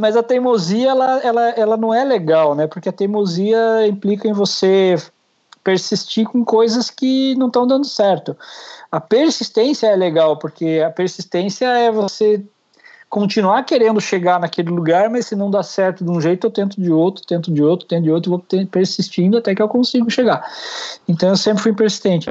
mas a teimosia ela, ela, ela não é legal, né? Porque a teimosia implica em você persistir com coisas que não estão dando certo. A persistência é legal, porque a persistência é você continuar querendo chegar naquele lugar, mas se não dá certo de um jeito, eu tento de outro, tento de outro, tento de outro, vou persistindo até que eu consigo chegar. Então eu sempre fui persistente.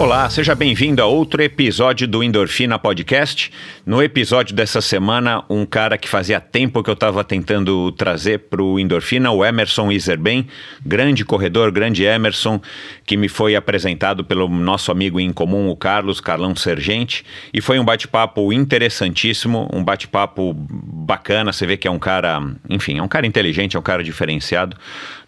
Olá, seja bem-vindo a outro episódio do Endorfina Podcast. No episódio dessa semana, um cara que fazia tempo que eu estava tentando trazer para o Endorfina, o Emerson Iserben, grande corredor, grande Emerson, que me foi apresentado pelo nosso amigo em comum, o Carlos, Carlão Sergente, e foi um bate-papo interessantíssimo, um bate-papo bacana, você vê que é um cara, enfim, é um cara inteligente, é um cara diferenciado,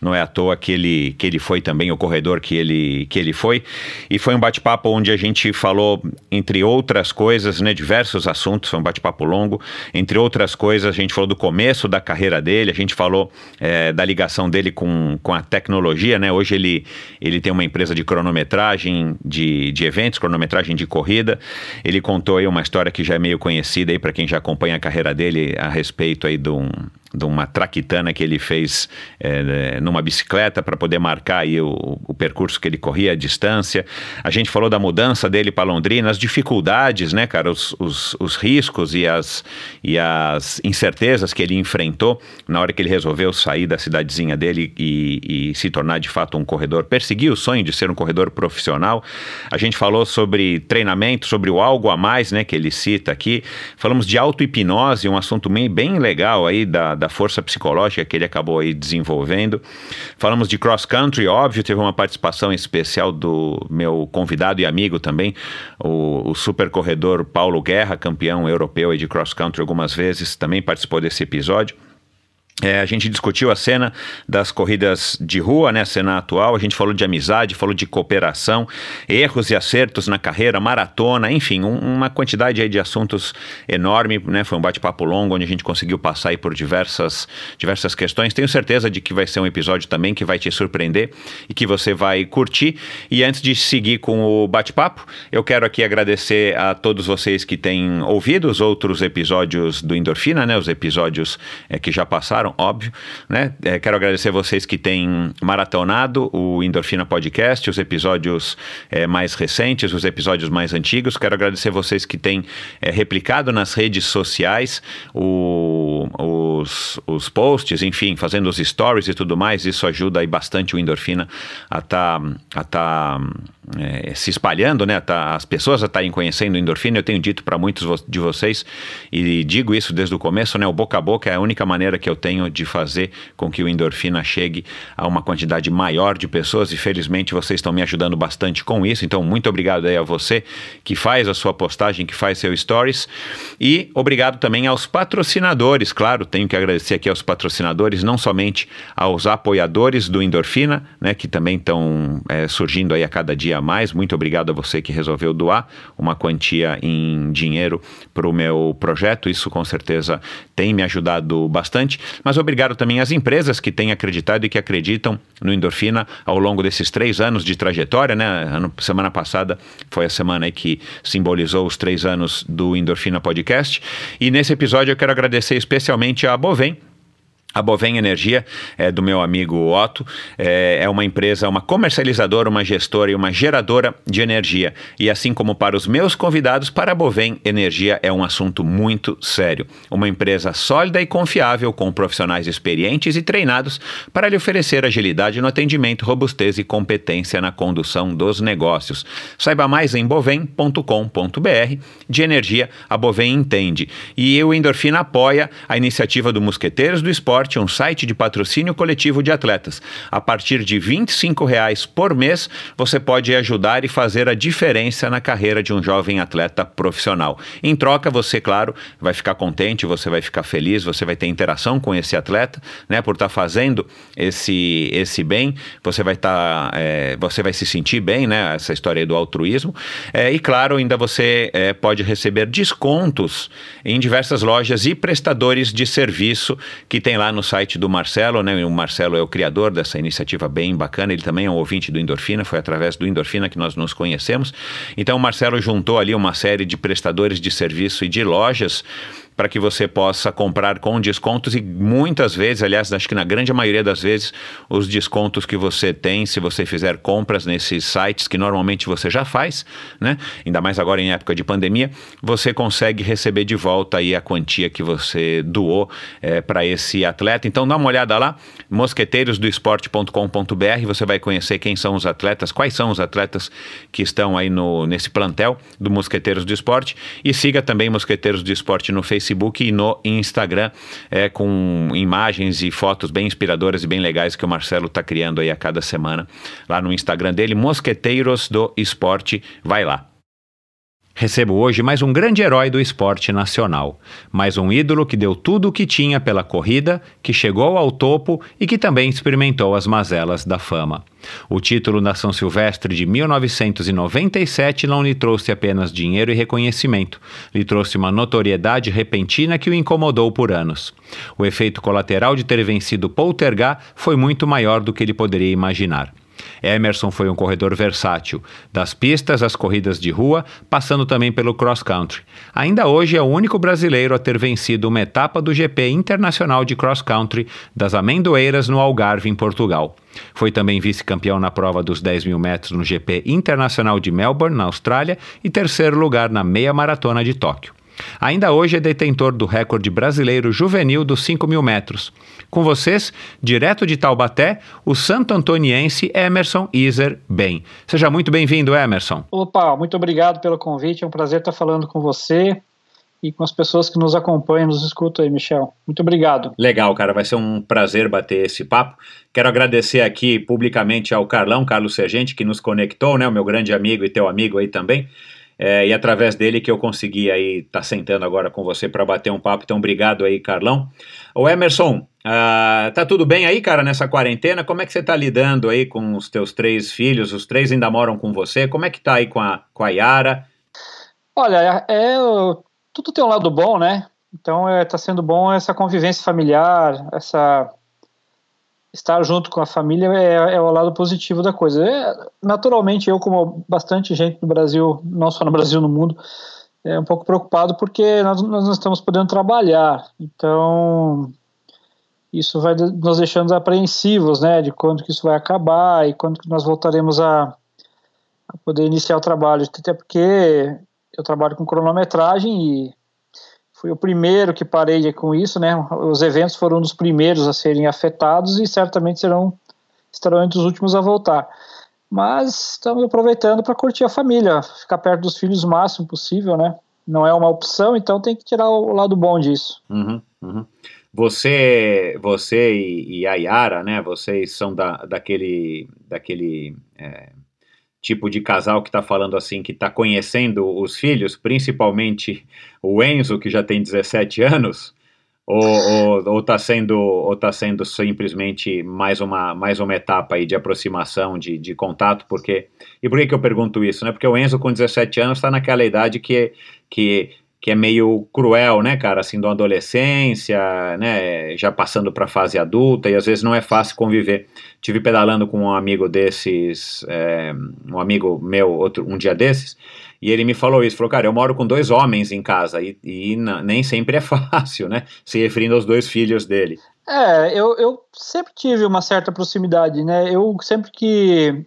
não é à toa que ele, que ele foi também o corredor que ele, que ele foi, e foi um bate bate-papo onde a gente falou, entre outras coisas, né, diversos assuntos, foi um bate-papo longo. Entre outras coisas, a gente falou do começo da carreira dele, a gente falou é, da ligação dele com, com a tecnologia, né? Hoje ele, ele tem uma empresa de cronometragem de, de eventos, cronometragem de corrida. Ele contou aí uma história que já é meio conhecida aí para quem já acompanha a carreira dele a respeito aí de um de uma traquitana que ele fez é, numa bicicleta para poder marcar aí o, o, percurso que ele corria, a distância. A gente falou da mudança dele para Londrina, as dificuldades, né, cara, os, os, os, riscos e as, e as incertezas que ele enfrentou na hora que ele resolveu sair da cidadezinha dele e, e se tornar de fato um corredor, perseguir o sonho de ser um corredor profissional. A gente falou sobre treinamento, sobre o algo a mais, né, que ele cita aqui. Falamos de auto-hipnose, um assunto bem, bem legal aí da da força psicológica que ele acabou aí desenvolvendo. Falamos de cross country, óbvio, teve uma participação especial do meu convidado e amigo também, o, o super corredor Paulo Guerra, campeão europeu de cross country algumas vezes, também participou desse episódio. É, a gente discutiu a cena das corridas de rua, né, a cena atual, a gente falou de amizade, falou de cooperação, erros e acertos na carreira, maratona, enfim, um, uma quantidade de assuntos enorme, né, foi um bate-papo longo onde a gente conseguiu passar por diversas, diversas questões. Tenho certeza de que vai ser um episódio também que vai te surpreender e que você vai curtir. E antes de seguir com o bate-papo, eu quero aqui agradecer a todos vocês que têm ouvido os outros episódios do Endorfina, né, os episódios é, que já passaram óbvio. Né? É, quero agradecer vocês que têm maratonado o Endorfina Podcast, os episódios é, mais recentes, os episódios mais antigos. Quero agradecer vocês que têm é, replicado nas redes sociais o, os, os posts, enfim, fazendo os stories e tudo mais. Isso ajuda aí bastante o Endorfina a estar. Tá, a tá, é, se espalhando, né? Tá, as pessoas estarem conhecendo endorfina. Eu tenho dito para muitos de vocês e digo isso desde o começo, né? O boca a boca é a única maneira que eu tenho de fazer com que o endorfina chegue a uma quantidade maior de pessoas e felizmente vocês estão me ajudando bastante com isso. Então, muito obrigado aí a você que faz a sua postagem, que faz seu stories e obrigado também aos patrocinadores. Claro, tenho que agradecer aqui aos patrocinadores, não somente aos apoiadores do endorfina, né? Que também estão é, surgindo aí a cada dia mais. Muito obrigado a você que resolveu doar uma quantia em dinheiro para o meu projeto. Isso com certeza tem me ajudado bastante. Mas obrigado também às empresas que têm acreditado e que acreditam no Endorfina ao longo desses três anos de trajetória. Né? Ano, semana passada foi a semana que simbolizou os três anos do Endorfina Podcast. E nesse episódio eu quero agradecer especialmente a Bovem A Bovem Energia, é, do meu amigo Otto, é, é, uma empresa, uma comercializadora, uma gestora e uma geradora de energia. E assim como para os meus convidados, para a Bovem, energia é um assunto muito sério. Uma empresa sólida e confiável, com profissionais experientes e treinados para lhe oferecer agilidade no atendimento, robustez e competência na condução dos negócios. Saiba mais em bovem.com.br. De energia, a Bovem entende. E o Endorfina apoia a iniciativa do Mosqueteiros do Esporte Esporte, um site de patrocínio coletivo de atletas. A partir de R$ 25,00 por mês, você pode ajudar e fazer a diferença na carreira de um jovem atleta profissional. Em troca, você, claro, vai ficar contente, você vai ficar feliz, você vai ter interação com esse atleta, né, por estar tá fazendo esse, esse bem, você vai estar, tá, é, você vai se sentir bem, né, essa história aí do altruísmo. É, e claro, ainda você é, pode receber descontos em diversas lojas e prestadores de serviço que tem lá no site do Marcelo, né? O Marcelo é o criador dessa iniciativa bem bacana, ele também é um ouvinte do Endorfina, foi através do Endorfina que nós nos conhecemos. Então o Marcelo juntou ali uma série de prestadores de serviço e de lojas para que você possa comprar com descontos e muitas vezes, aliás, acho que na grande maioria das vezes, os descontos que você tem, se você fizer compras nesses sites que normalmente você já faz, né? Ainda mais agora em época de pandemia, você consegue receber de volta aí a quantia que você doou é, para esse atleta. Então dá uma olhada lá, mosqueteirosdoesporte.com.br, você vai conhecer quem são os atletas, quais são os atletas que estão aí no, nesse plantel do Mosqueteiros do Esporte e siga também Mosqueteiros do Esporte no Facebook Facebook e no Instagram, é, com imagens e fotos bem inspiradoras e bem legais que o Marcelo está criando aí a cada semana lá no Instagram dele, Mosqueteiros do Esporte. Vai lá. Recebo hoje mais um grande herói do esporte nacional, mais um ídolo que deu tudo o que tinha pela corrida, que chegou ao topo e que também experimentou as mazelas da fama. O título na São Silvestre de 1997 não lhe trouxe apenas dinheiro e reconhecimento, lhe trouxe uma notoriedade repentina que o incomodou por anos. O efeito colateral de ter vencido Poltergar foi muito maior do que ele poderia imaginar. Emerson foi um corredor versátil, das pistas às corridas de rua, passando também pelo cross country. Ainda hoje é o único brasileiro a ter vencido uma etapa do GP Internacional de Cross Country das Amendoeiras no Algarve, em Portugal. Foi também vice-campeão na prova dos 10 mil metros no GP Internacional de Melbourne, na Austrália, e terceiro lugar na meia maratona de Tóquio. Ainda hoje é detentor do recorde brasileiro juvenil dos 5 mil metros. Com vocês, direto de Taubaté, o santo antoniense Emerson Iser Bem. Seja muito bem-vindo, Emerson. Opa, muito obrigado pelo convite. É um prazer estar falando com você e com as pessoas que nos acompanham, nos escutam aí, Michel. Muito obrigado. Legal, cara. Vai ser um prazer bater esse papo. Quero agradecer aqui publicamente ao Carlão, Carlos Sergente, que nos conectou, né? O meu grande amigo e teu amigo aí também. É, e através dele que eu consegui aí estar tá sentando agora com você para bater um papo. Então, obrigado aí, Carlão. O Emerson, uh, tá tudo bem aí, cara, nessa quarentena? Como é que você tá lidando aí com os teus três filhos? Os três ainda moram com você? Como é que tá aí com a, com a Yara? Olha, é, tudo tem um lado bom, né? Então, é, tá sendo bom essa convivência familiar, essa estar junto com a família é, é o lado positivo da coisa. É, naturalmente, eu, como bastante gente no Brasil, não só no Brasil, no mundo, é um pouco preocupado porque nós, nós não estamos podendo trabalhar. Então, isso vai nos deixando apreensivos, né, de quando que isso vai acabar e quando que nós voltaremos a, a poder iniciar o trabalho. Até porque eu trabalho com cronometragem e fui o primeiro que parei com isso, né? Os eventos foram um dos primeiros a serem afetados e certamente serão estarão entre os últimos a voltar. Mas estamos aproveitando para curtir a família, ficar perto dos filhos o máximo possível, né? Não é uma opção, então tem que tirar o lado bom disso. Uhum, uhum. Você, você e, e, a Yara, né? Vocês são da, daquele, daquele é tipo de casal que está falando assim, que está conhecendo os filhos, principalmente o Enzo, que já tem 17 anos, ou está sendo, ou tá sendo simplesmente mais uma, mais uma etapa aí de aproximação, de, de contato, porque... E por que, que eu pergunto isso, né? Porque o Enzo com 17 anos está naquela idade que, que que é meio cruel, né, cara, assim, da adolescência, né, já passando para a fase adulta, e às vezes não é fácil conviver. Tive pedalando com um amigo desses, é, um amigo meu, outro, um dia desses, e ele me falou isso, falou, cara, eu moro com dois homens em casa, e, e nem sempre é fácil, né, se referindo aos dois filhos dele. É, eu, eu sempre tive uma certa proximidade, né? Eu sempre que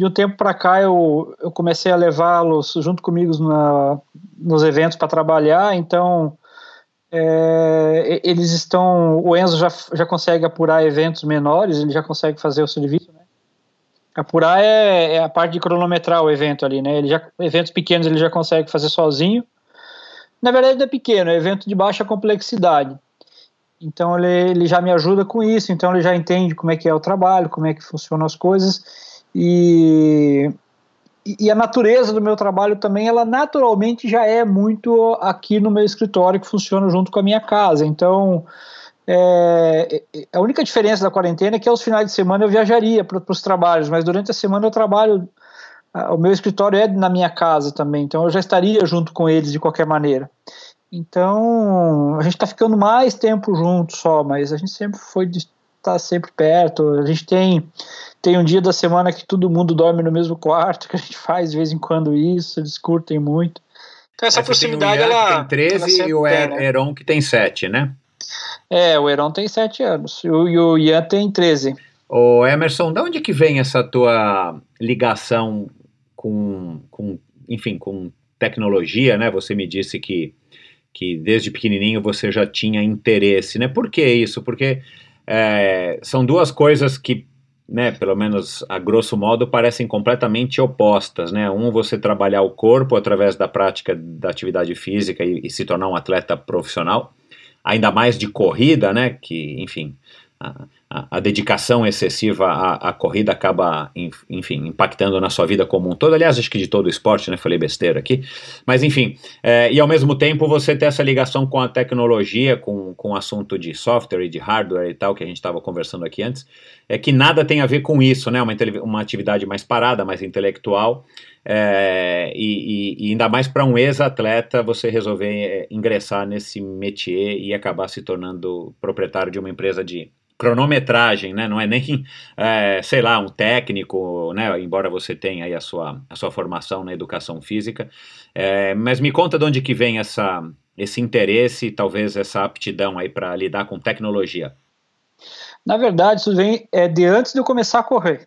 de um tempo para cá eu, eu comecei a levá-los junto comigo na, nos eventos para trabalhar, então é, eles estão. O Enzo já, já consegue apurar eventos menores, ele já consegue fazer o serviço. Né? Apurar é, é, a parte de cronometrar o evento ali, né? Ele já, eventos pequenos ele já consegue fazer sozinho. Na verdade, é pequeno, é evento de baixa complexidade. Então ele, ele já me ajuda com isso, então ele já entende como é que é o trabalho, como é que funcionam as coisas. E, e a natureza do meu trabalho também, ela naturalmente já é muito aqui no meu escritório que funciona junto com a minha casa. Então, é, é a única diferença da quarentena é que aos finais de semana eu viajaria para os trabalhos, mas durante a semana eu trabalho. O meu escritório é na minha casa também, então eu já estaria junto com eles de qualquer maneira. Então, a gente está ficando mais tempo junto só, mas a gente sempre foi de estar sempre perto. A gente tem tem um dia da semana que todo mundo dorme no mesmo quarto, que a gente faz de vez em quando isso, eles curtem muito. Então essa proximidade, ela... Tem 13 ela e o tem, né? Heron que tem 7, né? É, o Heron tem 7 anos, e o Ian tem 13. Ô Emerson, de onde que vem essa tua ligação com, com enfim, com tecnologia, né? Você me disse que, que desde pequenininho você já tinha interesse, né? Por que isso? Porque é, são duas coisas que né, pelo menos a grosso modo, parecem completamente opostas, né? Um, você trabalhar o corpo através da prática da atividade física e, e se tornar um atleta profissional, ainda mais de corrida, né? Que, enfim, a, a, dedicação excessiva à, à, corrida acaba, enfim, impactando na sua vida como um todo. Aliás, acho que de todo o esporte, né? Falei besteira aqui. Mas, enfim, é, e ao mesmo tempo você ter essa ligação com a tecnologia, com, com o assunto de software e de hardware e tal, que a gente estava conversando aqui antes, é que nada tem a ver com isso, né? Uma, uma atividade mais parada, mais intelectual. É, e, e, ainda mais para um ex-atleta você resolver é, ingressar nesse métier e acabar se tornando proprietário de uma empresa de cronometragem, né? Não é nem, é, sei lá, um técnico, né? Embora você tenha aí a sua, a sua formação na educação física. É, mas me conta de onde que vem essa, esse interesse, talvez essa aptidão aí para lidar com tecnologia. Na verdade, isso vem é, de antes de eu começar a correr,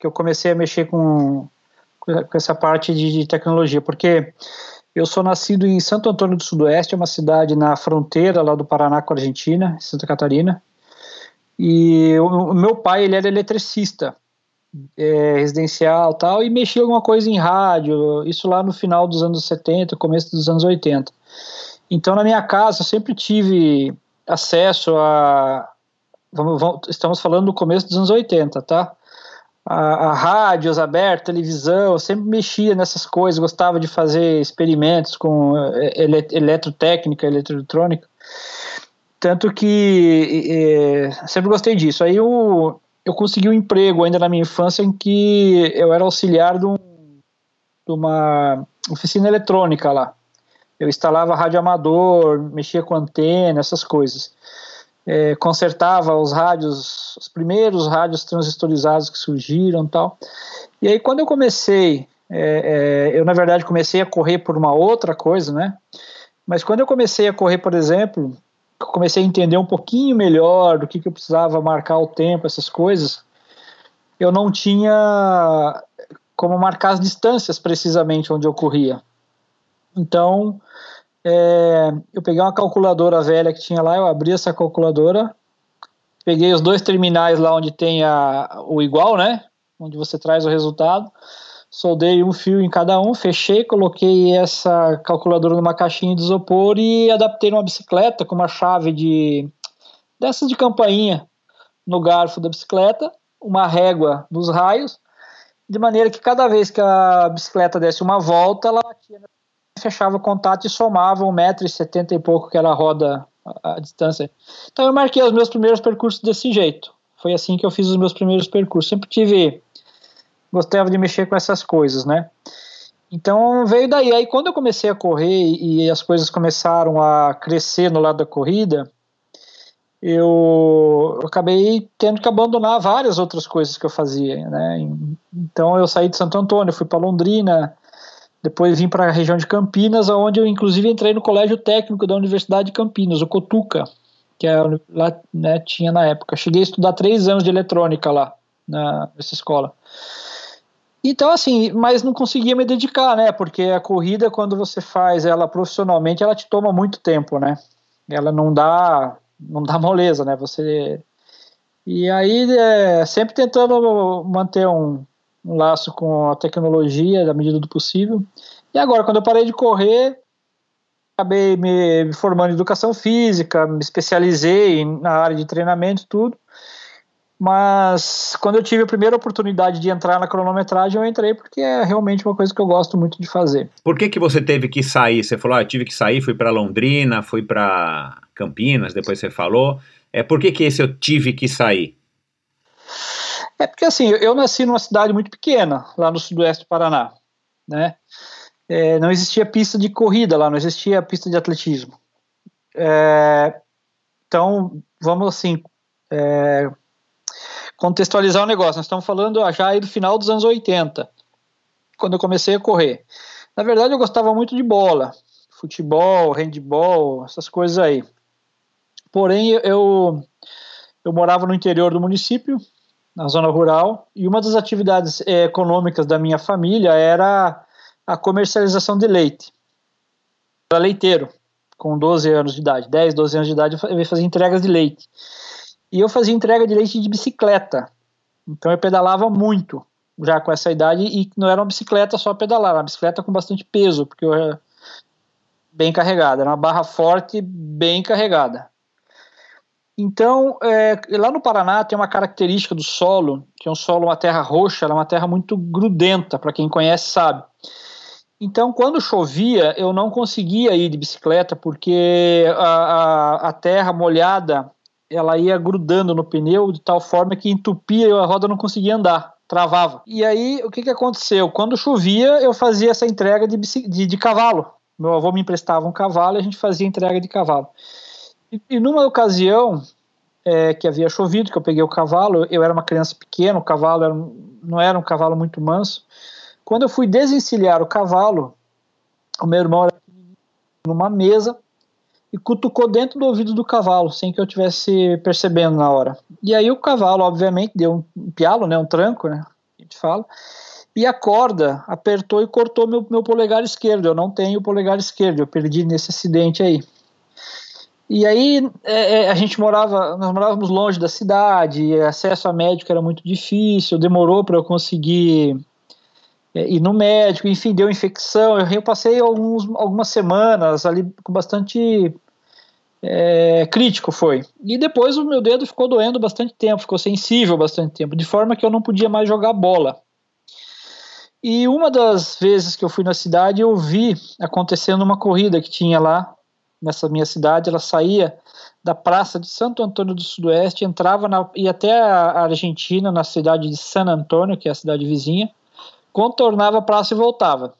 que eu comecei a mexer com, com essa parte de, de tecnologia, porque eu sou nascido em Santo Antônio do Sudoeste, é uma cidade na fronteira lá do Paraná com a Argentina, Santa Catarina. E o, meu pai, ele era eletricista, é, residencial tal, e mexia alguma coisa em rádio, isso lá no final dos anos 70, começo dos anos 80. Então, na minha casa, eu sempre tive acesso a. Vamos, vamos, estamos falando do começo dos anos 80, tá? A, a rádios abertas, televisão, eu sempre mexia nessas coisas, gostava de fazer experimentos com é, ele, eletrotécnica, eletroeletrônica. Tanto que é, sempre gostei disso. Aí eu, eu consegui um emprego ainda na minha infância em que eu era auxiliar de, um, de uma oficina eletrônica lá. Eu instalava rádio amador, mexia com antena, essas coisas. É, consertava os rádios, os primeiros rádios transistorizados que surgiram tal. E aí quando eu comecei, é, é, eu na verdade comecei a correr por uma outra coisa, né? Mas quando eu comecei a correr, por exemplo, comecei a entender um pouquinho melhor do que, que eu precisava marcar o tempo, essas coisas, eu não tinha como marcar as distâncias precisamente onde eu corria. Então, é, eu peguei uma calculadora velha que tinha lá, eu abri essa calculadora, peguei os dois terminais lá onde tem a, o igual, né? Onde você traz o resultado soldei um fio em cada um, fechei, coloquei essa calculadora numa caixinha de isopor e adaptei numa bicicleta com uma chave de dessas de campainha no garfo da bicicleta, uma régua nos raios, de maneira que cada vez que a bicicleta desse uma volta, ela fechava o contato e somava um metro e setenta e pouco que era a roda a, a distância. Então eu marquei os meus primeiros percursos desse jeito. Foi assim que eu fiz os meus primeiros percursos. Sempre tive gostava de mexer com essas coisas, né? Então veio daí. Aí quando eu comecei a correr e as coisas começaram a crescer no lado da corrida, eu acabei tendo que abandonar várias outras coisas que eu fazia, né? Então eu saí de Santo Antônio, fui para Londrina, depois vim para a região de Campinas, onde eu inclusive entrei no colégio técnico da Universidade de Campinas, o Cotuca. que é, lá né, tinha na época. Cheguei a estudar três anos de eletrônica lá, na, nessa escola. Então, assim, mas não conseguia me dedicar, né? Porque a corrida, quando você faz ela profissionalmente, ela te toma muito tempo, né? Ela não dá, não dá moleza, né? Você e aí é, sempre tentando manter um, um laço com a tecnologia da medida do possível. E agora, quando eu parei de correr, acabei me formando em educação física, me especializei na área de treinamento tudo. Mas quando eu tive a primeira oportunidade de entrar na cronometragem, eu entrei porque é realmente uma coisa que eu gosto muito de fazer. Por que, que você teve que sair? Você falou, ah, tive que sair, fui para Londrina, fui para Campinas, depois você falou. É, por que, que esse eu tive que sair? É porque assim, eu nasci numa cidade muito pequena, lá no sudoeste do Paraná, né? É, não existia pista de corrida lá, não existia pista de atletismo. É, então, vamos assim, é, contextualizar o negócio. Nós estamos falando já aí do final dos anos 80, quando eu comecei a correr. Na verdade, eu gostava muito de bola, futebol, handball, essas coisas aí. Porém, eu, eu morava no interior do município, na zona rural, e uma das atividades é, econômicas da minha família era a comercialização de leite. Era leiteiro, com 12 anos de idade, 10, 12 anos de idade, eu ia fazer entregas de leite. E eu fazia entrega de leite de bicicleta. Então eu pedalava muito, já com essa idade, e não era uma bicicleta só pedalar, era uma bicicleta com bastante peso, porque eu era bem carregada, era uma barra forte, bem carregada. Então, é, lá no Paraná tem uma característica do solo, que é um solo, uma terra roxa, ela é uma terra muito grudenta, para quem conhece sabe. Então, quando chovia, eu não conseguia ir de bicicleta, porque a, a, a terra molhada, ela ia grudando no pneu de tal forma que entupia e a roda não conseguia andar, travava. E aí, o que, que aconteceu? Quando chovia, eu fazia essa entrega de, de, de cavalo. Meu avô me emprestava um cavalo e a gente fazia entrega de cavalo. E, e numa ocasião é, que havia chovido, que eu peguei o cavalo, eu era uma criança pequena, o cavalo era, não era um cavalo muito manso. Quando eu fui desencilhar o cavalo, o meu irmão era numa mesa e cutucou dentro do ouvido do cavalo, sem que eu tivesse percebendo na hora. E aí o cavalo, obviamente, deu um pialo, né, um tranco, né, a gente fala, e a corda apertou e cortou meu, meu polegar esquerdo. Eu não tenho polegar esquerdo, eu perdi nesse acidente aí. E aí é, é, a gente morava, nós morávamos longe da cidade, acesso a médico era muito difícil, demorou para eu conseguir ir no médico, enfim, deu infecção. Eu, eu passei alguns, algumas semanas ali com bastante é, crítico foi. E depois o meu dedo ficou doendo bastante tempo, ficou sensível bastante tempo, de forma que eu não podia mais jogar bola. E uma das vezes que eu fui na cidade, eu vi acontecendo uma corrida que tinha lá nessa minha cidade, ela saía da praça de Santo Antônio do Sudoeste, entrava na, ia até a Argentina, na cidade de San Antônio, que é a cidade vizinha, contornava a praça e voltava.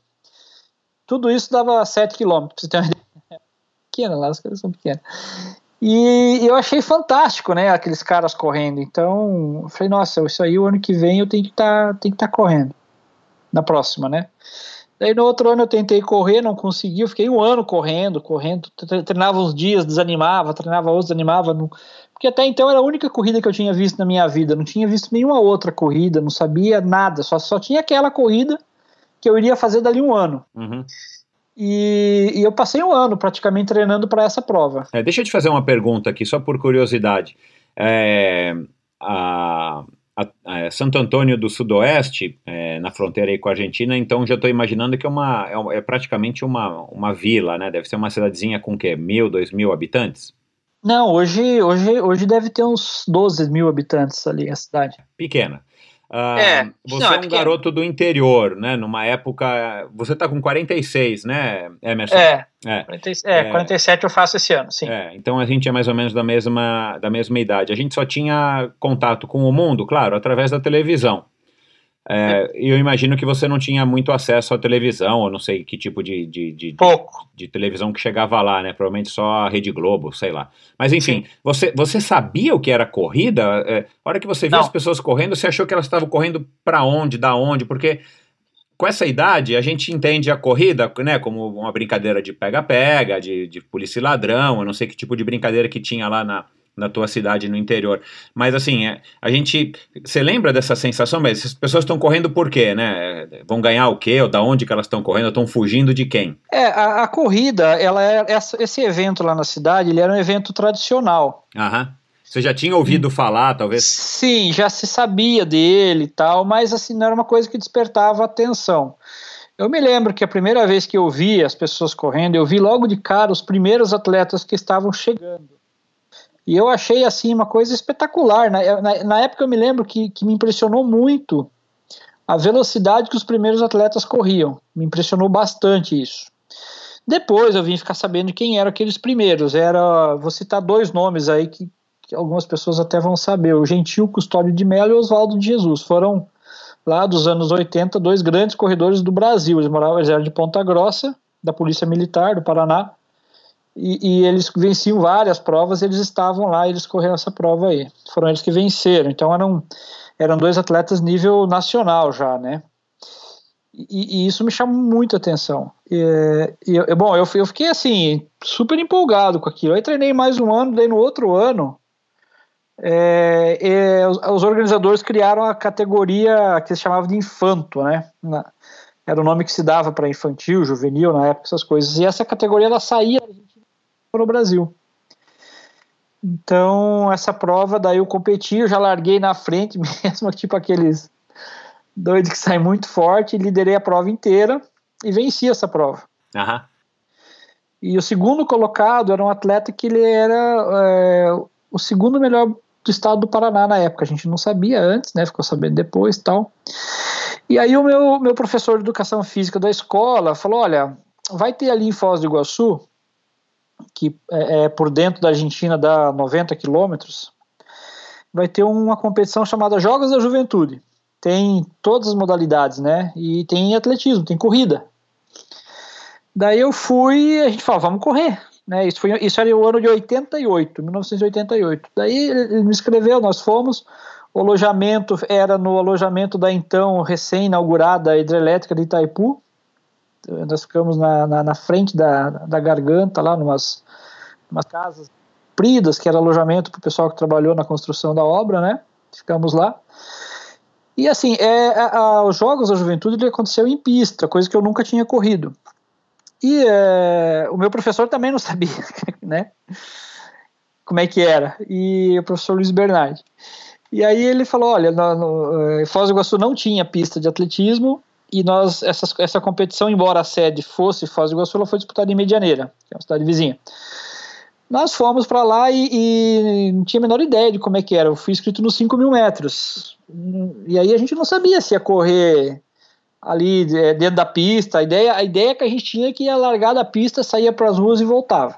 Tudo isso dava 7 quilômetros, você uma ideia. Pequena lá, as coisas são pequenas. E eu achei fantástico, né, aqueles caras correndo. Então, eu falei, nossa, isso aí o ano que vem eu tenho que tá, estar tá correndo. Na próxima, né? Daí no outro ano eu tentei correr, não consegui, eu fiquei um ano correndo, correndo, treinava uns dias, desanimava, treinava outros, desanimava, não... porque até então era a única corrida que eu tinha visto na minha vida, não tinha visto nenhuma outra corrida, não sabia nada, só, só tinha aquela corrida que eu iria fazer dali um ano. Uhum. E, e, eu passei um ano praticamente treinando para essa prova. É, deixa eu te fazer uma pergunta aqui, só por curiosidade. É, a a, a Santo Antônio do Sudoeste, é, na fronteira aí com a Argentina, então já estou imaginando que é, uma, é, é, praticamente uma, uma vila, né? Deve ser uma cidadezinha com o quê? Mil, dois mil habitantes? Não, hoje, hoje, hoje deve ter uns 12 mil habitantes ali a cidade. Pequena. Uh, é, você não, é um é garoto do interior, né? Numa época. Você tá com 46, né, Emerson? É, é. 40, é, é 47 eu faço esse ano, sim. É, então a gente é mais ou menos da mesma, da mesma idade. A gente só tinha contato com o mundo, claro, através da televisão. É, eu imagino que você não tinha muito acesso à televisão, ou não sei que tipo de, de, de, Pouco. de, televisão que chegava lá, né? Provavelmente só a Rede Globo, sei lá. Mas enfim, você, você sabia o que era corrida? É, a hora que você viu não. as pessoas correndo, você achou que elas estavam correndo para onde, da onde? Porque com essa idade, a gente entende a corrida né, como uma brincadeira de pega-pega, de, de polícia e ladrão, eu não sei que tipo de brincadeira que tinha lá na, na tua cidade no interior. Mas assim, é, a gente. Você lembra dessa sensação? Mas as pessoas estão correndo por quê, né? Vão ganhar o quê? Ou da onde que elas estão correndo? Estão fugindo de quem? É, a, a corrida, ela é, esse evento lá na cidade, ele era um evento tradicional. Aham. Você já tinha ouvido falar, talvez? Sim, já se sabia dele e tal, mas assim, não era uma coisa que despertava atenção. Eu me lembro que a primeira vez que eu vi as pessoas correndo, eu vi logo de cara os primeiros atletas que estavam chegando. E eu achei assim uma coisa espetacular. Na, na, na época eu me lembro que, que me impressionou muito a velocidade que os primeiros atletas corriam. Me impressionou bastante isso. Depois eu vim ficar sabendo quem eram aqueles primeiros. Era, vou citar dois nomes aí que, que algumas pessoas até vão saber, o Gentil Custódio de Mello e Oswaldo de Jesus. Foram lá dos anos 80 dois grandes corredores do Brasil. Eles moravam, eles eram de Ponta Grossa, da Polícia Militar do Paraná, e, e, eles venciam várias provas, eles estavam lá, eles correram essa prova aí. Foram eles que venceram. Então eram, eram dois atletas nível nacional já, né? E, e isso me chamou muita atenção. E, e, bom, eu, eu fiquei assim, super empolgado com aquilo. Aí treinei mais um ano, daí no outro ano, é, é, os, os, organizadores criaram a categoria que se chamava de infanto, né? Na, era o nome que se dava para infantil, juvenil na época, essas coisas. E essa categoria ela saía para o Brasil. Então, essa prova, daí eu competi, eu já larguei na frente mesmo, tipo aqueles doidos que saem muito forte, liderei a prova inteira e venci essa prova. Uhum. E o segundo colocado era um atleta que ele era é, o segundo melhor do estado do Paraná na época. A gente não sabia antes, né? Ficou sabendo depois tal. E aí o meu, meu professor de educação física da escola falou: olha, vai ter ali em Foz do Iguaçu, que é, é por dentro da Argentina dá 90 quilômetros, vai ter uma competição chamada Jogos da Juventude. Tem todas as modalidades, né? E tem atletismo, tem corrida. Daí eu fui a gente falou, vamos correr. Né, isso, foi, isso era o ano de 88, 1988. Daí ele me escreveu, nós fomos. O alojamento era no alojamento da então recém-inaugurada hidrelétrica de Itaipu. Nós ficamos na, na, na, frente da, da garganta, lá, numas, numas casas compridas, que era alojamento para o pessoal que trabalhou na construção da obra, né? Ficamos lá. E assim, é, a, a, os Jogos da Juventude ele aconteceu em pista, coisa que eu nunca tinha corrido. E é, o meu professor também não sabia, né? Como é que era. E o professor Luiz Bernardi. E aí ele falou, olha, no, no, eh, Foz do Iguaçu não tinha pista de atletismo e nós essa, essa competição, embora a sede fosse Foz do Iguaçu, ela foi disputada em Medianeira, que é uma cidade vizinha. Nós fomos para lá e, e, não tinha a menor ideia de como é que era. Eu fui inscrito nos 5 mil metros. E aí a gente não sabia se ia correr ali é, dentro da pista. A ideia, a ideia que a gente tinha é que ia largar da pista, saía para as ruas e voltava.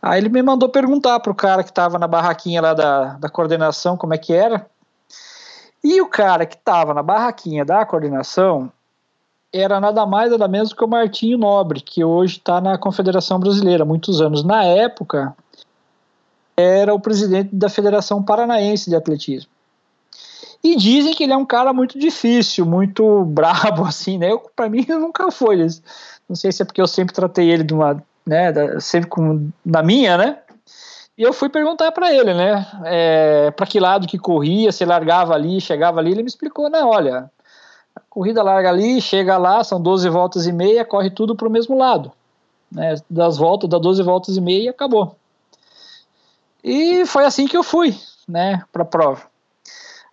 Aí ele me mandou perguntar para o cara que estava na barraquinha lá da, da coordenação como é que era. E o cara que estava na barraquinha da coordenação era nada mais nada menos que o Martinho Nobre, que hoje está na Confederação Brasileira há muitos anos. Na época, era o presidente da Federação Paranaense de Atletismo. E dizem que ele é um cara muito difícil, muito brabo, assim, né? Para mim, nunca foi. Não sei se é porque eu sempre tratei ele de uma, né, da, sempre com, na minha, né? E eu fui perguntar para ele, né? É, para que lado que corria, se largava ali, chegava ali. Ele me explicou, não, olha, a corrida larga ali, chega lá, são 12 voltas e meia, corre tudo para o mesmo lado. Né? Das voltas, dá 12 voltas e meia e acabou. E foi assim que eu fui, né, para a prova.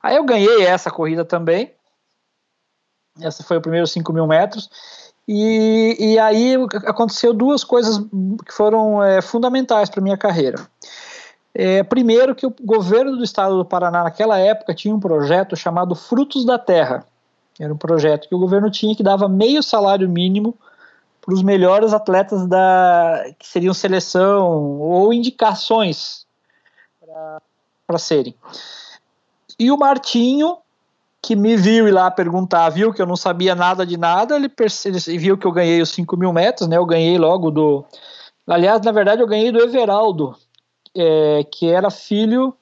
Aí eu ganhei essa corrida também. Essa foi o primeiro 5 mil metros. E, e aí aconteceu duas coisas que foram é, fundamentais para minha carreira. É, primeiro que o governo do estado do Paraná naquela época tinha um projeto chamado Frutos da Terra. Era um projeto que o governo tinha que dava meio salário mínimo para os melhores atletas da que seriam seleção ou indicações para serem. E o Martinho, que me viu ir lá perguntar, viu que eu não sabia nada de nada, ele, ele viu que eu ganhei os 5 mil metros, né? Eu ganhei logo do. Aliás, na verdade, eu ganhei do Everaldo, é, que era filho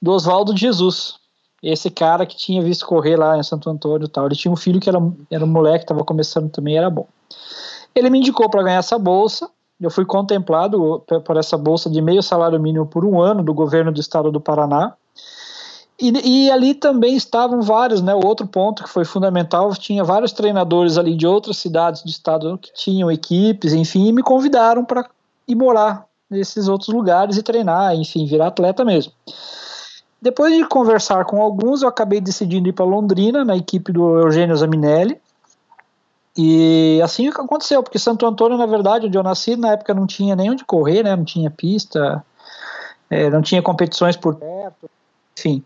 do Oswaldo Jesus. esse cara que tinha visto correr lá em Santo Antônio e tal, ele tinha um filho que era, era um moleque, estava começando também, era bom. Ele me indicou para ganhar essa bolsa, eu fui contemplado por essa bolsa de meio salário mínimo por um ano do governo do estado do Paraná, e, e, ali também estavam vários, né? O outro ponto que foi fundamental, tinha vários treinadores ali de outras cidades do estado que tinham equipes, enfim, e me convidaram para ir morar nesses outros lugares e treinar, enfim, virar atleta mesmo. Depois de conversar com alguns, eu acabei decidindo ir para Londrina, na equipe do Eugênio Zaminelli. E assim aconteceu, porque Santo Antônio, na verdade, onde eu nasci, na época não tinha nem onde correr, né? Não tinha pista, é, não tinha competições por perto enfim.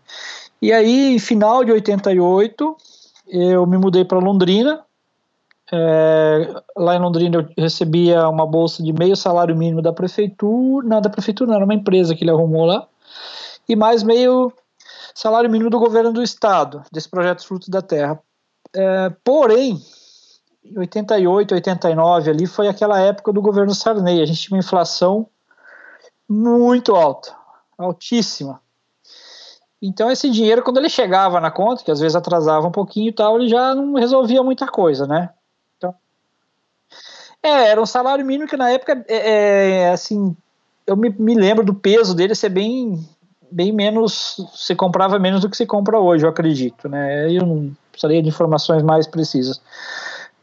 E aí, final de 88, eu me mudei para Londrina. É, lá em Londrina eu recebia uma bolsa de meio salário mínimo da prefeitura, não da prefeitura, não, era uma empresa que ele arrumou lá, e mais meio salário mínimo do governo do estado, desse projeto Frutos da Terra. É, porém, em 88, 89 ali foi aquela época do governo Sarney, a gente tinha uma inflação muito alta, altíssima. Então esse dinheiro, quando ele chegava na conta, que às vezes atrasava um pouquinho e tal, ele já não resolvia muita coisa, né? Então, é, era um salário mínimo que na época, é, é, assim, eu me, me, lembro do peso dele ser bem, bem menos, se comprava menos do que se compra hoje, eu acredito, né? Eu não precisaria de informações mais precisas.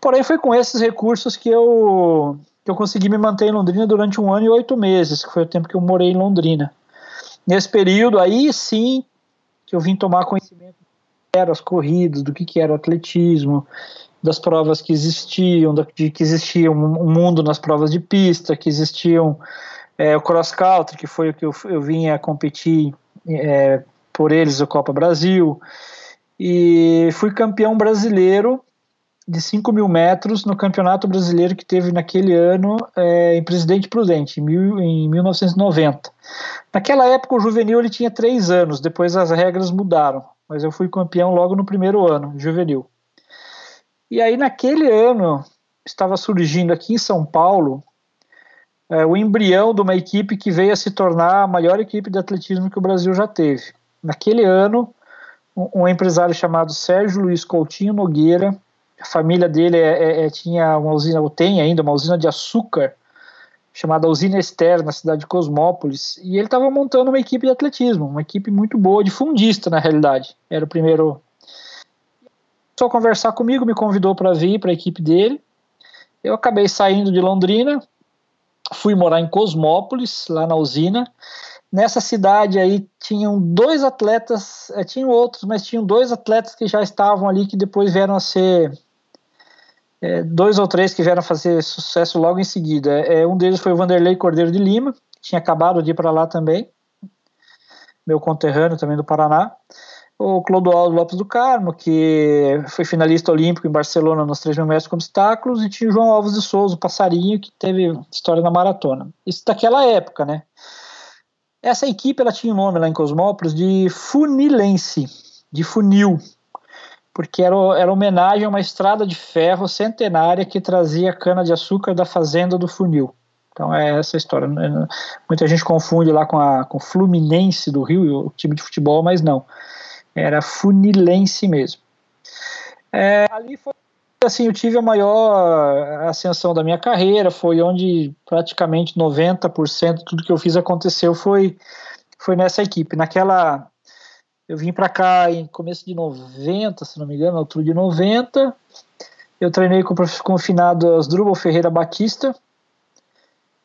Porém, foi com esses recursos que eu, que eu consegui me manter em Londrina durante um ano e oito meses, que foi o tempo que eu morei em Londrina. Nesse período, aí sim, que eu vim tomar conhecimento do eram as corridas, do que, que era o atletismo, das provas que existiam, de que existia um mundo nas provas de pista, que existiam é, o cross country, que foi o que eu, eu vinha competir é, por eles, o Copa Brasil, e fui campeão brasileiro de 5 mil metros no campeonato brasileiro que teve naquele ano é, em Presidente Prudente, em, mil, em 1990. Naquela época o juvenil ele tinha três anos, depois as regras mudaram, mas eu fui campeão logo no primeiro ano, juvenil. E aí naquele ano estava surgindo aqui em São Paulo é, o embrião de uma equipe que veio a se tornar a maior equipe de atletismo que o Brasil já teve. Naquele ano, um, um empresário chamado Sérgio Luiz Coutinho Nogueira a família dele é, é, é, tinha uma usina, ou tem ainda, uma usina de açúcar, chamada Usina Esther, na cidade de Cosmópolis, e ele estava montando uma equipe de atletismo, uma equipe muito boa, de fundista, na realidade. Era o primeiro. Só conversar comigo, me convidou para vir para a equipe dele. Eu acabei saindo de Londrina, fui morar em Cosmópolis, lá na usina. Nessa cidade aí tinham dois atletas, é, tinham outros, mas tinham dois atletas que já estavam ali que depois vieram a ser é, dois ou três que vieram fazer sucesso logo em seguida. É, um deles foi o Vanderlei Cordeiro de Lima, tinha acabado de ir para lá também, meu conterrâneo também do Paraná. O Clodoaldo Lopes do Carmo, que foi finalista olímpico em Barcelona nos 3 mil metros com obstáculos, e tinha o João Alves de Souza, o passarinho, que teve história na maratona. Isso daquela época, né? Essa equipe ela tinha o um nome lá em Cosmópolis de Funilense, de funil, porque era, era homenagem a uma estrada de ferro centenária que trazia cana-de-açúcar da fazenda do funil. Então é essa história. Muita gente confunde lá com a com Fluminense do Rio, o time de futebol, mas não. Era Funilense mesmo. É, ali foi assim, eu tive a maior ascensão da minha carreira, foi onde praticamente 90% de tudo que eu fiz aconteceu foi foi nessa equipe. Naquela eu vim para cá em começo de 90, se não me engano, altura de 90. Eu treinei com, com o finado Asdrubal Ferreira Batista,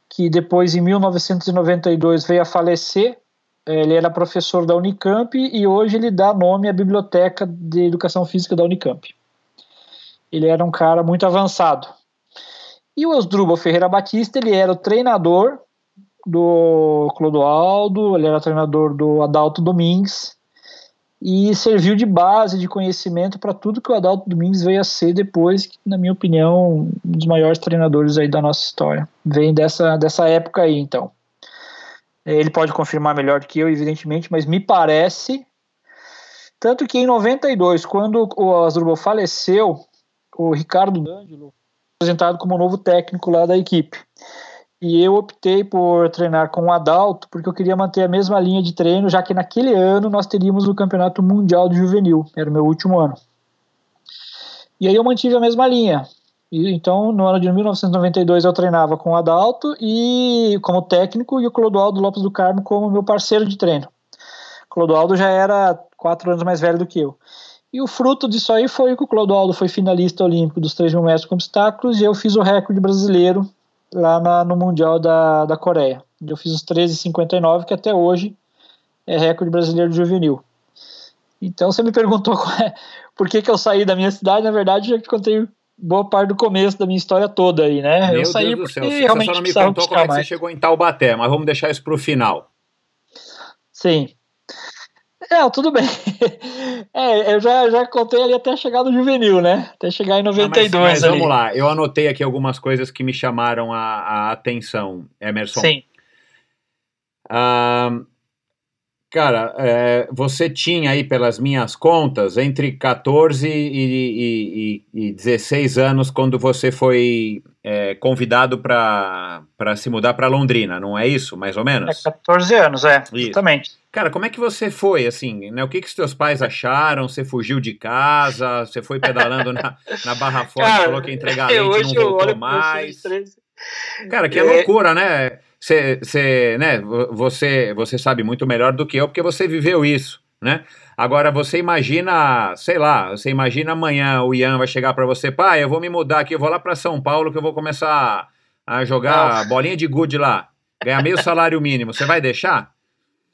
que depois, em 1992, veio a falecer. Ele era professor da Unicamp e hoje ele dá nome à Biblioteca de Educação Física da Unicamp. Ele era um cara muito avançado. E o Asdrubal Ferreira Batista, ele era o treinador do Clodoaldo, ele era treinador do Adalto Domingues, e serviu de base de conhecimento para tudo que o Adalto Domingues veio a ser depois, que, na minha opinião, um dos maiores treinadores aí da nossa história. Vem dessa, dessa época aí, então. Ele pode confirmar melhor do que eu, evidentemente, mas me parece. Tanto que em 92, quando o Asdrubal faleceu, o Ricardo D'Angelo apresentado como novo técnico lá da equipe. E eu optei por treinar com o Adalto, porque eu queria manter a mesma linha de treino, já que naquele ano nós teríamos o Campeonato Mundial de Juvenil, era o meu último ano. E aí eu mantive a mesma linha. E, então, no ano de 1992 eu treinava com o Adalto e como técnico e o Clodoaldo Lopes do Carmo como meu parceiro de treino. O Clodoaldo já era quatro anos mais velho do que eu. E o fruto disso aí foi que o Clodoaldo foi finalista olímpico dos 3 mil metros com obstáculos e eu fiz o recorde brasileiro lá na, no Mundial da, da Coreia. Eu fiz os 13,59, que até hoje é recorde brasileiro de juvenil. Então você me perguntou é, por que, que eu saí da minha cidade, na verdade já te contei boa parte do começo da minha história toda aí, né? Meu eu saí Deus porque do céu, realmente você só não me contou como é que mais. você chegou em Taubaté, mas vamos deixar isso para o final. Sim. É, tudo bem. É, eu já, já contei ali até chegar no juvenil, né? Até chegar em Ah, mas- 92 mas, vamos lá, eu anotei aqui algumas coisas que me chamaram a, a atenção, Emerson. Sim. Ah, cara, é, você tinha aí, pelas minhas contas, entre 14 e, e, e, e 16 anos quando você foi é, convidado para se mudar para Londrina, não é isso, mais ou É menos? 14 anos, é, Isso. justamente. Cara, como é que você foi, assim, né? O que que os teus pais acharam? Você fugiu de casa? Você foi pedalando na, na Barra Forte, Cara, falou que ia entregar leite e não voltou mais? de 13 Cara, que é É. loucura, né? Você, você, né? vo- Você, você sabe muito melhor do que eu, porque você viveu isso, né? Agora, você imagina, sei lá, você imagina amanhã o Ian vai chegar pra você, pai, eu vou me mudar aqui, eu vou lá pra São Paulo que eu vou começar a jogar bolinha de gude lá, ganhar meio salário mínimo. Você vai deixar?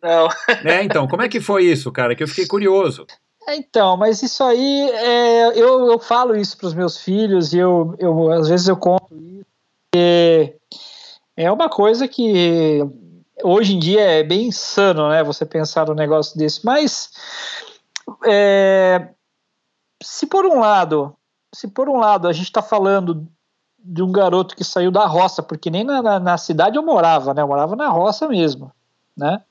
Não. É, então, como é que foi isso, cara? Que eu fiquei curioso. É, Então, mas isso aí, é, eu, eu falo isso para os meus filhos e eu, eu, às vezes eu conto isso. porque É uma coisa que hoje em dia é bem insano, né? Você pensar num negócio desse. Mas é, se por um lado, se por um lado a gente está falando de um garoto que saiu da roça, porque nem na, na, na cidade eu morava, né? Eu morava na roça mesmo, né?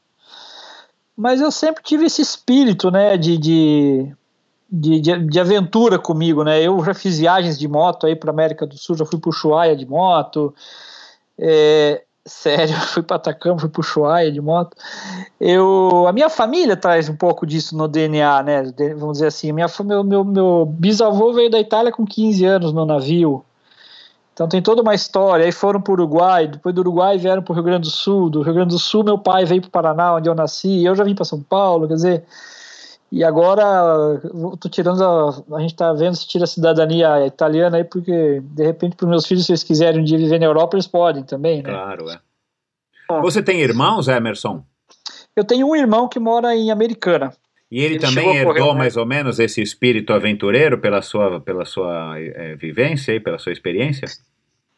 Mas eu sempre tive esse espírito, né, de, de, de, de, aventura comigo, né? Eu já fiz viagens de moto aí para América do Sul, já fui para Ushuaia de moto, é, sério, fui para Atacama, fui para Ushuaia de moto. Eu, a minha família traz um pouco disso no DNA, né? Vamos dizer assim, minha, meu, meu, meu bisavô veio da Itália com 15 anos no navio. Então tem toda uma história. Aí foram para o Uruguai, depois do Uruguai vieram para o Rio Grande do Sul. Do Rio Grande do Sul, meu pai veio para o Paraná, onde eu nasci. Eu já vim para São Paulo, quer dizer. E agora tô tirando a, a gente está vendo se tira a cidadania italiana aí, porque de repente para os meus filhos, se eles quiserem um dia viver na Europa, eles podem também, né? Claro, é. Você tem irmãos, Emerson? Eu tenho um irmão que mora em Americana. E ele, Ele também a correr herdou um- mais ou menos esse espírito aventureiro pela sua, pela sua eh, vivência e pela sua experiência?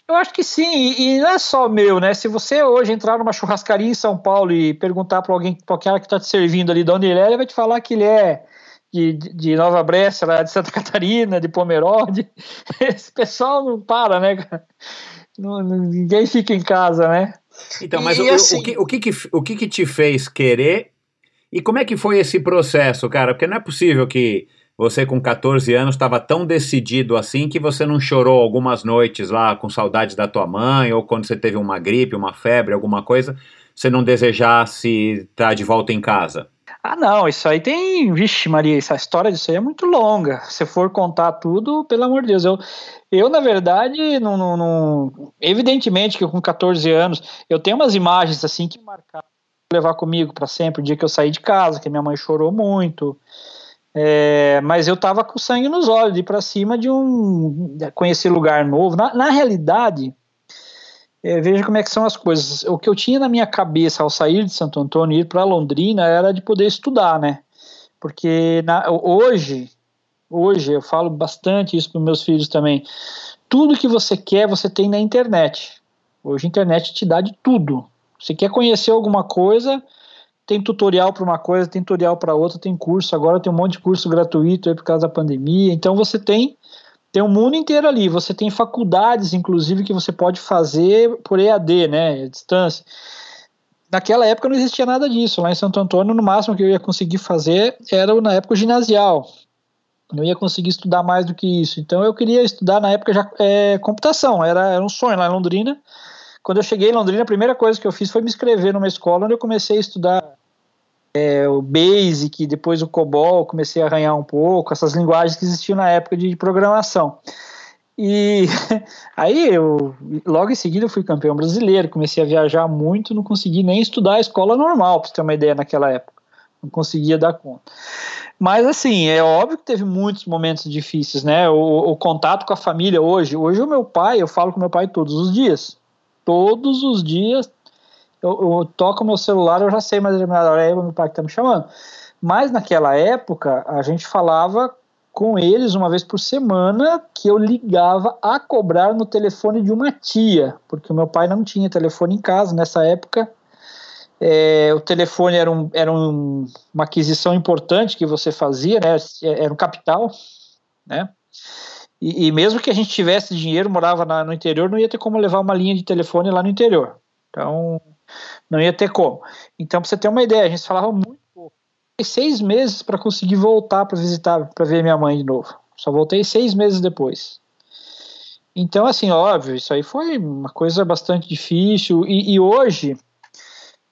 Eu acho que sim, e e não é só meu, né? Se você hoje entrar numa churrascaria em São Paulo e perguntar para alguém, para o cara que está te servindo ali de onde ele é, ele vai te falar que ele é de, de Nova Brécia, lá de Santa Catarina, de Pomerode. Esse pessoal não para, né, cara? Não- ninguém fica em casa, né? Então, mas E o, o- assim- o, que, o, que, que, o que que te fez querer e como é que foi esse processo, cara? Porque não é possível que você com 14 anos estava tão decidido assim que você não chorou algumas noites lá com saudades da tua mãe ou quando você teve uma gripe, uma febre, alguma coisa, você não desejasse estar de volta em casa. Ah, não, isso aí tem. Vixe, Maria, essa história disso aí é muito longa. Se for contar tudo, pelo amor de Deus. Eu, eu na verdade, não, não, não- Evidentemente que com 14 anos, eu tenho umas imagens assim que marcaram levar comigo para sempre. O dia que eu saí de casa, que minha mãe chorou muito. É, mas eu tava com sangue nos olhos, de ir para cima de um. conhecer lugar novo. Na, na realidade. É, veja como é que são as coisas. O que eu tinha na minha cabeça ao sair de Santo Antônio e ir para Londrina era de poder estudar, né? Porque na- hoje, hoje eu falo bastante isso para meus filhos também. Tudo que você quer, você tem na internet. Hoje a internet te dá de tudo. Você quer conhecer alguma coisa, tem tutorial para uma coisa, tem tutorial para outra, tem curso. Agora tem um monte de curso gratuito aí por causa da pandemia. Então você tem tem o mundo inteiro ali. Você tem faculdades, inclusive, que você pode fazer por EAD, né, à distância. Naquela época não existia nada disso. Lá em Santo Antônio, no máximo que eu ia conseguir fazer era na época o ginasial. Não ia conseguir estudar mais do que isso. Então eu queria estudar na época já é, computação. Era, era um sonho lá em Londrina quando eu cheguei em Londrina, a primeira coisa que eu fiz foi me inscrever numa escola onde eu comecei a estudar é, o Basic, depois o COBOL, comecei a arranhar um pouco, essas linguagens que existiam na época de programação. E aí eu, logo em seguida, eu fui campeão brasileiro, comecei a viajar muito, não consegui nem estudar a escola normal, para você ter uma ideia, naquela época. Não conseguia dar conta. Mas assim, é óbvio que teve muitos momentos difíceis, né? O, o contato com a família hoje. Hoje o meu pai, eu falo com meu pai todos os dias. Todos os dias eu, eu toco meu celular, eu já sei mais determinada hora, é meu pai que está me chamando. Mas naquela época, a gente falava com eles uma vez por semana que eu ligava a cobrar no telefone de uma tia, porque o meu pai não tinha telefone em casa nessa época. É, o telefone era, um, era um, uma aquisição importante que você fazia, né? Era um capital, né? E, e mesmo que a gente tivesse dinheiro, morava na, no interior, não ia ter como levar uma linha de telefone lá no interior. Então, não ia ter como. Então, para você ter uma ideia, a gente falava muito pouco. Seis meses para conseguir voltar para visitar, para ver minha mãe de novo. Só voltei seis meses depois. Então, assim, óbvio, isso aí foi uma coisa bastante difícil. E, e hoje,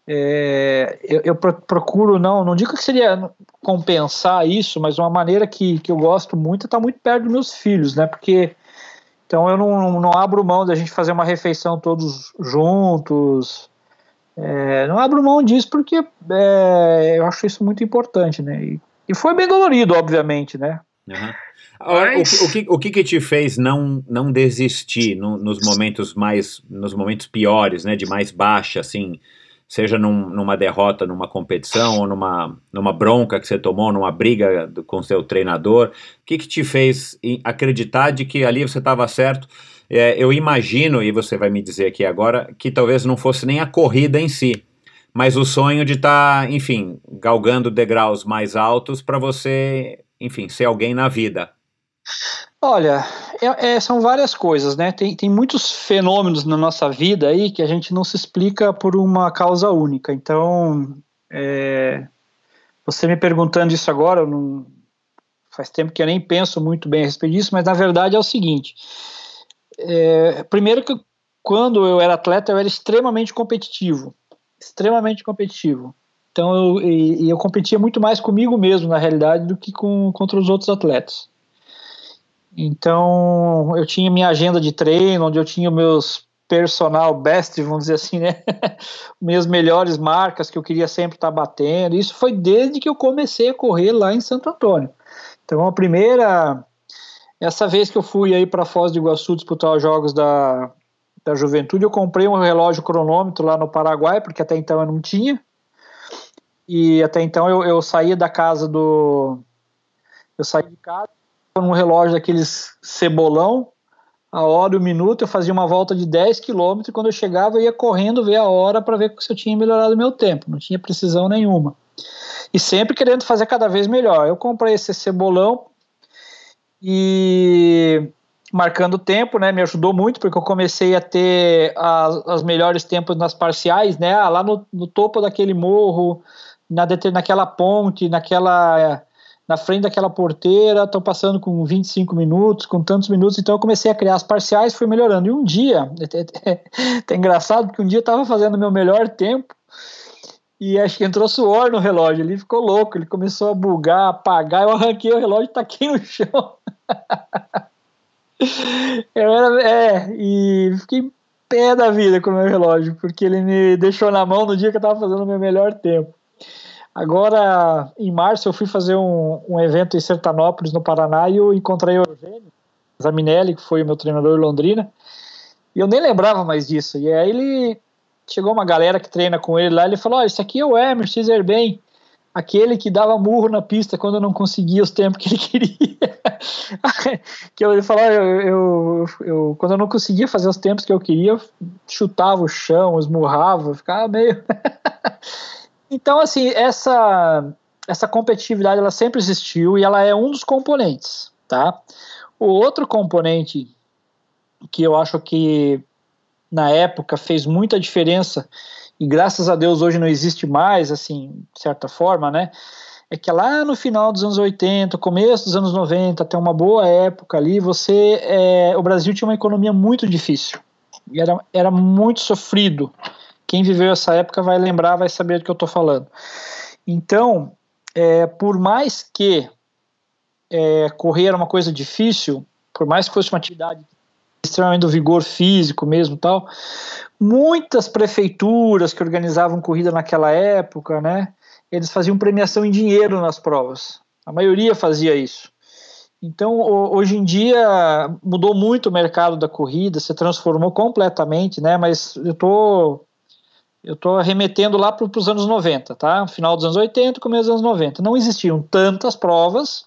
é, eu, eu, procuro, não, não digo que seria compensar isso, mas uma maneira que, que eu gosto muito é estar muito perto dos meus filhos, né? Porque então eu não, não abro mão da gente fazer uma refeição todos juntos. É, não abro mão disso porque é, eu acho isso muito importante, né? E, e foi bem dolorido, obviamente, né? Uhum. Mas... O, o, que, o que, que te fez não, não desistir no, nos momentos mais nos momentos piores, né? De mais baixa, assim, seja num, numa derrota numa competição ou numa, numa bronca que você tomou, numa briga com seu treinador, o que, que te fez acreditar de que ali você estava certo? É, eu imagino, e você vai me dizer aqui agora, que talvez não fosse nem a corrida em si, mas o sonho de estar, tá, enfim, galgando degraus mais altos para você, enfim, ser alguém na vida. Olha, é, é, são várias coisas, né? Tem, tem muitos fenômenos na nossa vida aí que a gente não se explica por uma causa única. Então, é, você me perguntando isso agora, não, faz tempo que eu nem penso muito bem a respeito disso, mas na verdade é o seguinte: é, primeiro que quando eu era atleta eu era extremamente competitivo, extremamente competitivo. Então eu, e, e eu competia muito mais comigo mesmo na realidade do que com, contra os outros atletas. Então, eu tinha minha agenda de treino, onde eu tinha meus personal best, vamos dizer assim, né? Minhas melhores marcas que eu queria sempre estar tá batendo. Isso foi desde que eu comecei a correr lá em Santo Antônio. Então, a primeira. Essa vez que eu fui aí para Foz do Iguaçu disputar os jogos da, da juventude, eu comprei um relógio cronômetro lá no Paraguai, porque até então eu não tinha. E até então eu, eu saía da casa do. Eu saí de casa num relógio daqueles cebolão, a hora e o minuto, eu fazia uma volta de 10 km e quando eu chegava eu ia correndo ver a hora para ver se eu tinha melhorado o meu tempo, não tinha precisão nenhuma. E sempre querendo fazer cada vez melhor. Eu comprei esse cebolão e marcando tempo, né, me ajudou muito porque eu comecei a ter as, as melhores tempos nas parciais, né, lá no, no topo daquele morro, na, naquela ponte, naquela na frente daquela porteira, estou passando com 25 minutos, com tantos minutos, então eu comecei a criar as parciais, fui melhorando. E um dia, é, é, é engraçado, porque um dia eu estava fazendo o meu melhor tempo, e acho que entrou suor no relógio, ele ficou louco, ele começou a bugar, apagar, eu arranquei o relógio e taquei no chão. eu era, é, e fiquei pé da vida com o meu relógio, porque ele me deixou na mão no dia que eu estava fazendo o meu melhor tempo. Agora, em março, eu fui fazer um, um evento em Sertanópolis, no Paraná, e eu encontrei o Eugênio Zaminelli, que foi o meu treinador em Londrina, e eu nem lembrava mais disso. E aí ele chegou uma galera que treina com ele lá, ele falou: oh, isso aqui é o Emerson Iserben, aquele que dava murro na pista quando eu não conseguia os tempos que ele queria. que ele falou: eu, eu, eu, quando eu não conseguia fazer os tempos que eu queria, eu chutava o chão, esmurrava, ficava meio. Então, assim, essa, essa competitividade ela sempre existiu e ela é um dos componentes, tá? O outro componente que eu acho que na época fez muita diferença e graças a Deus hoje não existe mais, assim, de certa forma, né? É que lá no final dos anos 80, começo dos anos 90, até uma boa época ali, você, é, o Brasil tinha uma economia muito difícil, Era, era muito sofrido. Quem viveu essa época vai lembrar, vai saber do que eu estou falando. Então, é, por mais que é, correr era uma coisa difícil, por mais que fosse uma atividade extremamente do vigor físico mesmo tal, muitas prefeituras que organizavam corrida naquela época, né, eles faziam premiação em dinheiro nas provas. A maioria fazia isso. Então, hoje em dia mudou muito o mercado da corrida, se transformou completamente, né? Mas eu tô eu tô remetendo lá para os anos 90, tá? Final dos anos 80, começo dos anos 90. Não existiam tantas provas,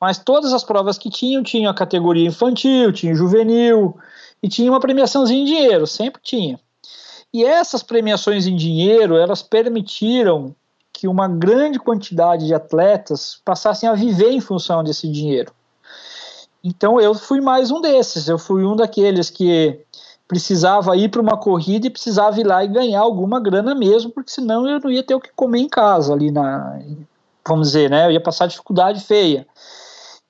mas todas as provas que tinham, tinham a categoria infantil, tinha juvenil, e tinha uma premiaçãozinha em dinheiro, sempre tinha. E essas premiações em dinheiro, elas permitiram que uma grande quantidade de atletas passassem a viver em função desse dinheiro. Então eu fui mais um desses, eu fui um daqueles que precisava ir para uma corrida e precisava ir lá e ganhar alguma grana mesmo, porque senão eu não ia ter o que comer em casa ali na, vamos dizer, né? Eu ia passar dificuldade feia.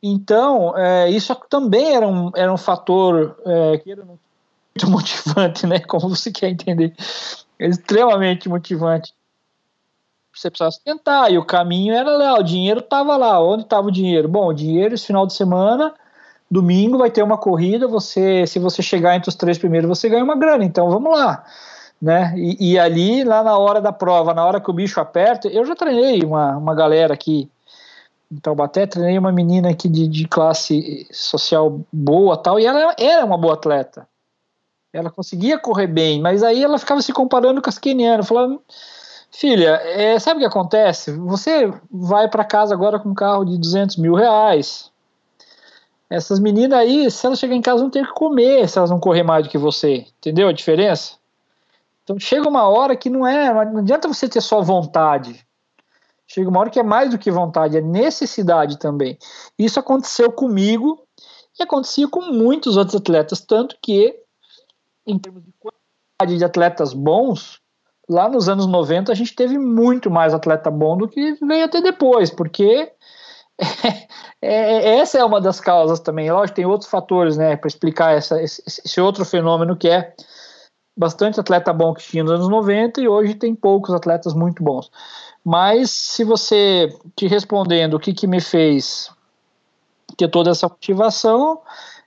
Então, é, isso também era um, era um fator é, muito motivante, né? Como você quer entender. É extremamente motivante. Você precisava tentar, e o caminho era lá, o dinheiro estava lá. Onde estava o dinheiro? Bom, o dinheiro esse final de semana, domingo vai ter uma corrida, você, se você chegar entre os três primeiros, você ganha uma grana, então vamos lá. Né? E, e ali, lá na hora da prova, na hora que o bicho aperta, eu já treinei uma, uma galera aqui em Taubaté, treinei uma menina aqui de, de classe social boa tal, e ela era uma boa atleta. Ela conseguia correr bem, mas aí ela ficava se comparando com as quenianas, falando, filha, é, sabe o que acontece? Você vai para casa agora com um carro de 200 mil reais, essas meninas aí, se elas chegarem em casa, vão ter que comer se elas não correr mais do que você, entendeu a diferença? Então chega uma hora que não é, não adianta você ter só vontade, Chega uma hora que é mais do que vontade, é necessidade também. Isso aconteceu comigo e acontecia com muitos outros atletas, tanto que, em termos de quantidade de atletas bons, lá nos anos 90 a gente teve muito mais atleta bom do que veio até depois, porque é, é, essa é uma das causas também. Lógico, tem outros fatores né, para explicar essa, esse, esse, outro fenômeno que é bastante atleta bom que tinha nos anos 90 e hoje tem poucos atletas muito bons. Mas se você te respondendo o que, que me fez ter toda essa motivação,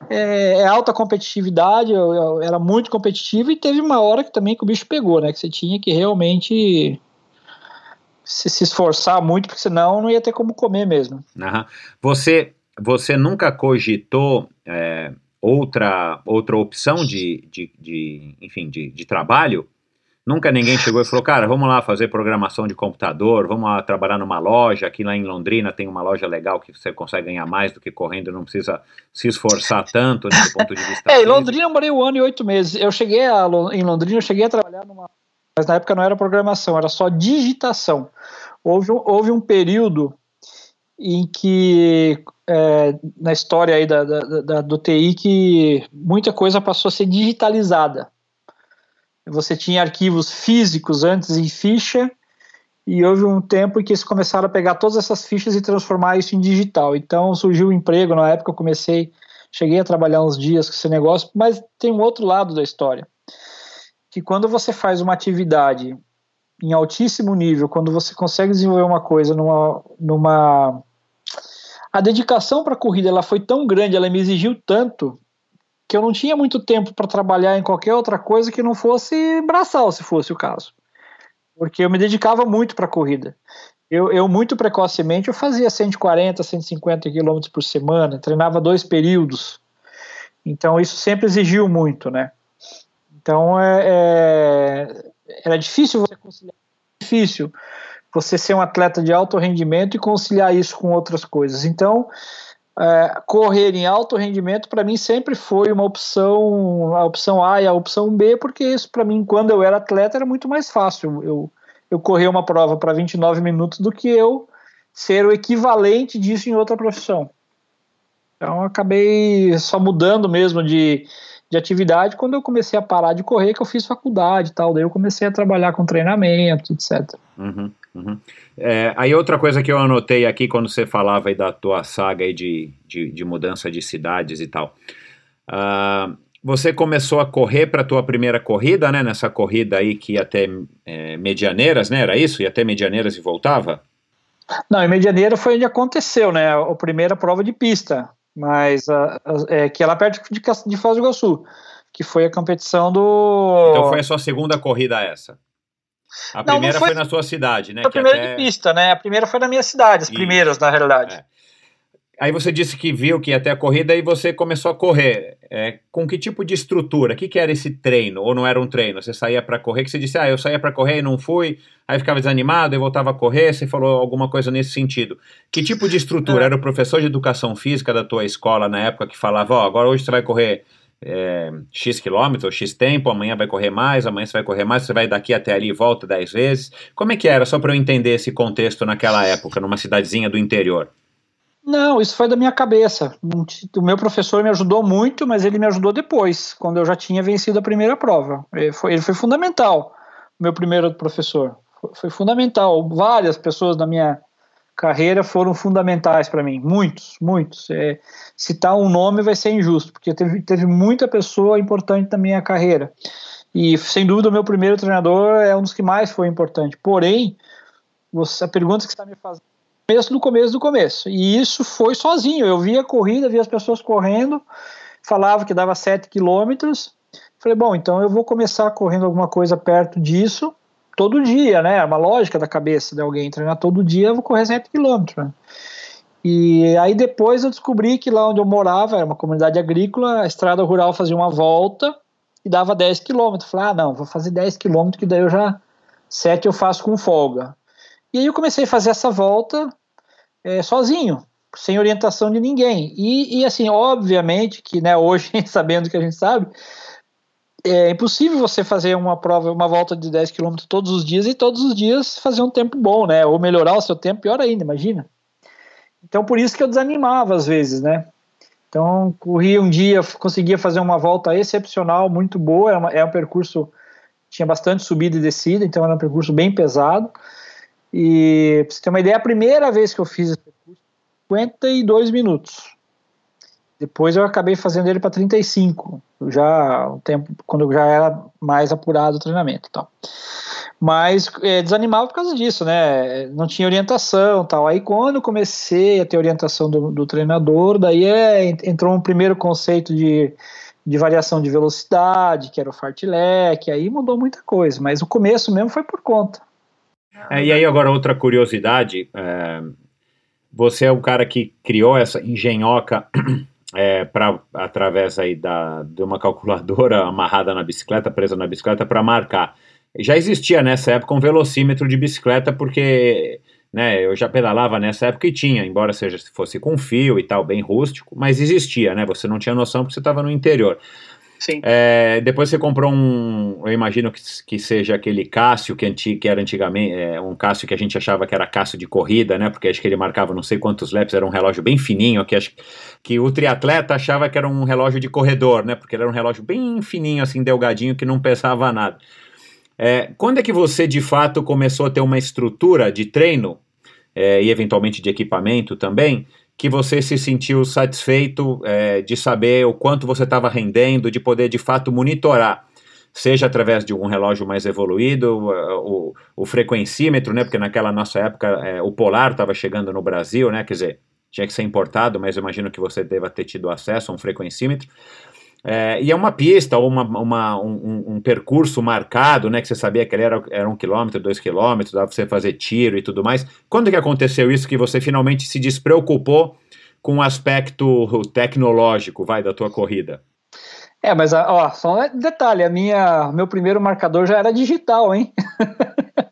é, é alta competitividade, eu, eu, era muito competitivo e teve uma hora que também que o bicho pegou, né? Que você tinha que realmente se, se esforçar muito, porque senão não ia ter como comer mesmo. Uhum. Você, você nunca cogitou é, outra, outra opção de, de, de enfim, de, de trabalho? Nunca ninguém chegou e falou, cara, vamos lá fazer programação de computador, vamos lá trabalhar numa loja, aqui lá em Londrina tem uma loja legal que você consegue ganhar mais do que correndo, não precisa se esforçar tanto nesse ponto de vista. é, em Londrina eu morei um ano e oito meses. Eu cheguei a, em Londrina, eu cheguei a trabalhar numa. Mas na época não era programação, era só digitação. Houve um, houve um período em que é, na história aí da, da, da, do TI que muita coisa passou a ser digitalizada. Você tinha arquivos físicos antes em ficha, e houve um tempo em que eles começaram a pegar todas essas fichas e transformar isso em digital. Então surgiu o um emprego, na época eu comecei, cheguei a trabalhar uns dias com esse negócio, mas tem um outro lado da história, que quando você faz uma atividade em altíssimo nível, quando você consegue desenvolver uma coisa numa, numa a dedicação para a corrida ela foi tão grande, ela me exigiu tanto que eu não tinha muito tempo para trabalhar em qualquer outra coisa que não fosse braçal, se fosse o caso. Porque eu me dedicava muito para a corrida. Eu, eu, muito precocemente, eu fazia 140, 150 quilômetros por semana, treinava dois períodos. Então, isso sempre exigiu muito, né? Então, é, é, era difícil você conciliar. Difícil você ser um atleta de alto rendimento e conciliar isso com outras coisas. Então, é, correr em alto rendimento para mim sempre foi uma opção, a opção A e a opção B, porque isso para mim, quando eu era atleta, era muito mais fácil. Eu, eu correr uma prova para 29 minutos do que eu ser o equivalente disso em outra profissão. Então acabei só mudando mesmo de, de atividade quando eu comecei a parar de correr, que eu fiz faculdade e tal. Daí eu comecei a trabalhar com treinamento, etc. Uhum, uhum. É, aí outra coisa que eu anotei aqui quando você falava aí da tua saga aí de, de, de mudança de cidades e tal. Uh, você começou a correr para a tua primeira corrida, né? Nessa corrida aí que ia até é, Medianeiras, né? Era isso? Ia até Medianeiras e voltava? Não, em Medianeira foi onde aconteceu, né? A primeira prova de pista, mas a, a, é, que é lá perto de, de Foz do Iguaçu, que foi a competição do. Então foi a sua segunda corrida essa? A não, primeira não foi... foi... na sua cidade, né? A primeira até... de pista, né? A primeira foi na minha cidade, as primeiras, na realidade. É. Aí você disse que viu que ia até a corrida e você começou a correr. É, com que tipo de estrutura? O que, que era esse treino? Ou não era um treino? Você saía para correr, que você disse, ah, eu saía para correr e não fui, aí ficava desanimado e voltava a correr, você falou alguma coisa nesse sentido. Que tipo de estrutura? Era o professor de educação física da tua escola na época que falava, ó, oh, agora hoje você vai correr é, X quilômetros, X tempo, amanhã vai correr mais, amanhã você vai correr mais, você vai daqui até ali e volta 10 vezes. Como é que era, só para eu entender esse contexto naquela época, numa cidadezinha do interior? Não, isso foi da minha cabeça. O meu professor me ajudou muito, mas ele me ajudou depois, quando eu já tinha vencido a primeira prova. Ele foi, ele foi fundamental, meu primeiro professor. Foi, foi fundamental. Várias pessoas da minha carreira foram fundamentais para mim. Muitos, muitos. É, citar um nome vai ser injusto, porque teve, teve muita pessoa importante na minha carreira. E, sem dúvida, o meu primeiro treinador é um dos que mais foi importante. Porém, você, a pergunta que você está me fazendo começo do começo do começo. E isso foi sozinho. Eu via a corrida, via as pessoas correndo, falava que dava 7 quilômetros. Falei, bom, então eu vou começar correndo alguma coisa perto disso todo dia, né? É uma lógica da cabeça de alguém treinar todo dia, eu vou correr 7 quilômetros. Né? E aí depois eu descobri que lá onde eu morava, era uma comunidade agrícola, a estrada rural fazia uma volta e dava 10 quilômetros. Falei, ah, não, vou fazer 10 quilômetros, que daí eu já 7 eu faço com folga. E aí eu comecei a fazer essa volta é, sozinho, sem orientação de ninguém. E, e, assim, obviamente que né, hoje, sabendo que a gente sabe, é impossível você fazer uma prova, uma volta de 10 km todos os dias e todos os dias fazer um tempo bom, né? Ou melhorar o seu tempo, pior ainda, imagina. Então por isso que eu desanimava às vezes, né? Então corria um dia, conseguia fazer uma volta excepcional, muito boa, é um percurso tinha bastante subida e descida, então era um percurso bem pesado. E pra você ter uma ideia, a primeira vez que eu fiz esse curso, 52 minutos. Depois eu acabei fazendo ele para 35, já o tempo quando eu já era mais apurado o treinamento, tal. Mas é, desanimava por causa disso, né? Não tinha orientação, tal. Aí quando comecei a ter orientação do, do treinador, daí é, entrou um primeiro conceito de, de variação de velocidade, que era o fartlek, aí mudou muita coisa. Mas o começo mesmo foi por conta. É, e aí agora outra curiosidade, é, você é o cara que criou essa engenhoca é, para através aí da, de uma calculadora amarrada na bicicleta, presa na bicicleta para marcar. Já existia nessa época um velocímetro de bicicleta porque né, eu já pedalava nessa época e tinha, embora seja se fosse com fio e tal, bem rústico, mas existia, né? Você não tinha noção porque você estava no interior. Sim. É, depois você comprou um, eu imagino que, que seja aquele Cássio que, anti, que era antigamente, é, um Cássio que a gente achava que era Cássio de corrida, né? Porque acho que ele marcava não sei quantos laps, era um relógio bem fininho, que acho que o triatleta achava que era um relógio de corredor, né? Porque era um relógio bem fininho, assim, delgadinho, que não pesava nada. É, quando é que você de fato começou a ter uma estrutura de treino é, e eventualmente de equipamento também? Que você se sentiu satisfeito é, de saber o quanto você estava rendendo, de poder de fato monitorar, seja através de um relógio mais evoluído, o, o frequencímetro, né? Porque naquela nossa época é, o Polar estava chegando no Brasil, né? Quer dizer, tinha que ser importado, mas imagino que você deva ter tido acesso a um frequencímetro. É, e é uma pista ou uma, uma um, um, percurso marcado, né? Que você sabia que ele era, era um quilômetro, dois quilômetros, dava para você fazer tiro e tudo mais. Quando que aconteceu isso que você finalmente se despreocupou com o aspecto tecnológico, vai, da tua corrida? É, mas ó, só um detalhe, a minha, meu primeiro marcador já era digital, hein?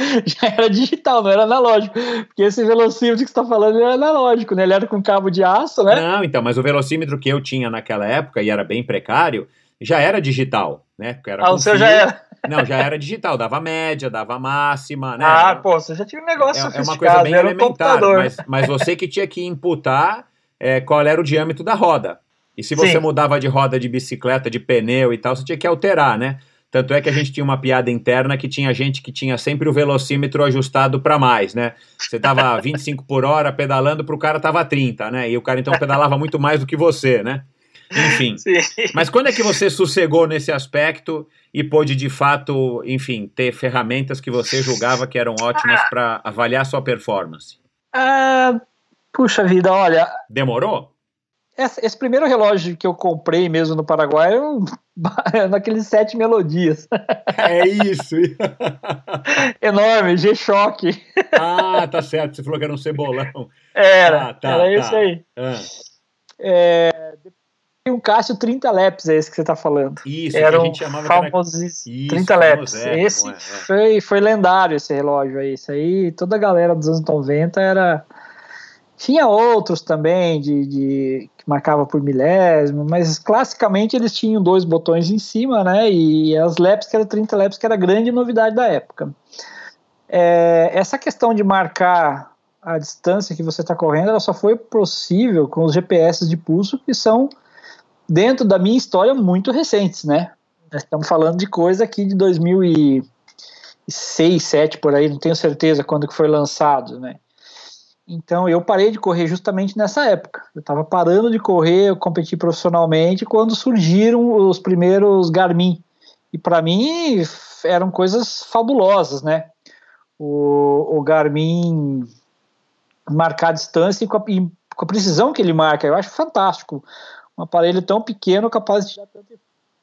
já era digital, não era analógico. Porque esse velocímetro que você está falando era analógico, né? Ele era com cabo de aço, né? Não, então, mas o velocímetro que eu tinha naquela época, e era bem precário, já era digital, né? Era ah, o seu já era. Não, já era digital, dava média, dava máxima, né? Ah, pô, você já tinha um negócio é, é uma coisa bem elementar, um mas, mas você que tinha que imputar é, qual era o diâmetro da roda. E se você Sim. mudava de roda de bicicleta, de pneu e tal, você tinha que alterar, né? Tanto é que a gente tinha uma piada interna que tinha gente que tinha sempre o velocímetro ajustado para mais, né? Você tava 25 por hora pedalando, para o cara tava 30, né? E o cara então pedalava muito mais do que você, né? Enfim. Sim. Mas quando é que você sossegou nesse aspecto e pôde, de fato, enfim, ter ferramentas que você julgava que eram ótimas para avaliar sua performance? Ah, puxa vida, olha. Demorou? Esse, esse, primeiro relógio que eu comprei mesmo no Paraguai um, naqueles sete melodias. É isso. Enorme, G-Shock. Ah, tá certo. Você falou que era um cebolão. Era, ah, tá, era tá. isso aí. Ah. É, um Cássio 30 Leps, é esse que você está falando. Isso, era que a gente chamava famosíssimo. 30 Leps. Esse é, é. Foi, foi lendário esse relógio aí. Isso aí, toda a galera dos anos 90 era. Tinha outros também de, de marcava por milésimo, mas classicamente eles tinham dois botões em cima, né? E as Leps, que era 30 Leps, que era a grande novidade da época. É, essa questão de marcar a distância que você está correndo, ela só foi possível com os GPS de pulso, que são dentro da minha história, muito recentes, né? Estamos falando de coisa aqui de 2006, 2007 por aí, não tenho certeza quando que foi lançado, né? Então eu parei de correr justamente nessa época. Eu estava parando de correr, eu competi profissionalmente quando surgiram os primeiros Garmin. E para mim eram coisas fabulosas, né? O, o Garmin marcar a distância e com a, e com a precisão que ele marca, eu acho fantástico um aparelho tão pequeno capaz de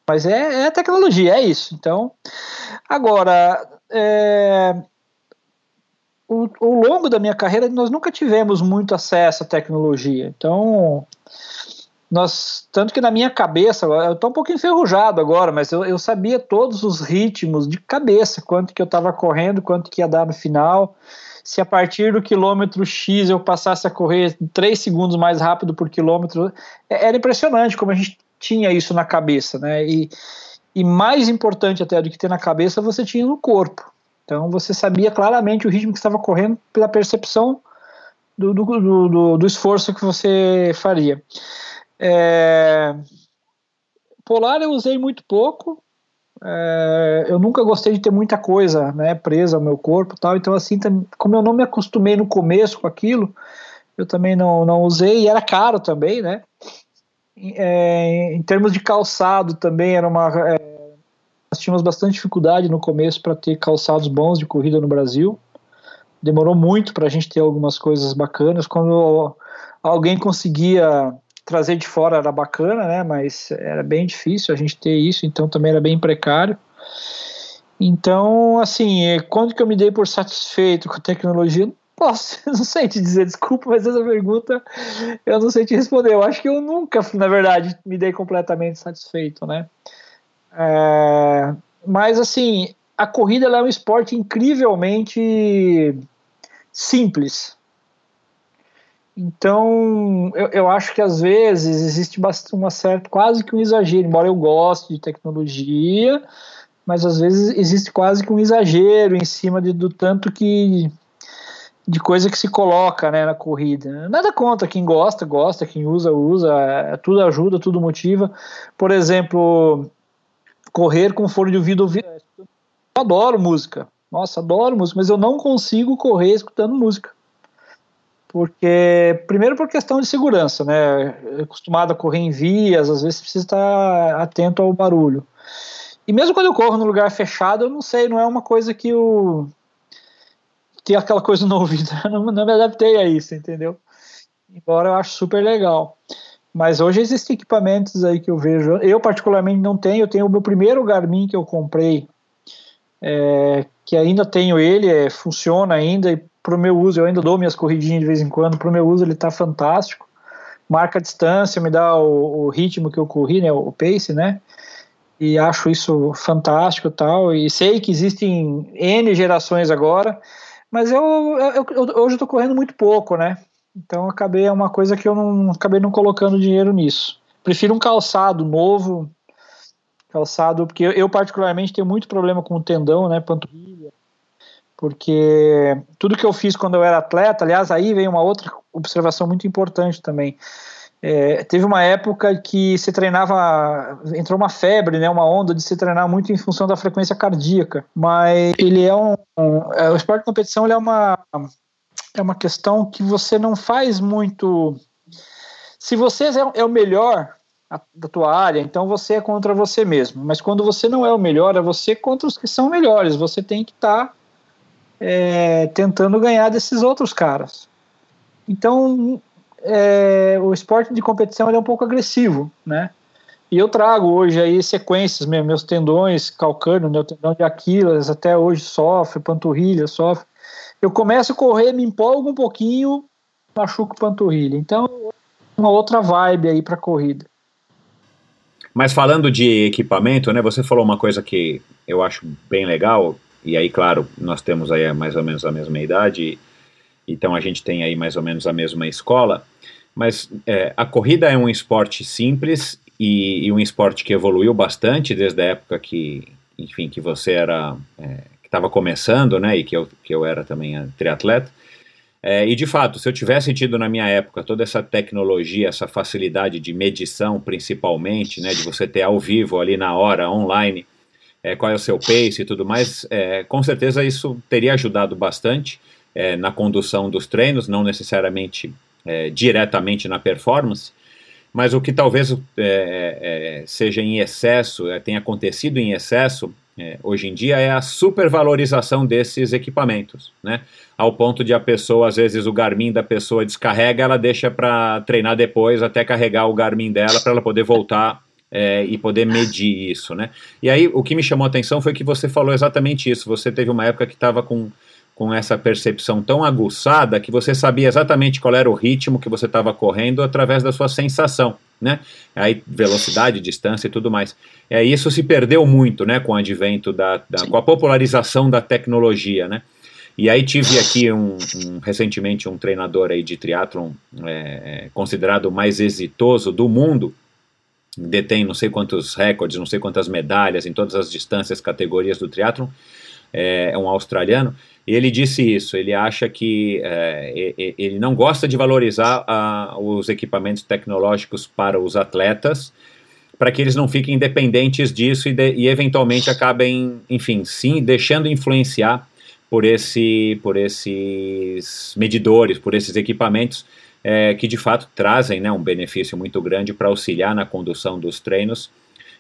mas é, é tecnologia, é isso. Então, agora, é, o, ao longo da minha carreira, nós nunca tivemos muito acesso à tecnologia. Então, nós, tanto que na minha cabeça, eu estou um pouco enferrujado agora, mas eu, eu sabia todos os ritmos de cabeça, quanto que eu estava correndo, quanto que ia dar no final se a partir do quilômetro X eu passasse a correr 3 segundos mais rápido por quilômetro, é, era impressionante como a gente tinha isso na cabeça, né? E, e mais importante até do que ter na cabeça, você tinha no corpo. Então você sabia claramente o ritmo que estava correndo pela percepção do, do, do, do esforço que você faria. É, Polar eu usei muito pouco, é, eu nunca gostei de ter muita coisa né, presa ao meu corpo tal, então assim, como eu não me acostumei no começo com aquilo, eu também não, não usei, e era caro também, né? É, em termos de calçado também era uma. Nós tínhamos bastante dificuldade no começo para ter calçados bons de corrida no Brasil. Demorou muito para a gente ter algumas coisas bacanas. Quando alguém conseguia trazer de fora era bacana, né? Mas era bem difícil a gente ter isso, então também era bem precário. Então, assim, é, quando que eu me dei por satisfeito com a tecnologia? Posso, não sei te dizer, desculpa, mas essa pergunta eu não sei te responder. Eu acho que eu nunca, na verdade, me dei completamente satisfeito, né? É, mas, assim, a corrida é um esporte incrivelmente simples. Então, eu, eu acho que às vezes existe uma certa, quase que um exagero, embora eu goste de tecnologia, mas às vezes existe quase que um exagero em cima de, do tanto que de coisa que se coloca né, na corrida. Nada contra, quem gosta, gosta, quem usa, usa, é, tudo ajuda, tudo motiva. Por exemplo, correr com fone de ouvido. Eu adoro música, nossa, adoro música, mas eu não consigo correr escutando música porque primeiro por questão de segurança, né? É acostumado a correr em vias, às vezes precisa estar atento ao barulho. E mesmo quando eu corro no lugar fechado, eu não sei, não é uma coisa que eu tem aquela coisa no ouvido, eu não, não me adaptei a isso, entendeu? Embora eu acho super legal. Mas hoje existem equipamentos aí que eu vejo. Eu particularmente não tenho, eu tenho o meu primeiro Garmin que eu comprei, é, que ainda tenho ele, é, funciona ainda. E para o meu uso, eu ainda dou minhas corridinhas de vez em quando, para o meu uso ele está fantástico, marca a distância, me dá o, o, ritmo que eu corri, né, o pace, né, e acho isso fantástico tal, e sei que existem N gerações agora, mas eu, eu, eu hoje estou correndo muito pouco, né, então acabei, é uma coisa que eu não, acabei não colocando dinheiro nisso. Prefiro um calçado novo, calçado, porque eu, eu particularmente tenho muito problema com o tendão, né, panturrilha, porque tudo que eu fiz quando eu era atleta, aliás, aí vem uma outra observação muito importante também. É, teve uma época que se treinava, entrou uma febre, né, uma onda de se treinar muito em função da frequência cardíaca, mas ele é um, um é, o esporte de competição ele é uma é uma questão que você não faz muito. Se você é, é o melhor, da tua área, então você é contra você mesmo. Mas quando você não é o melhor, é você contra os que são melhores. Você tem que estar tá, é, tentando ganhar desses outros caras. Então, é, o esporte de competição é um pouco agressivo, né? E eu trago hoje aí sequências, meus tendões calcâneo, meu tendão de Aquiles até hoje sofre, panturrilha sofre. Eu começo a correr, me empolgo um pouquinho, machuco panturrilha. Então, uma outra vibe aí para corrida. Mas falando de equipamento, né, você falou uma coisa que eu acho bem legal, e aí, claro, nós temos aí mais ou menos a mesma idade, então a gente tem aí mais ou menos a mesma escola, mas é, a corrida é um esporte simples e, e, um esporte que evoluiu bastante desde a época que, enfim, que você era, é, que estava começando, né, e que eu, que eu era também triatleta. É, e de fato, se eu tivesse tido na minha época toda essa tecnologia, essa facilidade de medição, principalmente, né, de você ter ao vivo ali na hora, online, é, qual é o seu pace e tudo mais, é, com certeza isso teria ajudado bastante é, na condução dos treinos, não necessariamente é, diretamente na performance, mas o que talvez é, seja em excesso, tenha acontecido em excesso é, hoje em dia é a supervalorização desses equipamentos, né? Ao ponto de a pessoa, às vezes o Garmin da pessoa descarrega, ela deixa para treinar depois até carregar o Garmin dela para ela poder voltar é, e poder medir isso, né? E aí o que me chamou a atenção foi que você falou exatamente isso. Você teve uma época que estava com com essa percepção tão aguçada que você sabia exatamente qual era o ritmo que você estava correndo através da sua sensação, né? Aí velocidade, distância e tudo mais. É, isso se perdeu muito, né, com o advento da, da com a popularização da tecnologia, né? E aí tive aqui um, um recentemente um treinador aí de triatlon é, considerado o mais exitoso do mundo, detém não sei quantos recordes, não sei quantas medalhas em todas as distâncias, categorias do triatlon, é, é um australiano, ele disse isso, ele acha que é, ele não gosta de valorizar os equipamentos tecnológicos para os atletas, para que eles não fiquem independentes disso e, de, e, eventualmente acabem, enfim, sim, deixando influenciar por, esse, por esses medidores, por esses equipamentos é, que de fato trazem né, um benefício muito grande para auxiliar na condução dos treinos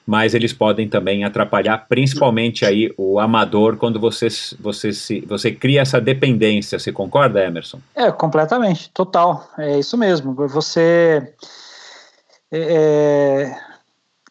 mas eles podem também atrapalhar principalmente aí o amador quando você, você, se, você cria essa dependência. Você concorda, Emerson? É, completamente, total. É isso mesmo. Você é, é,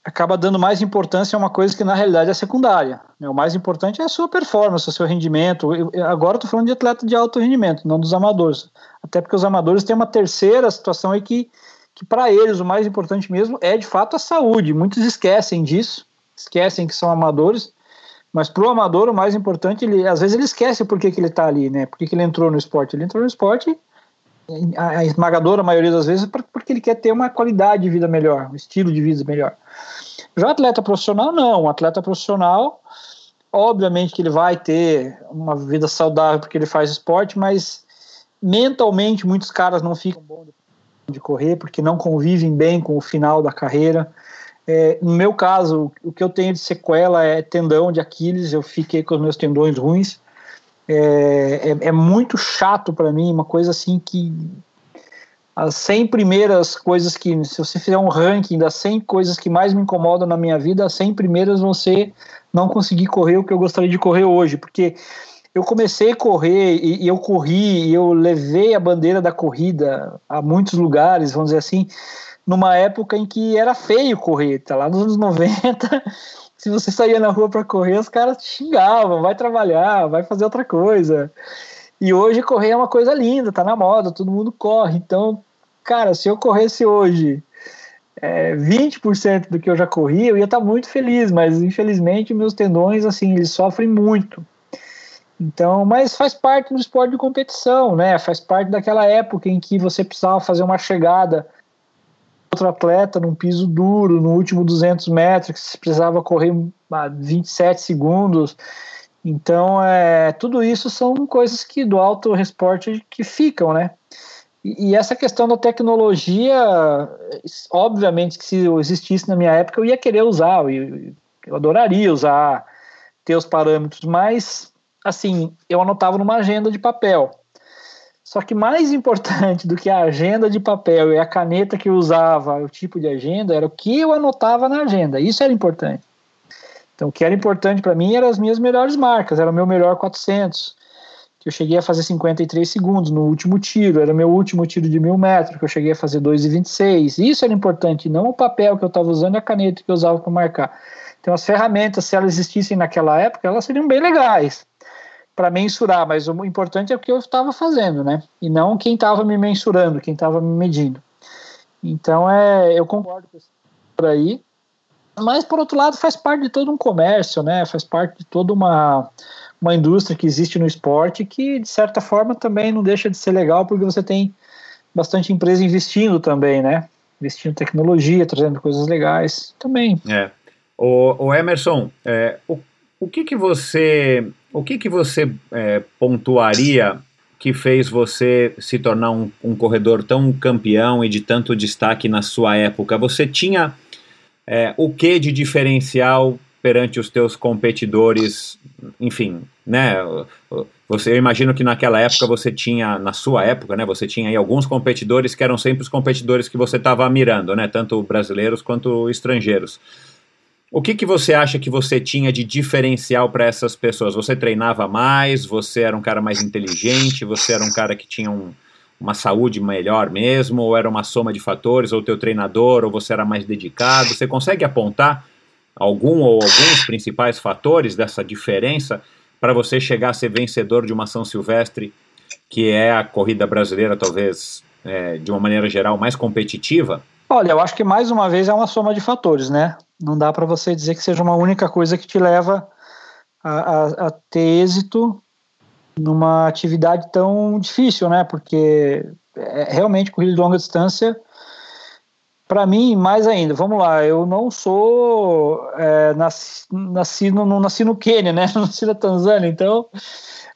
acaba dando mais importância a uma coisa que na realidade é secundária. Né? O mais importante é a sua performance, o seu rendimento. Eu, agora estou falando de atleta de alto rendimento, não dos amadores. Até porque os amadores têm uma terceira situação aí que que para eles o mais importante mesmo é de fato a saúde. Muitos esquecem disso, esquecem que são amadores, mas para o amador o mais importante, ele, às vezes ele esquece por que, que ele está ali, né? Por que, que ele entrou no esporte? Ele entrou no esporte, a, a esmagadora maioria das vezes, porque ele quer ter uma qualidade de vida melhor, um estilo de vida melhor. Já atleta profissional, não. Um atleta profissional, obviamente que ele vai ter uma vida saudável porque ele faz esporte, mas mentalmente muitos caras não ficam bons de correr, porque não convivem bem com o final da carreira. É, no meu caso, o que eu tenho de sequela é tendão de Aquiles, eu fiquei com os meus tendões ruins. É, é, é muito chato para mim, uma coisa assim que as 100 primeiras coisas que, se você fizer um ranking das 100 coisas que mais me incomodam na minha vida, as 100 primeiras vão ser não conseguir correr o que eu gostaria de correr hoje, porque eu comecei a correr e, e eu corri e eu levei a bandeira da corrida a muitos lugares, vamos dizer assim, numa época em que era feio correr, tá lá nos anos 90. Se você saía na rua para correr, os caras te xingavam, vai trabalhar, vai fazer outra coisa. E hoje correr é uma coisa linda, tá na moda, todo mundo corre. Então, cara, se eu corresse hoje é, 20% do que eu já corri, eu ia estar tá muito feliz, mas infelizmente meus tendões, assim, eles sofrem muito. Então, mas faz parte do esporte de competição, né? Faz parte daquela época em que você precisava fazer uma chegada outro atleta num piso duro, no último 200 metros, que você precisava correr 27 segundos. Então, é, tudo isso são coisas que do alto esporte que ficam, né? E, e essa questão da tecnologia, obviamente que se existisse na minha época, eu ia querer usar, eu, eu adoraria usar, ter os parâmetros, mas assim, eu anotava numa agenda de papel. Só que mais importante do que a agenda de papel e a caneta que eu usava, o tipo de agenda, era o que eu anotava na agenda. Isso era importante. Então, o que era importante para mim eram as minhas melhores marcas, era o meu melhor 400, que eu cheguei a fazer 53 segundos no último tiro, era o meu último tiro de mil metros, que eu cheguei a fazer 2,26. Isso era importante, não o papel que eu estava usando e a caneta que eu usava para marcar. Então, as ferramentas, se elas existissem naquela época, elas seriam bem legais para mensurar, mas o importante é o que eu estava fazendo, né? E não quem estava me mensurando, quem estava me medindo. Então, é, eu concordo com isso por aí. Mas, por outro lado, faz parte de todo um comércio, né? Faz parte de toda uma, uma indústria que existe no esporte que, de certa forma, também não deixa de ser legal, porque você tem bastante empresa investindo também, né? Investindo em tecnologia, trazendo coisas legais também. É. O, o Emerson, é, o, o que que você o que, que você é, pontuaria que fez você se tornar um, um, corredor tão campeão e de tanto destaque na sua época? Você tinha é, o que de diferencial perante os teus competidores? Enfim, né? Você, eu imagino que naquela época você tinha, na sua época, né? Você tinha aí alguns competidores que eram sempre os competidores que você estava mirando, né? Tanto brasileiros quanto estrangeiros. O que, que você acha que você tinha de diferencial para essas pessoas? Você treinava mais? Você era um cara mais inteligente? Você era um cara que tinha um, uma saúde melhor mesmo? Ou era uma soma de fatores? Ou teu treinador? Ou você era mais dedicado? Você consegue apontar algum ou alguns principais fatores dessa diferença para você chegar a ser vencedor de uma São Silvestre, que é a corrida brasileira, talvez, é, de uma maneira geral, mais competitiva? Olha, eu acho que mais uma vez é uma soma de fatores, né? Não dá para você dizer que seja uma única coisa que te leva a, a, a, ter êxito numa atividade tão difícil, né? Porque é, realmente corrida de longa distância, para mim, mais ainda. Vamos lá, eu não sou é, nasci, nasci no, não nasci no Quênia, né? Nasci na Tanzânia, então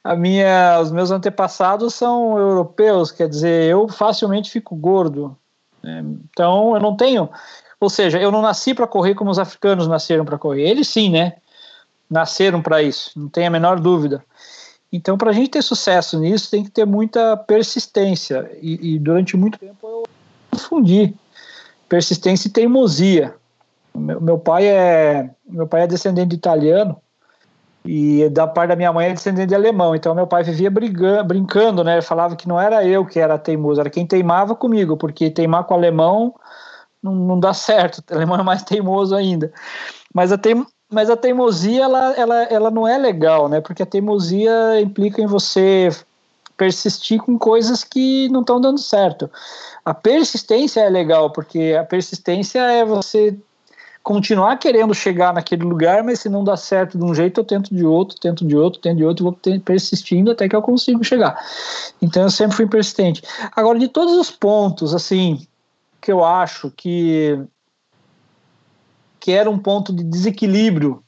a minha, os meus antepassados são europeus, quer dizer, eu facilmente fico gordo. Né? Então, eu não tenho. Ou seja, eu não nasci para correr como os africanos nasceram para correr. Eles sim, né? Nasceram para isso, não tem a menor dúvida. Então, para a gente ter sucesso nisso, tem que ter muita persistência. E, e durante muito tempo eu confundi persistência e teimosia. Meu, meu, pai é meu pai é descendente de italiano e da parte da minha mãe é descendente de alemão. Então meu pai vivia brigando, brincando, né? Falava que não era eu que era teimoso, era quem teimava comigo, porque teimar com alemão não, não dá certo. O alemão é mais teimoso ainda. Mas a, teim, mas a teimosia ela, ela, ela não é legal, né? Porque a teimosia implica em você persistir com coisas que não estão dando certo. A persistência é legal, porque a persistência é você continuar querendo chegar naquele lugar, mas se não dá certo de um jeito, eu tento de outro, tento de outro, tento de outro, vou persistindo até que eu consigo chegar. Então eu sempre fui persistente. Agora, de todos os pontos, assim, que eu acho que que era um ponto de desequilíbrio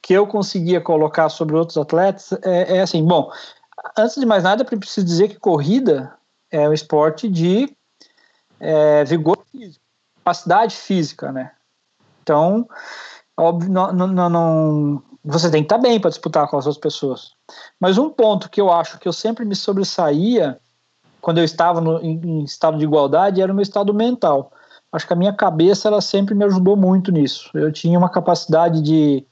que eu conseguia colocar sobre outros atletas é, é assim, bom, antes de mais nada, preciso dizer que corrida é um esporte de é, vigor físico, capacidade física, né? Então, óbvio, não, não, não você tem que estar bem para disputar com as outras pessoas. Mas um ponto que eu acho que eu sempre me sobressaía quando eu estava no, em, em, estado de igualdade era o meu estado mental. Acho que a minha cabeça ela sempre me ajudou muito nisso. Eu tinha uma capacidade de,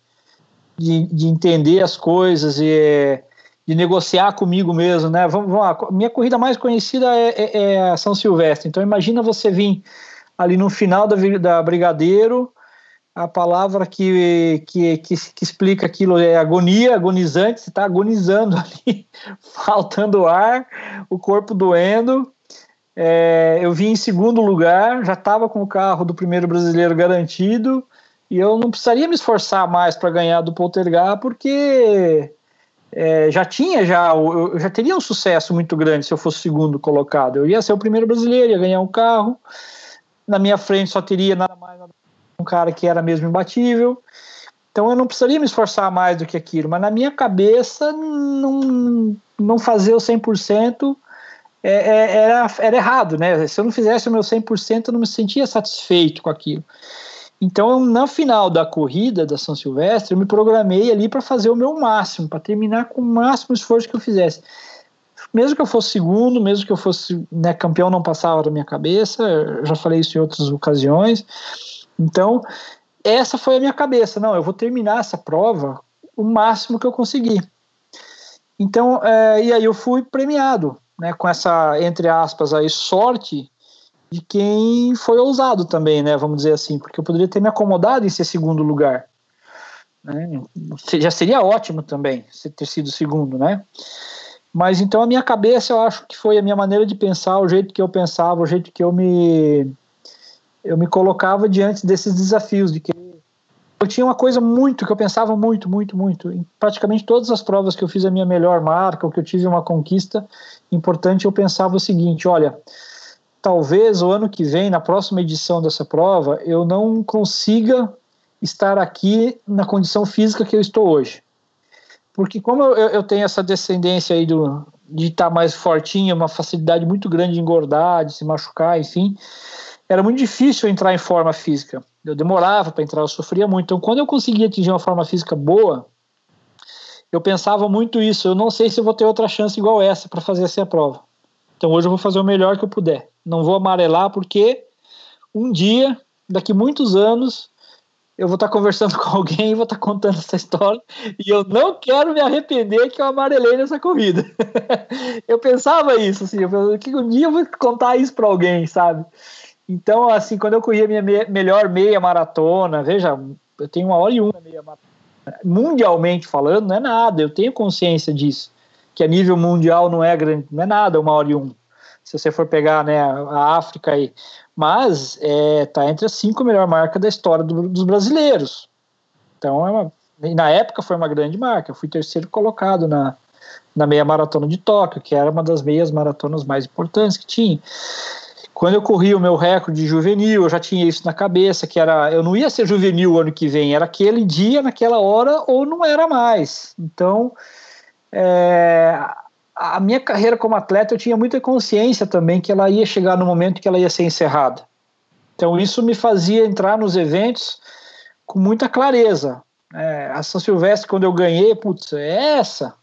de, de entender as coisas e de negociar comigo mesmo, né? Vamos, vamos lá. Minha corrida mais conhecida é, é, é, a São Silvestre. Então imagina você vir ali no final da, da Brigadeiro, a palavra que, que, que, que, explica aquilo é agonia, agonizante, você está agonizando ali, faltando ar, o corpo doendo. É, eu vim em segundo lugar, já estava com o carro do primeiro brasileiro garantido, e eu não precisaria me esforçar mais para ganhar do Poltergar, porque é, já tinha, já, eu já teria um sucesso muito grande se eu fosse segundo colocado. Eu ia ser o primeiro brasileiro, ia ganhar um carro. Na minha frente só teria nada mais um cara que era mesmo imbatível. Então eu não precisaria me esforçar mais do que aquilo, mas na minha cabeça não, não fazer o 100% é, é, era, era errado, né? Se eu não fizesse o meu 100%, eu não me sentia satisfeito com aquilo. Então, na final da corrida da São Silvestre, eu me programei ali para fazer o meu máximo, para terminar com o máximo esforço que eu fizesse. mesmo que eu fosse segundo, mesmo que eu fosse né, campeão, não passava da minha cabeça. Já falei isso em outras ocasiões. Então, essa foi a minha cabeça. Não, eu vou terminar essa prova o máximo que eu conseguir. Então, é, e aí eu fui premiado, né, com essa, entre aspas, aí, sorte de quem foi ousado também, né, vamos dizer assim, porque eu poderia ter me acomodado em ser segundo lugar. Né, já seria ótimo também ter sido segundo, né? Mas então a minha cabeça, eu acho que foi a minha maneira de pensar, o jeito que eu pensava, o jeito que eu me eu me colocava diante desses desafios de que eu tinha uma coisa muito que eu pensava muito, muito, muito. Em praticamente todas as provas que eu fiz a minha melhor marca, ou que eu tive uma conquista importante, eu pensava o seguinte: olha, talvez o ano que vem, na próxima edição dessa prova, eu não consiga estar aqui na condição física que eu estou hoje. Porque como eu, eu tenho essa descendência aí do, de estar mais fortinho, uma facilidade muito grande de engordar, de se machucar, enfim, era muito difícil entrar em forma física. Eu demorava para entrar, eu sofria muito. Então, quando eu conseguia atingir uma forma física boa, eu pensava muito isso. Eu não sei se eu vou ter outra chance igual essa para fazer essa prova. Então, hoje eu vou fazer o melhor que eu puder. Não vou amarelar, porque um dia, daqui muitos anos, eu vou estar conversando com alguém e vou estar contando essa história e eu não quero me arrepender que eu amarelei nessa corrida. eu pensava isso, assim, eu pensava, que um dia eu vou contar isso para alguém, sabe? Então, assim, quando eu corri a minha me melhor meia maratona, veja, eu tenho uma hora e uma meia maratona. Mundialmente falando, não é nada, eu tenho consciência disso, que a nível mundial não é grande, não é nada uma hora e um. Se você for pegar né, a África aí, mas é, tá entre as cinco melhores marcas da história do, dos brasileiros. Então, é uma, na época foi uma grande marca. Eu fui terceiro colocado na, na meia maratona de Tóquio, que era uma das meias maratonas mais importantes que tinha. Quando eu corri o meu recorde de juvenil, eu já tinha isso na cabeça, que era eu não ia ser juvenil o ano que vem, era aquele dia, naquela hora, ou não era mais. Então, é, a minha carreira como atleta, eu tinha muita consciência também que ela ia chegar no momento que ela ia ser encerrada. Então, isso me fazia entrar nos eventos com muita clareza. É, a São Silvestre, quando eu ganhei, putz, é essa,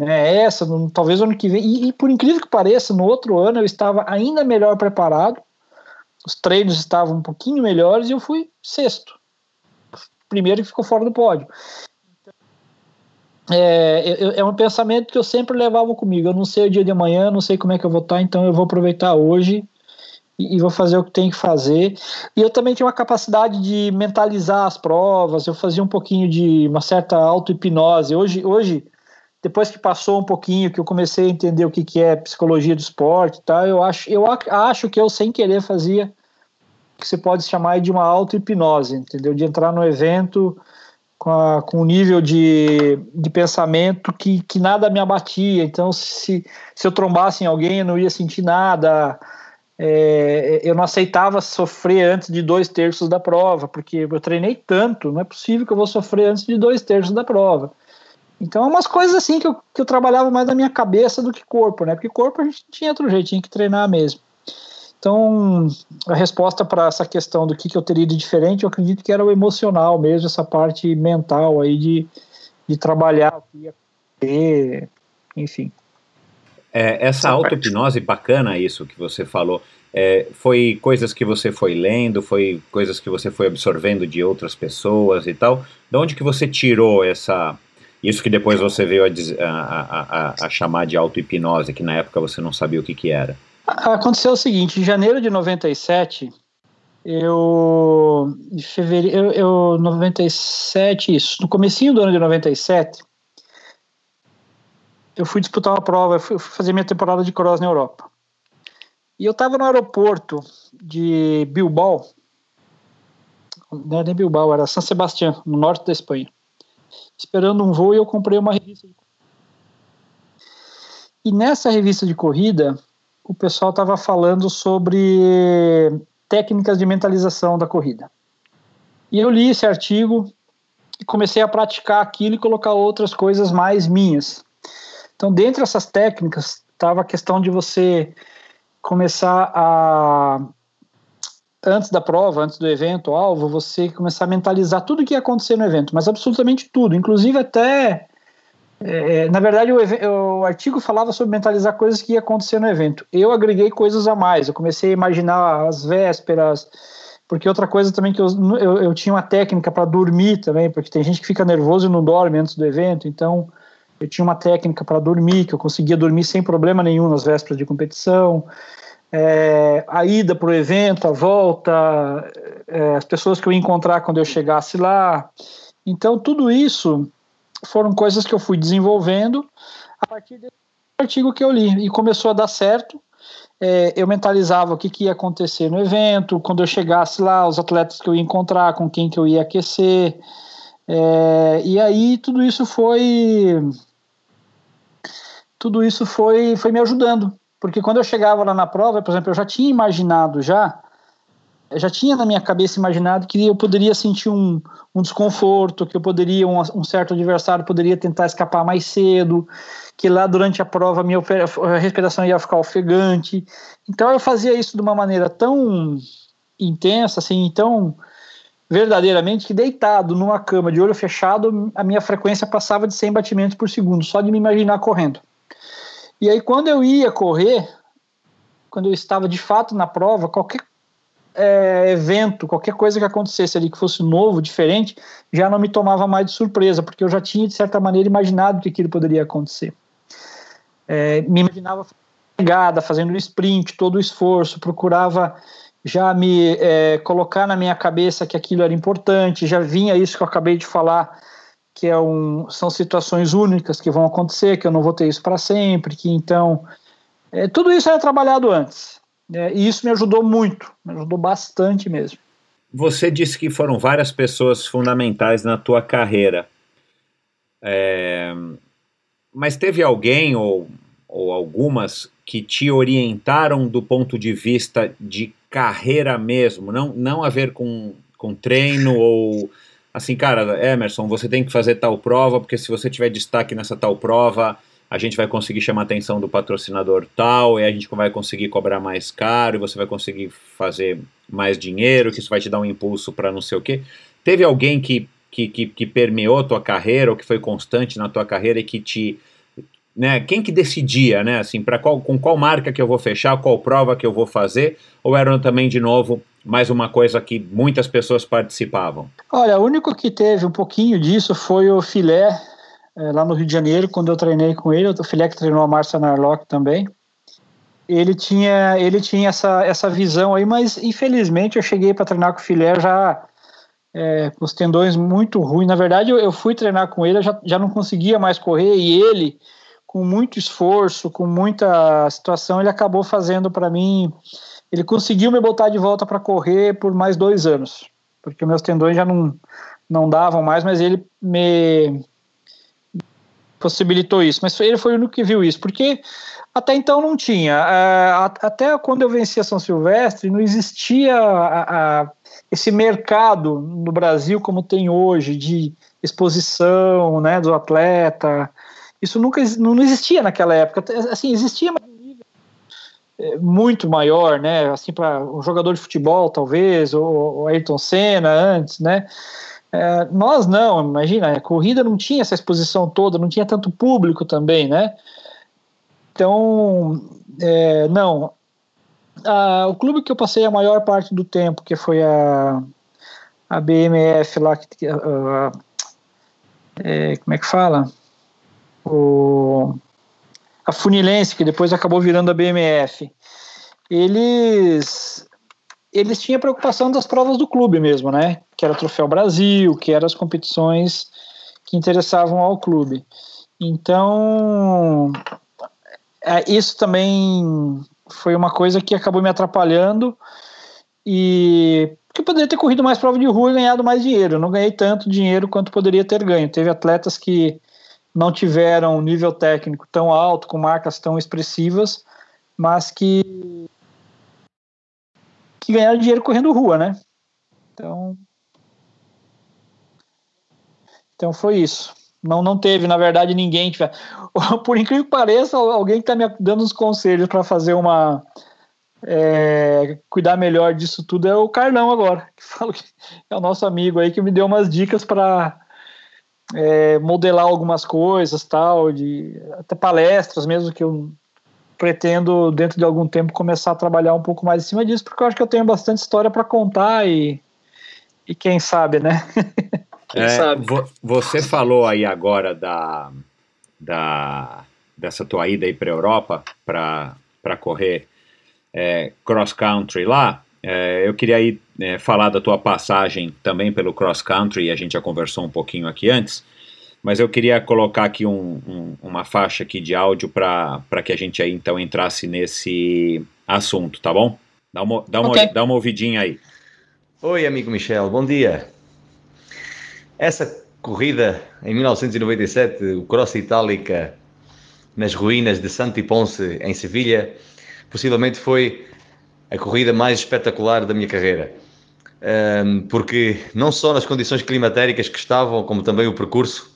é essa, no, talvez ano que vem. E, e, por incrível que pareça, no outro ano eu estava ainda melhor preparado, os treinos estavam um pouquinho melhores e eu fui sexto. Primeiro que ficou fora do pódio. É, é, um pensamento que eu sempre levava comigo. Eu não sei o dia de amanhã, não sei como é que eu vou estar, então eu vou aproveitar hoje e, e vou fazer o que tem que fazer. E eu também tinha uma capacidade de mentalizar as provas, eu fazia um pouquinho de uma certa auto-hipnose. Hoje, hoje depois que passou um pouquinho, que eu comecei a entender o que, que é psicologia do esporte, tá? eu, acho, eu acho que eu, sem querer, fazia que você pode chamar de uma auto-hipnose, entendeu? De entrar no evento com, a, com um nível de, de pensamento que, que nada me abatia. Então, se, se eu trombasse em alguém, eu não ia sentir nada. É, eu não aceitava sofrer antes de dois terços da prova, porque eu treinei tanto, não é possível que eu vou sofrer antes de dois terços da prova. Então, é umas coisas assim que eu, que eu trabalhava mais na minha cabeça do que corpo, né? Porque corpo a gente tinha outro jeito, tinha que treinar mesmo. Então, a resposta para essa questão do que, que eu teria de diferente, eu acredito que era o emocional mesmo, essa parte mental aí de, de trabalhar o que ia ter, enfim. É, essa auto-hipnose, bacana isso que você falou. É, foi coisas que você foi lendo, foi coisas que você foi absorvendo de outras pessoas e tal. De onde que você tirou essa isso que depois você veio a, a, a, a chamar de auto-hipnose, que na época você não sabia o que, que era. Aconteceu o seguinte, em janeiro de 97, eu em fevereiro, eu, eu 97, isso, no comecinho do ano de 97, eu fui disputar uma prova, eu fui fazer minha temporada de cross na Europa. E eu estava no aeroporto de Bilbao, não era nem Bilbao, era San Sebastián, no norte da Espanha esperando um voo e eu comprei uma revista de E nessa revista de corrida, o pessoal estava falando sobre técnicas de mentalização da corrida. E eu li esse artigo e comecei a praticar aquilo e colocar outras coisas mais minhas. Então, dentre essas técnicas, estava a questão de você começar a antes da prova, antes do evento, alvo, você começar a mentalizar tudo o que ia acontecer no evento, mas absolutamente tudo, inclusive até É, na verdade, o, o, artigo falava sobre mentalizar coisas que ia acontecer no evento. Eu agreguei coisas a mais. Eu comecei a imaginar as vésperas, porque outra coisa também que eu, eu, eu tinha uma técnica para dormir também, porque tem gente que fica nervoso e não dorme antes do evento. Então, eu tinha uma técnica para dormir, que eu conseguia dormir sem problema nenhum nas vésperas de competição. É, a ida para o evento, a volta, é, as pessoas que eu ia encontrar quando eu chegasse lá. Então, tudo isso foram coisas que eu fui desenvolvendo a partir desse artigo que eu li e começou a dar certo. É, eu mentalizava o que, que, ia acontecer no evento, quando eu chegasse lá, os atletas que eu ia encontrar, com quem que eu ia aquecer. É, e aí tudo isso foi tudo isso foi, foi me ajudando, porque quando eu chegava lá na prova, por exemplo, eu já tinha imaginado já eu já tinha na minha cabeça imaginado que eu poderia sentir um, um desconforto, que eu poderia, um, um, certo adversário poderia tentar escapar mais cedo, que lá durante a prova a minha a respiração ia ficar ofegante. Então eu fazia isso de uma maneira tão intensa, assim, tão verdadeiramente, que deitado numa cama de olho fechado, a minha frequência passava de 100 batimentos por segundo, só de me imaginar correndo. E aí quando eu ia correr, quando eu estava de fato na prova, qualquer é, evento, qualquer coisa que acontecesse ali que fosse novo, diferente, já não me tomava mais de surpresa, porque eu já tinha, de certa maneira, imaginado que aquilo poderia acontecer. É, me imaginava pegada, fazendo sprint, todo o esforço, procurava já me é, colocar na minha cabeça que aquilo era importante, já vinha isso que eu acabei de falar, que é um, são situações únicas que vão acontecer, que eu não vou ter isso para sempre, que então é, tudo isso era trabalhado antes. É, e isso me ajudou muito, me ajudou bastante mesmo. Você disse que foram várias pessoas fundamentais na tua carreira. É, mas teve alguém ou, ou algumas que te orientaram do ponto de vista de carreira mesmo, não, não a ver com, com treino ou assim, cara, Emerson, você tem que fazer tal prova, porque se você tiver destaque nessa tal prova, a gente vai conseguir chamar a atenção do patrocinador tal, e a gente vai conseguir cobrar mais caro, e você vai conseguir fazer mais dinheiro, que isso vai te dar um impulso para não sei o quê. Teve alguém que, que, que, que permeou a tua carreira, ou que foi constante na tua carreira e que te. Né, quem que decidia, né, assim, para qual, com qual marca que eu vou fechar, qual prova que eu vou fazer, ou era também, de novo, mais uma coisa que muitas pessoas participavam? Olha, o único que teve um pouquinho disso foi o Filé, é, lá no Rio de Janeiro, quando eu treinei com ele, o Filé que treinou a Márcia Narlock também. Ele tinha, ele tinha essa, essa visão aí, mas infelizmente eu cheguei para treinar com o Filé já é, com os tendões muito ruins. Na verdade, eu, eu fui treinar com ele, eu já, já não conseguia mais correr, e ele, com muito esforço, com muita situação, ele acabou fazendo para mim. Ele conseguiu me botar de volta para correr por mais dois anos, porque meus tendões já não, não davam mais, mas ele me possibilitou isso, mas ele foi o único que viu isso, porque até então não tinha. Uh, até quando eu venci a São Silvestre, não existia esse mercado no Brasil como tem hoje, de exposição né, do atleta. Isso nunca não existia naquela época. Assim, existia, mas é, muito maior, né? Assim, para um jogador de futebol, talvez, ou, ou Ayrton Senna antes, né? É, nós não, imagina, a corrida não tinha essa exposição toda, não tinha tanto público também, né? Então, é, não. A, o clube que eu passei a maior parte do tempo, que foi a, a BMF lá, que, a, é, como é que fala? O, a Funilense, que depois acabou virando a BMF. Eles eles tinham preocupação das provas do clube mesmo, né? Que era o Troféu Brasil, que eram as competições que interessavam ao clube. Então, é, isso também foi uma coisa que acabou me atrapalhando e que poderia ter corrido mais prova de rua e ganhado mais dinheiro. Eu não ganhei tanto dinheiro quanto poderia ter ganho. Teve atletas que não tiveram um nível técnico tão alto, com marcas tão expressivas, mas que que ganharam dinheiro correndo rua, né? Então, então foi isso. Não, não teve, na verdade, ninguém. Tiver... Por incrível que pareça, alguém que está me dando uns conselhos para fazer uma. É, cuidar melhor disso tudo é o Carlão agora, que fala que é o nosso amigo aí que me deu umas dicas para é, modelar algumas coisas, tal, de até palestras mesmo que eu pretendo dentro de algum tempo começar a trabalhar um pouco mais em cima disso, porque eu acho que eu tenho bastante história para contar e e quem sabe, né? quem é, sabe. Você falou aí agora da, da dessa tua ida aí para Europa para correr é, cross country lá. É, eu queria aí é, falar da tua passagem também pelo cross country, a gente já conversou um pouquinho aqui antes, mas eu queria colocar aqui um, um, uma faixa aqui de áudio para que a gente aí então entrasse nesse assunto, tá bom? Dá uma, dá uma, okay. dá uma ouvidinha aí. Oi, amigo Michel, bom dia. Essa corrida em 1997, o Cross Itálica nas ruínas de Santi Ponce, em Sevilha, possivelmente foi a corrida mais espetacular da minha carreira. Porque não só nas condições climatéricas que estavam, como também o percurso,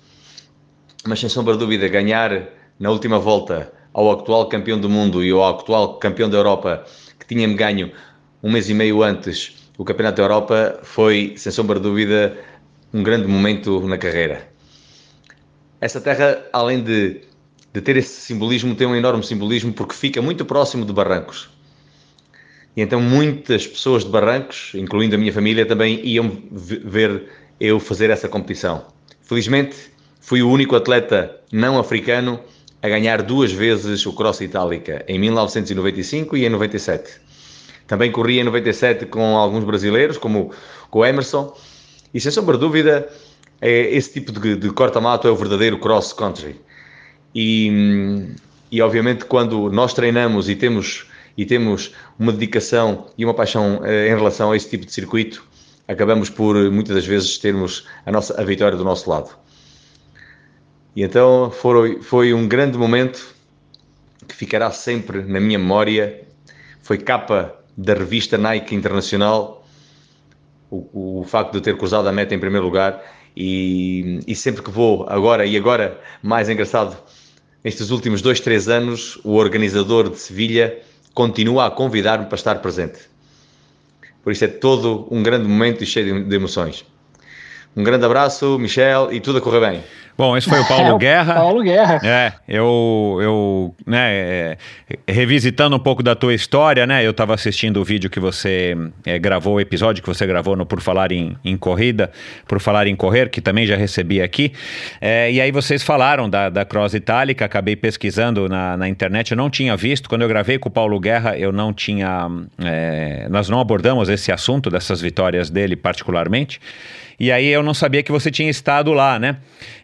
mas sem sombra de dúvida, ganhar na última volta ao atual campeão do mundo e ao atual campeão da Europa, que tinha-me ganho um mês e meio antes o Campeonato da Europa, foi, sem sombra de dúvida, um grande momento na carreira. Essa terra, além de, de ter esse simbolismo, tem um enorme simbolismo porque fica muito próximo de Barrancos. E então muitas pessoas de Barrancos, incluindo a minha família, também iam ver eu fazer essa competição. Felizmente, fui o único atleta não africano a ganhar duas vezes o Cross Itálica, em 1995 e em 97. Também corri em 97 com alguns brasileiros, como o Emerson, e sem sombra de dúvida, é, esse tipo de, de corta-mato é o verdadeiro cross country. E, e obviamente, quando nós treinamos e temos e temos uma dedicação e uma paixão eh, em relação a esse tipo de circuito, acabamos por muitas das vezes termos a, nossa, a vitória do nosso lado. E então foi, foi um grande momento que ficará sempre na minha memória. Foi capa da revista Nike Internacional, o, o facto de ter cruzado a meta em primeiro lugar. E, e sempre que vou, agora e agora, mais engraçado, nestes últimos dois, três anos, o organizador de Sevilha continua a convidar-me para estar presente. Por isso é todo um grande momento e cheio de emoções. Um grande abraço, Michel, e tudo a correr bem. Bom, esse foi o Paulo é, Guerra. Paulo Guerra. É, eu, eu né, é, revisitando um pouco da tua história, né, eu estava assistindo o vídeo que você é, gravou, o episódio que você gravou no Por Falar em, em Corrida, Por Falar em Correr, que também já recebi aqui, é, e aí vocês falaram da, da Cross Itálica, acabei pesquisando na, na internet, eu não tinha visto, quando eu gravei com o Paulo Guerra, eu não tinha, é, nós não abordamos esse assunto dessas vitórias dele particularmente, e aí eu não sabia que você tinha estado lá, né?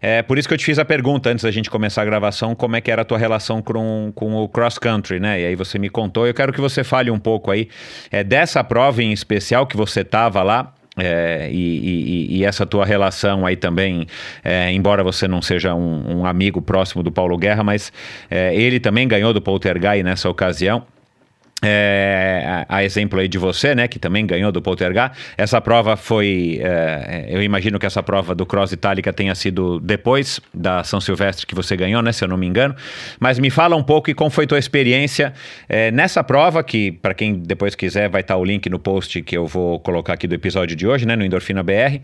É por isso que eu te fiz a pergunta antes da gente começar a gravação, como é que era a tua relação com, com o cross country, né? E aí você me contou. Eu quero que você fale um pouco aí é, dessa prova em especial que você estava lá, é, e, e, e, essa tua relação aí também, é, embora você não seja um, um, amigo próximo do Paulo Guerra, mas é, ele também ganhou do Poltergeist nessa ocasião. É, a, exemplo aí de você, né, que também ganhou do Poltergar. Essa prova foi, é, eu imagino que essa prova do Cross Itálica tenha sido depois da São Silvestre que você ganhou, né, se eu não me engano. Mas me fala um pouco e como foi tua experiência é, nessa prova, que para quem depois quiser vai estar o link no post que eu vou colocar aqui do episódio de hoje, né, no Endorfina BR.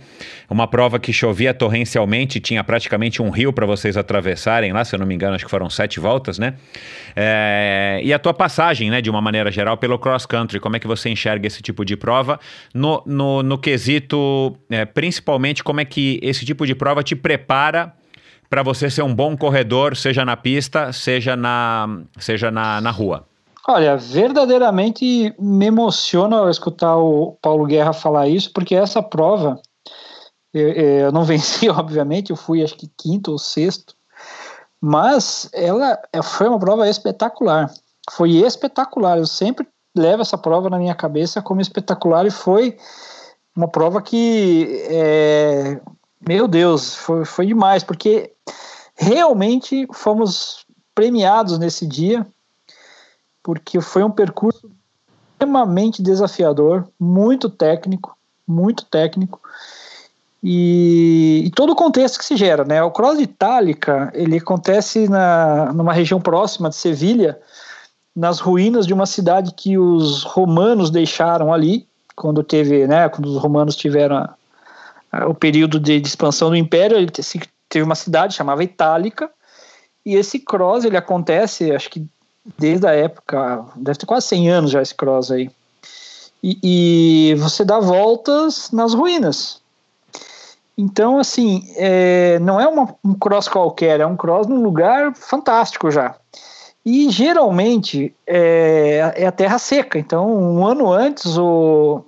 Uma prova que chovia torrencialmente, tinha praticamente um rio para vocês atravessarem lá, se eu não me engano, acho que foram sete voltas, né? É, e a tua passagem, né, de uma maneira geral, pelo cross country, como é que você enxerga esse tipo de prova? No, no, no quesito, é, principalmente, como é que esse tipo de prova te prepara para você ser um bom corredor, seja na pista, seja na, seja na, na rua? Olha, verdadeiramente me emociona escutar o Paulo Guerra falar isso, porque essa prova, eu, eu não venci, obviamente, eu fui acho que quinto ou sexto, mas ela foi uma prova espetacular. Foi espetacular. Eu sempre levo essa prova na minha cabeça como espetacular e foi uma prova que, é, meu Deus, foi, foi demais, porque realmente fomos premiados nesse dia, porque foi um percurso extremamente desafiador, muito técnico, muito técnico. E, e, todo o contexto que se gera, né? O Cross Itálica, ele acontece na, numa região próxima de Sevilha, nas ruínas de uma cidade que os romanos deixaram ali, quando teve, né, quando os romanos tiveram a, a, o período de, de, expansão do império, ele teve uma cidade chamava Itálica, e esse cross ele acontece, acho que desde a época, deve ter quase 100 anos já esse cross aí. E, e você dá voltas nas ruínas. Então, assim, é, não é uma, um cross qualquer, é um cross num lugar fantástico já. E geralmente é, é a terra seca. Então, um ano antes, o,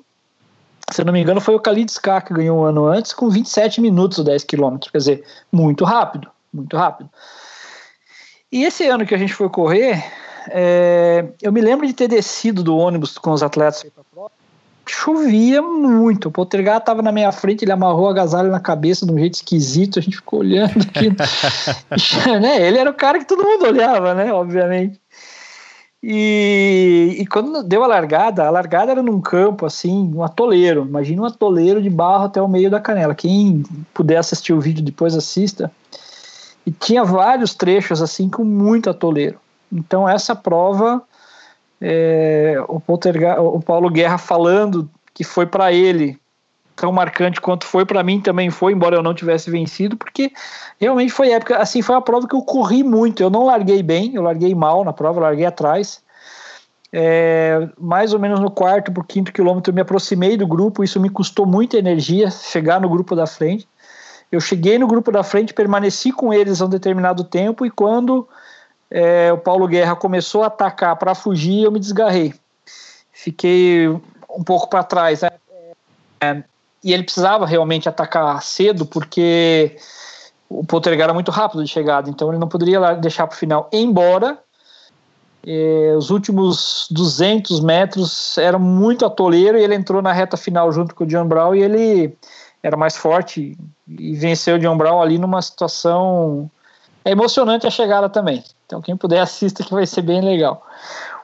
se eu não me engano, foi o Khalid Skar que ganhou um ano antes com 27 minutos ou 10 quilômetros. Quer dizer, muito rápido, muito rápido. E esse ano que a gente foi correr, é, eu me lembro de ter descido do ônibus com os atletas para. Chovia muito. O Poltergar estava na minha frente, ele amarrou a agasalho na cabeça de um jeito esquisito. A gente ficou olhando aqui. né? Ele era o cara que todo mundo olhava, né? Obviamente. E, e, quando deu a largada, a largada era num campo assim, um atoleiro. Imagina um atoleiro de barro até o meio da canela. Quem puder assistir o vídeo depois assista. E tinha vários trechos assim com muito atoleiro. Então essa prova, é, o, o Paulo Guerra falando que foi para ele tão marcante quanto foi para mim também foi, embora eu não tivesse vencido, porque realmente foi época, assim, foi a prova que eu corri muito, eu não larguei bem, eu larguei mal na prova, larguei atrás, é, mais ou menos no quarto por quinto quilômetro eu me aproximei do grupo, isso me custou muita energia, chegar no grupo da frente, eu cheguei no grupo da frente, permaneci com eles um determinado tempo e quando é, o Paulo Guerra começou a atacar para fugir, eu me desgarrei. Fiquei um pouco para trás. Né? É, e ele precisava realmente atacar cedo, porque o Poltergar era muito rápido de chegada, então ele não poderia deixar para o final. Embora é, os últimos 200 metros eram muito atoleiro e ele entrou na reta final junto com o John Brown e ele era mais forte e venceu o John Brown ali numa situação é emocionante a chegada também. Então quem puder assista que vai ser bem legal.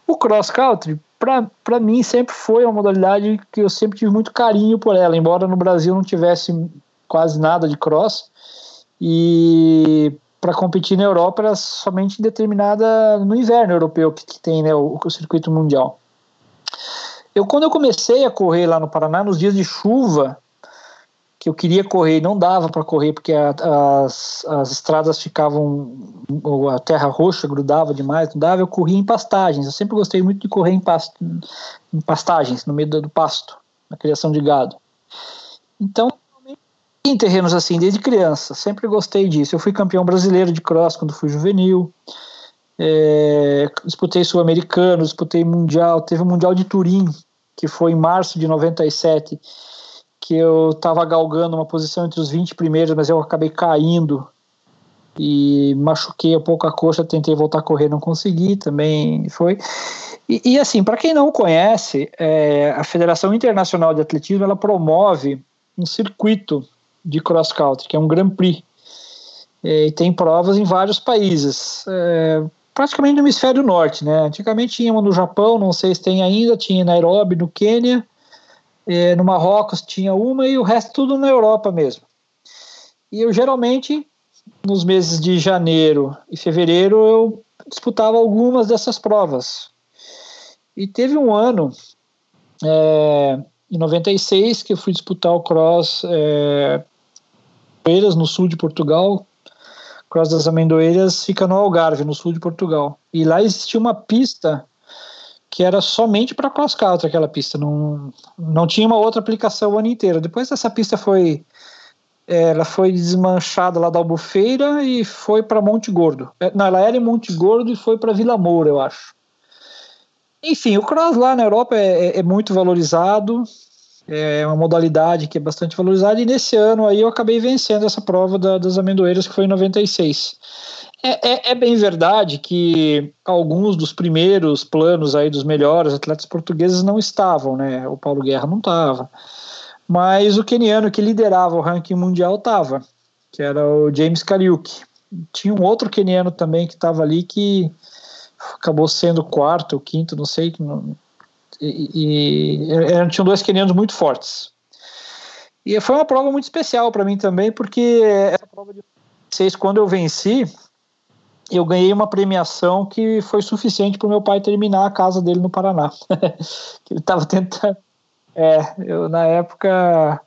O cross country para mim sempre foi uma modalidade que eu sempre tive muito carinho por ela, embora no Brasil não tivesse quase nada de cross e para competir na Europa era somente determinada no inverno europeu que, que tem né, o, o circuito mundial. Eu quando eu comecei a correr lá no Paraná nos dias de chuva que eu queria correr e não dava para correr porque a, as, as estradas ficavam a terra roxa grudava demais, não dava, eu corria em pastagens. Eu sempre gostei muito de correr em, past, em pastagens, no meio do pasto, na criação de gado. Então, em terrenos assim desde criança, sempre gostei disso. Eu fui campeão brasileiro de cross quando fui juvenil. É, disputei sul-americano, disputei mundial, teve o mundial de Turim, que foi em março de 97 que eu estava galgando uma posição entre os 20 primeiros, mas eu acabei caindo e machuquei um pouco a coxa, tentei voltar a correr, não consegui, também foi. E, e assim, para quem não conhece, é, a Federação Internacional de Atletismo ela promove um circuito de cross country, que é um Grand Prix, é, e tem provas em vários países. É, praticamente no hemisfério norte, né? Antigamente tinha uma no Japão, não sei se tem ainda, tinha em Nairobi, no Quênia, é, no Marrocos tinha uma e o resto tudo na Europa mesmo. E eu geralmente, nos meses de janeiro e fevereiro, eu disputava algumas dessas provas. E teve um ano, é, em 96, que eu fui disputar o Cross é, no sul de Portugal. Cross das Amendoeiras fica no Algarve, no sul de Portugal. E lá existia uma pista que era somente para cross country aquela pista, não, não tinha uma outra aplicação o ano inteiro. Depois essa pista foi ela foi desmanchada lá da Albufeira e foi para Monte Gordo. É, não, ela era em Monte Gordo e foi para Vila Moura, eu acho. Enfim, o cross lá na Europa é, é, é muito valorizado, é uma modalidade que é bastante valorizada e nesse ano aí eu acabei vencendo essa prova da, das amendoeiras que foi em 96. É, é, é, bem verdade que alguns dos primeiros planos aí dos melhores atletas portugueses não estavam, né? O Paulo Guerra não estava. Mas o keniano que liderava o ranking mundial estava, que era o James Kariuki. Tinha um outro keniano também que estava ali que acabou sendo quarto quinto, não sei. E, e, e tinham dois kenianos muito fortes. E foi uma prova muito especial para mim também, porque essa prova de seis, quando eu venci, eu ganhei uma premiação que foi suficiente para o meu pai terminar a casa dele no Paraná. ele estava tentando, É, eu na época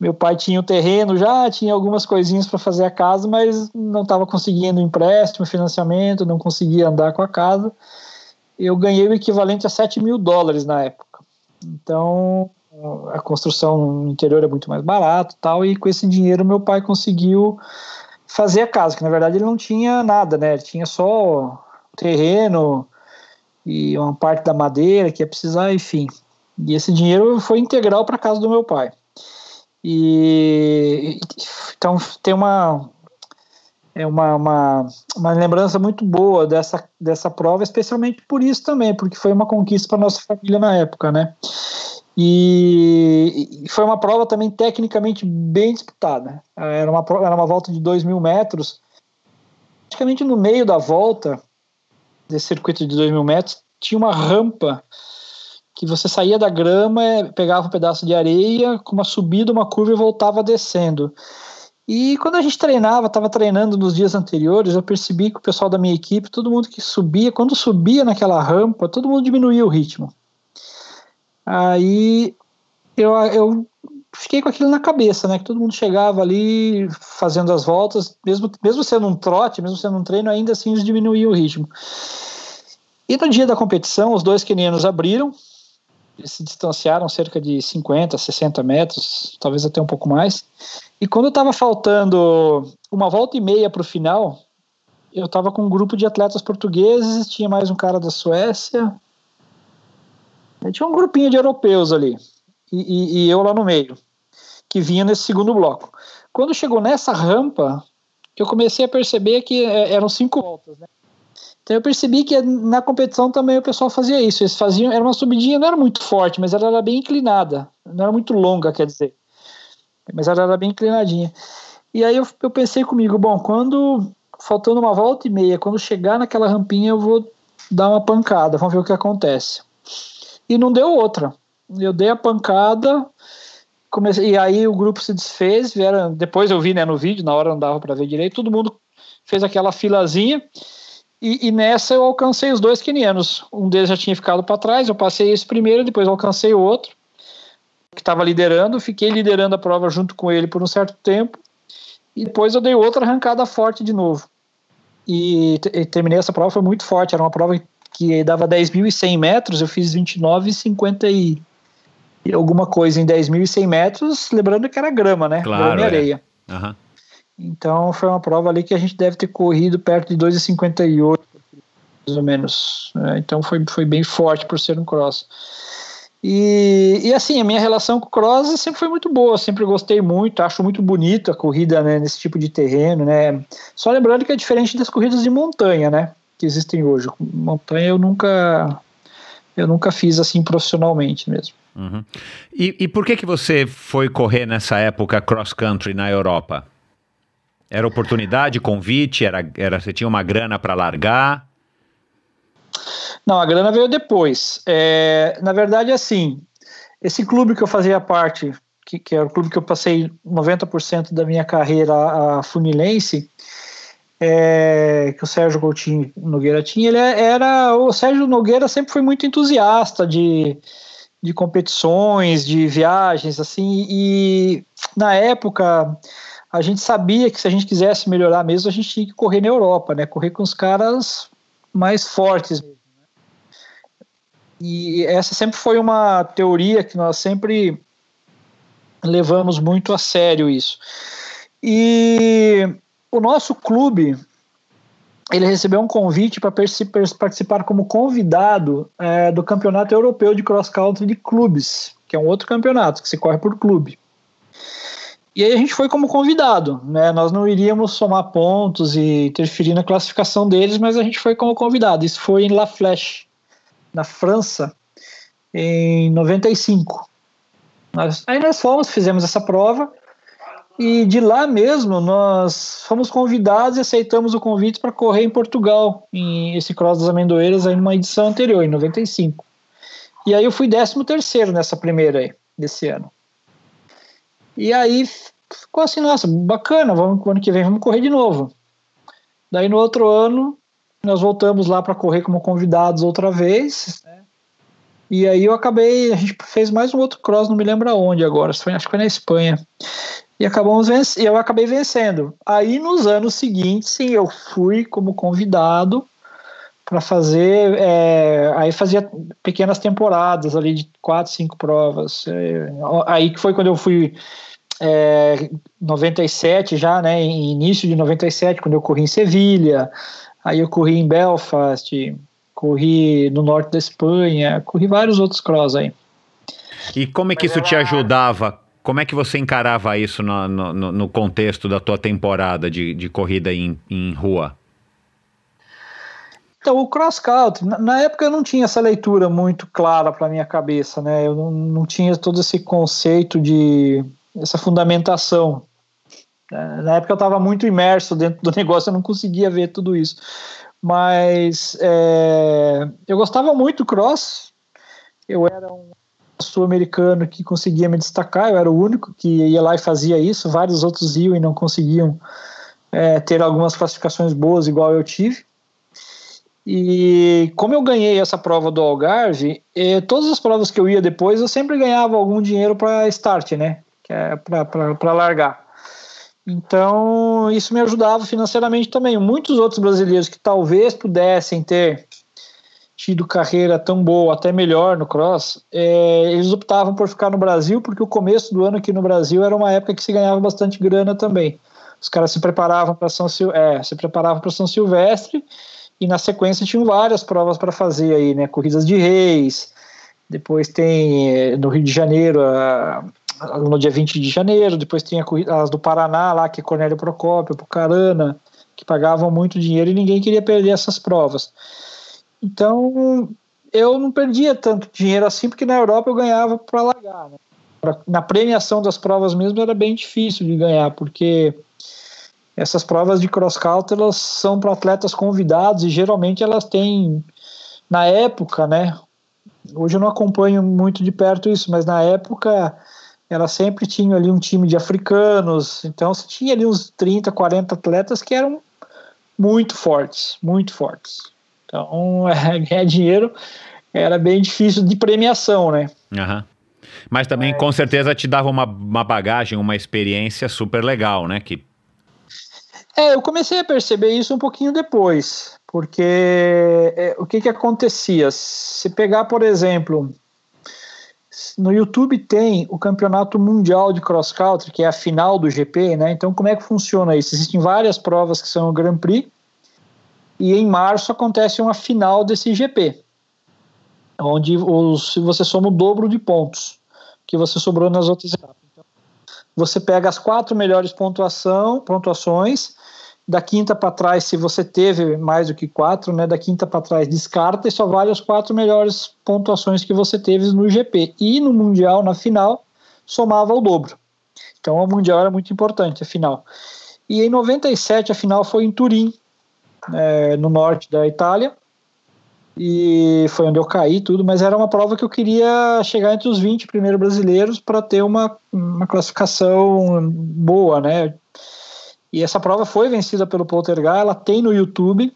meu pai tinha o terreno já, tinha algumas coisinhas para fazer a casa, mas não estava conseguindo empréstimo, financiamento, não conseguia andar com a casa. Eu ganhei o equivalente a 7 mil dólares na época. Então, a construção interior é muito mais barato tal, e com esse dinheiro meu pai conseguiu fazer a casa, que na verdade ele não tinha nada, né? Ele tinha só terreno e uma parte da madeira que ia precisar, enfim. E esse dinheiro foi integral para a casa do meu pai. E então tem uma é uma, uma, uma lembrança muito boa dessa, dessa prova, especialmente por isso também, porque foi uma conquista para nossa família na época, né? E, e foi uma prova também tecnicamente bem disputada. Era uma, era uma volta de 2 mil metros. Praticamente no meio da volta desse circuito de 2 mil metros, tinha uma rampa que você saía da grama, pegava um pedaço de areia, com uma subida, uma curva e voltava descendo. E quando a gente treinava, estava treinando nos dias anteriores, eu percebi que o pessoal da minha equipe, todo mundo que subia, quando subia naquela rampa, todo mundo diminuía o ritmo. Aí eu, eu fiquei com aquilo na cabeça, né? Que todo mundo chegava ali fazendo as voltas, mesmo, mesmo sendo um trote, mesmo sendo um treino, ainda assim eles diminuíam o ritmo. E no dia da competição, os dois quenianos abriram, eles se distanciaram cerca de 50, 60 metros, talvez até um pouco mais. E quando estava faltando uma volta e meia para o final, eu estava com um grupo de atletas portugueses, tinha mais um cara da Suécia, tinha um grupinho de europeus ali, e, e, e eu lá no meio, que vinha nesse segundo bloco. Quando chegou nessa rampa, eu comecei a perceber que é, eram cinco voltas, né? Então eu percebi que na competição também o pessoal fazia isso. Eles faziam, era uma subidinha, não era muito forte, mas ela era bem inclinada. Não era muito longa, quer dizer. Mas ela era bem inclinadinha. E aí eu, eu pensei comigo, bom, quando faltando uma volta e meia, quando chegar naquela rampinha eu vou dar uma pancada, vamos ver o que acontece. E não deu outra. Eu dei a pancada, comecei, e aí o grupo se desfez, vieram, depois eu vi né, no vídeo, na hora não dava para ver direito, todo mundo fez aquela filazinha, e, e, nessa eu alcancei os dois quenianos. Um deles já tinha ficado para trás, eu passei esse primeiro, depois alcancei o outro, que estava liderando, fiquei liderando a prova junto com ele por um certo tempo, e depois eu dei outra arrancada forte de novo. E, e terminei essa prova, foi muito forte, era uma prova dava 10.100 metros, eu fiz 29,50 e, e alguma coisa em 10.100 metros, lembrando que era grama, né? Claro, grama e é. areia. Aham. Então foi uma prova ali que a gente deve ter corrido perto de 2,58, mais ou menos. né? Então foi, foi bem forte por ser um cross. E, e assim, a minha relação com o cross sempre foi muito boa, sempre gostei muito, acho muito bonito a corrida né, nesse tipo de terreno, né? Só lembrando que é diferente das corridas de montanha, né? Que existem hoje. Montanha eu nunca eu nunca fiz assim profissionalmente mesmo. Uhum. E, e por que que você foi correr nessa época cross country na Europa? Era oportunidade, convite, era, era você tinha uma grana para largar? Não, a grana veio depois. É, na verdade, assim, esse clube que eu fazia parte, que, que era o clube que eu passei 90% da minha carreira, a Funilense, é, que o Sérgio Coutinho Nogueira tinha, ele era. O Sérgio Nogueira sempre foi muito entusiasta de, de competições, de viagens, assim, e na época a gente sabia que se a gente quisesse melhorar mesmo, a gente tinha que correr na Europa, né? Correr com os caras mais fortes. E essa sempre foi uma teoria que nós sempre levamos muito a sério isso. E o nosso clube ele recebeu um convite para participar como convidado é, do Campeonato Europeu de Cross Country de Clubes, que é um outro campeonato que se corre por clube. E aí a gente foi como convidado, né? Nós não iríamos somar pontos e interferir na classificação deles, mas a gente foi como convidado. Isso foi em La Flèche, na França, em 95. Nós, aí nós fomos, fizemos essa prova e de lá mesmo nós fomos convidados e aceitamos o convite para correr em Portugal, em esse Cross das Amendoeiras, aí numa edição anterior, em 95. E aí eu fui 13 terceiro nessa primeira aí, desse ano. E aí ficou assim, nossa, bacana, vamos, ano que vem vamos correr de novo. Daí no outro ano, nós voltamos lá para correr como convidados outra vez. E aí eu acabei, a gente fez mais um outro cross, não me lembro aonde agora, acho que foi na Espanha. E acabamos vencendo, eu acabei vencendo. Aí nos anos seguintes, sim, eu fui como convidado para fazer, é, aí fazia pequenas temporadas ali de quatro, cinco provas. É, aí que foi quando eu fui é, 97 já, né, início de 97, quando eu corri em Sevilha, aí eu corri em Belfast, corri no norte da Espanha, corri vários outros cross aí. E como é que isso te ajudava? Como é que você encarava isso no, no, no contexto da tua temporada de, de corrida em, em rua? Então, o cross country, na, época eu não tinha essa leitura muito clara para minha cabeça, né? Eu não, não tinha todo esse conceito de essa fundamentação. É, na época eu estava muito imerso dentro do negócio, eu não conseguia ver tudo isso. Mas é, eu gostava muito do cross. Eu era um sul-americano que conseguia me destacar, eu era o único que ia lá e fazia isso. Vários outros iam e não conseguiam é, ter algumas classificações boas, igual eu tive. E como eu ganhei essa prova do Algarve, todas as provas que eu ia depois, eu sempre ganhava algum dinheiro para start, né? É para largar. Então, isso me ajudava financeiramente também. Muitos outros brasileiros que talvez pudessem ter tido carreira tão boa, até melhor no cross, é, eles optavam por ficar no Brasil, porque o começo do ano aqui no Brasil era uma época que se ganhava bastante grana também. Os caras se preparavam para São, Sil é, se preparavam para São Silvestre e na sequência tinham várias provas para fazer aí, né? Corridas de reis, depois tem é, no Rio de Janeiro, a, no dia 20 de janeiro, depois tem a, as do Paraná lá, que é Cornélio Procópio, Pucarana, que pagavam muito dinheiro e ninguém queria perder essas provas. Então, eu não perdia tanto dinheiro assim, porque na Europa eu ganhava para largar. Né? Na premiação das provas mesmo era bem difícil de ganhar, porque essas provas de cross-country elas são para atletas convidados e geralmente elas têm, na época, né? Hoje eu não acompanho muito de perto isso, mas na época elas sempre tinham ali um time de africanos, então você tinha ali uns 30, 40 atletas que eram muito fortes, muito fortes. Então, é, ganhar dinheiro era bem difícil de premiação, né? Uhum. Mas também, com certeza, te dava uma, uma bagagem, uma experiência super legal, né? Que... É, eu comecei a perceber isso um pouquinho depois, porque é, o que que acontecia? Se pegar, por exemplo, no YouTube tem o Campeonato Mundial de Cross Country, que é a final do GP, né? Então, como é que funciona isso? Existem várias provas que são o Grand Prix, e em março acontece uma final desse GP, onde os, você soma o dobro de pontos que você sobrou nas outras etapas. Então, você pega as quatro melhores pontuação, pontuações, da quinta para trás, se você teve mais do que quatro, né, da quinta para trás descarta e só vale as quatro melhores pontuações que você teve no GP. E no Mundial, na final, somava o dobro. Então o Mundial era muito importante, a final. E em 97 a final foi em Turim, é, no norte da Itália, e foi onde eu caí tudo, mas era uma prova que eu queria chegar entre os 20 primeiros brasileiros para ter uma, uma classificação boa, né? E essa prova foi vencida pelo Poltergar, ela tem no YouTube.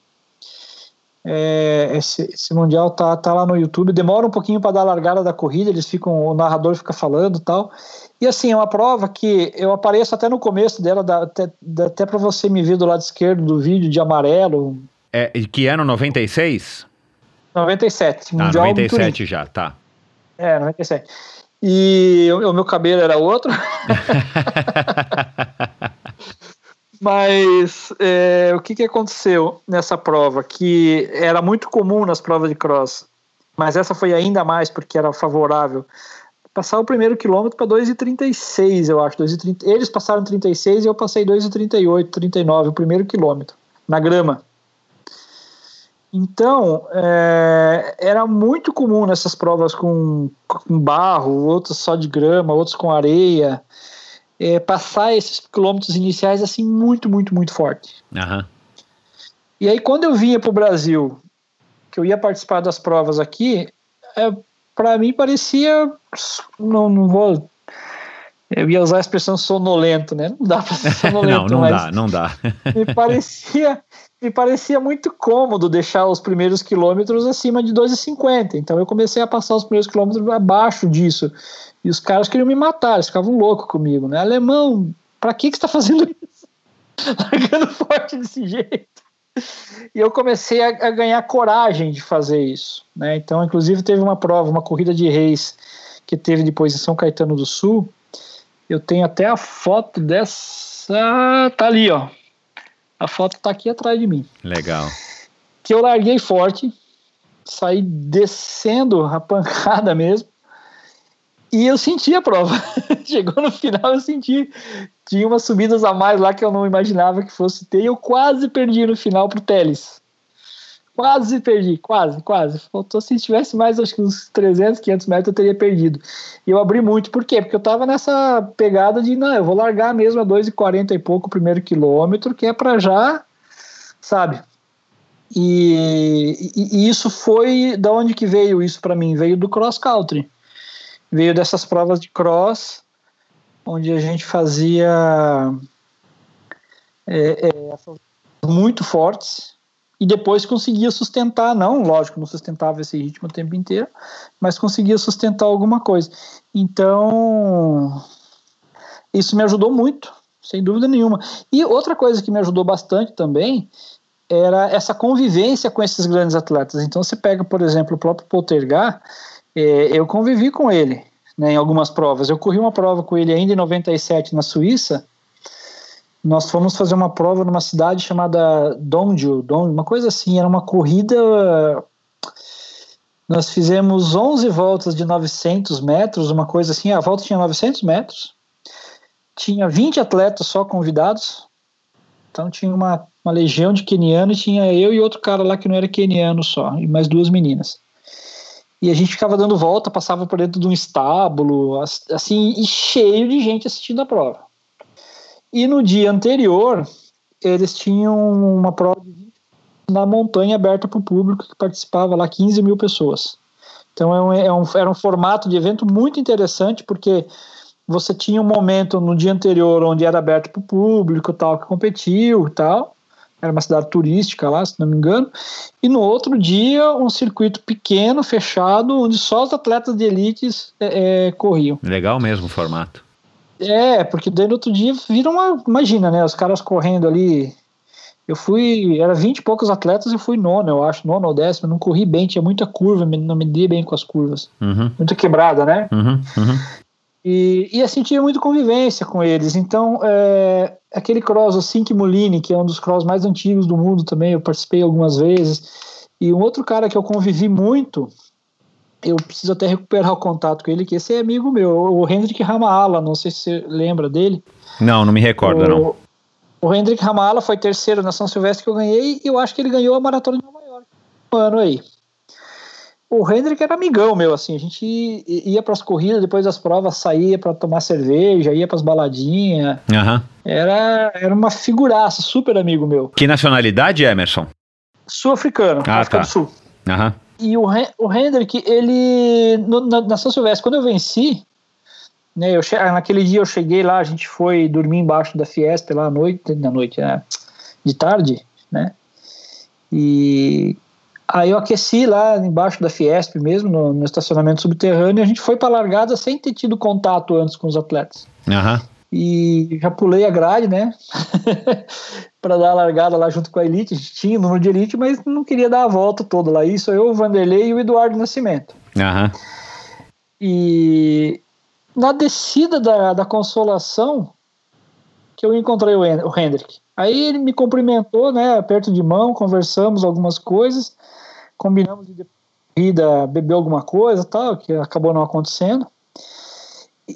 É, esse, esse, mundial tá, tá lá no YouTube. Demora um pouquinho para dar a largada da corrida, eles ficam, o narrador fica falando tal. E assim, é uma prova que eu apareço até no começo dela, dá, até, dá até para você me ver do lado esquerdo do vídeo de amarelo. É, que ano 96? 97. Ah, 97 já, tá. É, 97. E o, o meu cabelo era outro. Mas é, o que, que aconteceu nessa prova? Que era muito comum nas provas de cross, mas essa foi ainda mais porque era favorável passar o primeiro quilômetro para 2,36, eu acho. 2,30. Eles passaram 36 e eu passei 2,38, 39, o primeiro quilômetro, na grama. Então, é, era muito comum nessas provas com, com barro, outras só de grama, outros com areia, é, passar esses quilômetros iniciais assim muito, muito, muito forte. Uhum. E aí, quando eu vinha para o Brasil, que eu ia participar das provas aqui, é, para mim parecia não, não vou Eu ia usar a expressão sonolento, né? Não dá para ser sonolento, não, não dá, não dá. me parecia me parecia muito cômodo deixar os primeiros quilômetros acima de 2,50. Então eu comecei a passar os primeiros quilômetros abaixo disso. E os caras queriam me matar, eles ficavam loucos comigo, né? Alemão, para que que está fazendo isso? Largando forte desse jeito. E eu comecei a, a, ganhar coragem de fazer isso, né? Então, inclusive teve uma prova, uma corrida de reis que teve depois em São Caetano do Sul. Eu tenho até a foto dessa, tá ali, ó. A foto tá aqui atrás de mim. Legal. Que eu larguei forte, saí descendo a pancada mesmo. E eu senti a prova. Chegou no final, eu senti. Tinha umas subidas a mais lá que eu não imaginava que fosse ter. E eu quase perdi no final pro Teles. Quase perdi, quase, quase. Faltou se tivesse mais, acho que uns 300, 500 metros eu teria perdido. E eu abri muito, por quê? Porque eu tava nessa pegada de, não, eu vou largar mesmo a 2,40 e pouco o primeiro quilômetro, que é para já, sabe? E, e, e, isso foi, da onde que veio isso para mim? Veio do cross country. Veio dessas provas de cross, onde a gente fazia é, é, muito fortes, e depois conseguia sustentar, não, lógico, não sustentava esse ritmo o tempo inteiro, mas conseguia sustentar alguma coisa. Então, isso me ajudou muito, sem dúvida nenhuma. E outra coisa que me ajudou bastante também era essa convivência com esses grandes atletas. Então, você pega, por exemplo, o próprio Poltergar, eu convivi com ele né, em algumas provas. Eu corri uma prova com ele ainda em 97 na Suíça, nós fomos fazer uma prova numa cidade chamada Dongju, uma coisa assim, era uma corrida. Nós fizemos 11 voltas de 900 metros, uma coisa assim. A volta tinha 900 metros, tinha 20 atletas só convidados, então tinha uma, uma legião de quenianos e tinha eu e outro cara lá que não era queniano só, e mais duas meninas. E a gente ficava dando volta, passava por dentro de um estábulo, assim, e cheio de gente assistindo a prova. E no dia anterior, eles tinham uma prova na montanha aberta para o público, que participava lá 15 mil pessoas. Então é um, é um, era um formato de evento muito interessante, porque você tinha um momento no dia anterior onde era aberto para o público, tal, que competiu e tal. Era uma cidade turística lá, se não me engano. E no outro dia, um circuito pequeno, fechado, onde só os atletas de elites é, é, corriam. Legal mesmo o formato. É, porque daí no outro dia vira uma. Imagina, né? Os caras correndo ali. Eu fui. Era 20 e poucos atletas e fui nono, eu acho, nono ou décimo. Não corri bem, tinha muita curva, não me dei bem com as curvas. Uhum. Muita quebrada, né? Uhum, uhum. E, e assim, tinha muita convivência com eles. Então, é, aquele cross, o Sink Mulini, que é um dos cross mais antigos do mundo também, eu participei algumas vezes. E um outro cara que eu convivi muito eu preciso até recuperar o contato com ele, que esse é amigo meu, o Hendrik Ramaala, não sei se você lembra dele. Não, não me recordo, o, não. O Hendrik Ramaala foi terceiro na São Silvestre que eu ganhei, e eu acho que ele ganhou a Maratona de Nova York um ano aí. O Hendrik era amigão meu, assim, a gente ia para as corridas, depois das provas saía para tomar cerveja, ia para as baladinhas. Uhum. Era, era uma figuraça, super amigo meu. Que nacionalidade, Emerson? Sul-africano, ah, África tá. do Sul. Uhum. E o, o Hendrick, ele, no, na, na, São Silvestre, quando eu venci, né, eu che, naquele dia eu cheguei lá, a gente foi dormir embaixo da Fiesta lá à noite, na noite, é, de tarde, né, e aí eu aqueci lá embaixo da Fiesp mesmo, no, no estacionamento subterrâneo, e a gente foi para a largada sem ter tido contato antes com os atletas. Uhum e já pulei a grade, né? para dar a largada lá junto com a Elite. A gente tinha número de Elite, mas não queria dar a volta toda lá. Isso eu, o Vanderlei e o Eduardo Nascimento. Uhum. E na descida da, da Consolação, que eu encontrei o, o Hendrick. Aí ele me cumprimentou, né? Aperto de mão, conversamos algumas coisas, combinamos de corrida, beber alguma coisa tal, que acabou não acontecendo.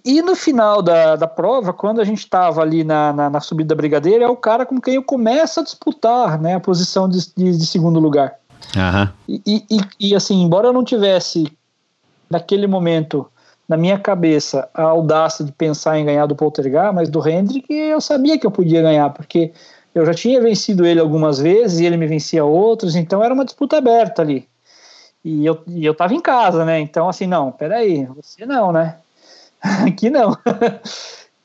E no final da, da prova, quando a gente estava ali na, na, na, subida da Brigadeira, é o cara com quem eu começo a disputar né, a posição de, de, de segundo lugar. Uhum. E, e, e, assim, embora eu não tivesse, naquele momento, na minha cabeça, a audácia de pensar em ganhar do Poltergar, mas do Hendrick eu sabia que eu podia ganhar, porque eu já tinha vencido ele algumas vezes e ele me vencia outros, então era uma disputa aberta ali. E eu, e eu tava em casa, né? Então, assim, não, peraí, você não, né? Aqui não.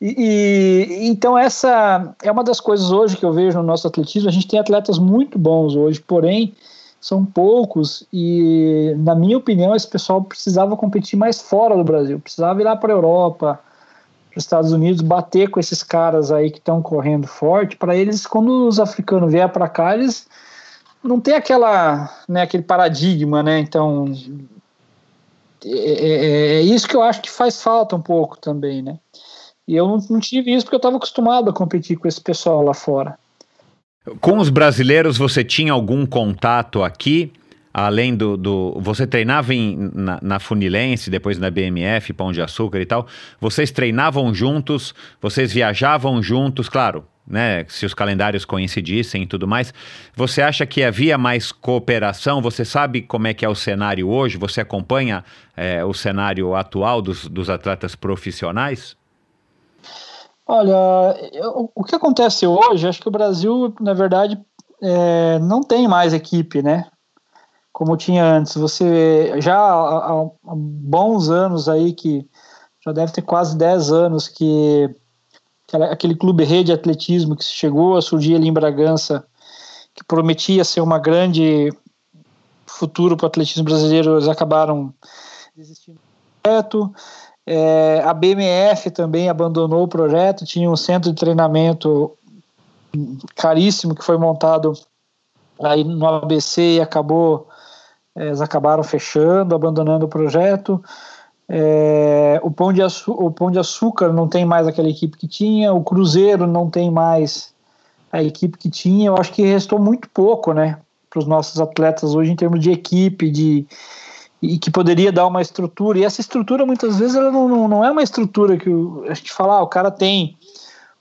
E, e, então essa é uma das coisas hoje que eu vejo no nosso atletismo. A gente tem atletas muito bons hoje, porém são poucos e, na minha opinião, esse pessoal precisava competir mais fora do Brasil, precisava ir lá para a Europa, para os Estados Unidos, bater com esses caras aí que estão correndo forte, para eles, quando os africanos vier para cá, eles não tem aquela, né, aquele paradigma, né? Então é, é, é, isso que eu acho que faz falta um pouco também, né? E eu não tive isso porque eu estava acostumado a competir com esse pessoal lá fora. Com os brasileiros, você tinha algum contato aqui? Além do. do você treinava em, na, na, Funilense, depois na BMF, Pão de Açúcar e tal. Vocês treinavam juntos, vocês viajavam juntos, claro, né? Se os calendários coincidissem e tudo mais. Você acha que havia mais cooperação? Você sabe como é que é o cenário hoje? Você acompanha é, o cenário atual dos, dos atletas profissionais? Olha, eu, o que acontece hoje, acho que o Brasil, na verdade, é, não tem mais equipe, né? Como tinha antes. Você já há, há, bons anos aí, que já deve ter quase 10 anos, que aquele clube rede de atletismo que chegou a surgir ali em Bragança, que prometia ser uma grande futuro para o atletismo brasileiro, eles acabaram desistindo do projeto. É, a BMF também abandonou o projeto, tinha um centro de treinamento caríssimo que foi montado aí no ABC e acabou, eles acabaram fechando, abandonando o projeto. É, o, Pão de o Pão de Açúcar não tem mais aquela equipe que tinha, o Cruzeiro não tem mais a equipe que tinha. Eu acho que restou muito pouco, né, para os nossos atletas hoje em termos de equipe, de, e que poderia dar uma estrutura. E essa estrutura, muitas vezes, ela não, não, não é uma estrutura que a gente fala, ah, o cara tem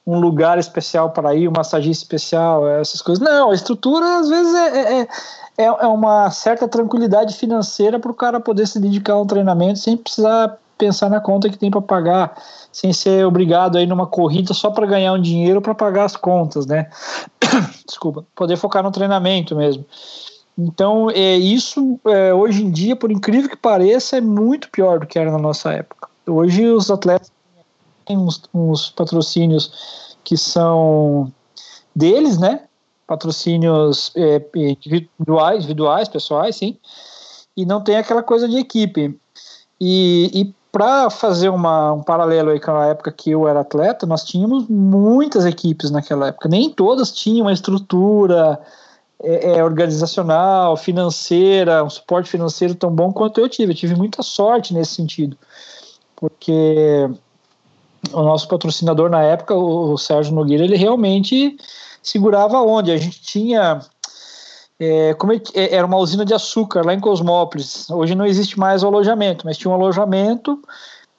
um lugar especial para ir, um massagista especial, essas coisas. Não, a estrutura, às vezes, é, é, é, é uma certa tranquilidade financeira para o cara poder se dedicar a um treinamento sem precisar pensar na conta que tem para pagar, sem ser obrigado aí numa corrida só para ganhar um dinheiro para pagar as contas, né? Desculpa, poder focar no treinamento mesmo. Então, é, isso é, hoje em dia, por incrível que pareça, é muito pior do que era na nossa época. Hoje os atletas têm uns, uns patrocínios que são deles, né? Patrocínios é, individuais, individuais, pessoais, sim. E não tem aquela coisa de equipe. E, e para fazer uma, um paralelo aí com a época que eu era atleta, nós tínhamos muitas equipes naquela época. Nem todas tinham uma estrutura, é, é, organizacional, financeira, um suporte financeiro tão bom quanto eu tive. Eu tive muita sorte nesse sentido, porque o nosso patrocinador na época, o, Sérgio Nogueira, ele realmente segurava onde a gente tinha é, como é, é, era uma usina de açúcar lá em Cosmópolis. Hoje não existe mais o alojamento, mas tinha um alojamento.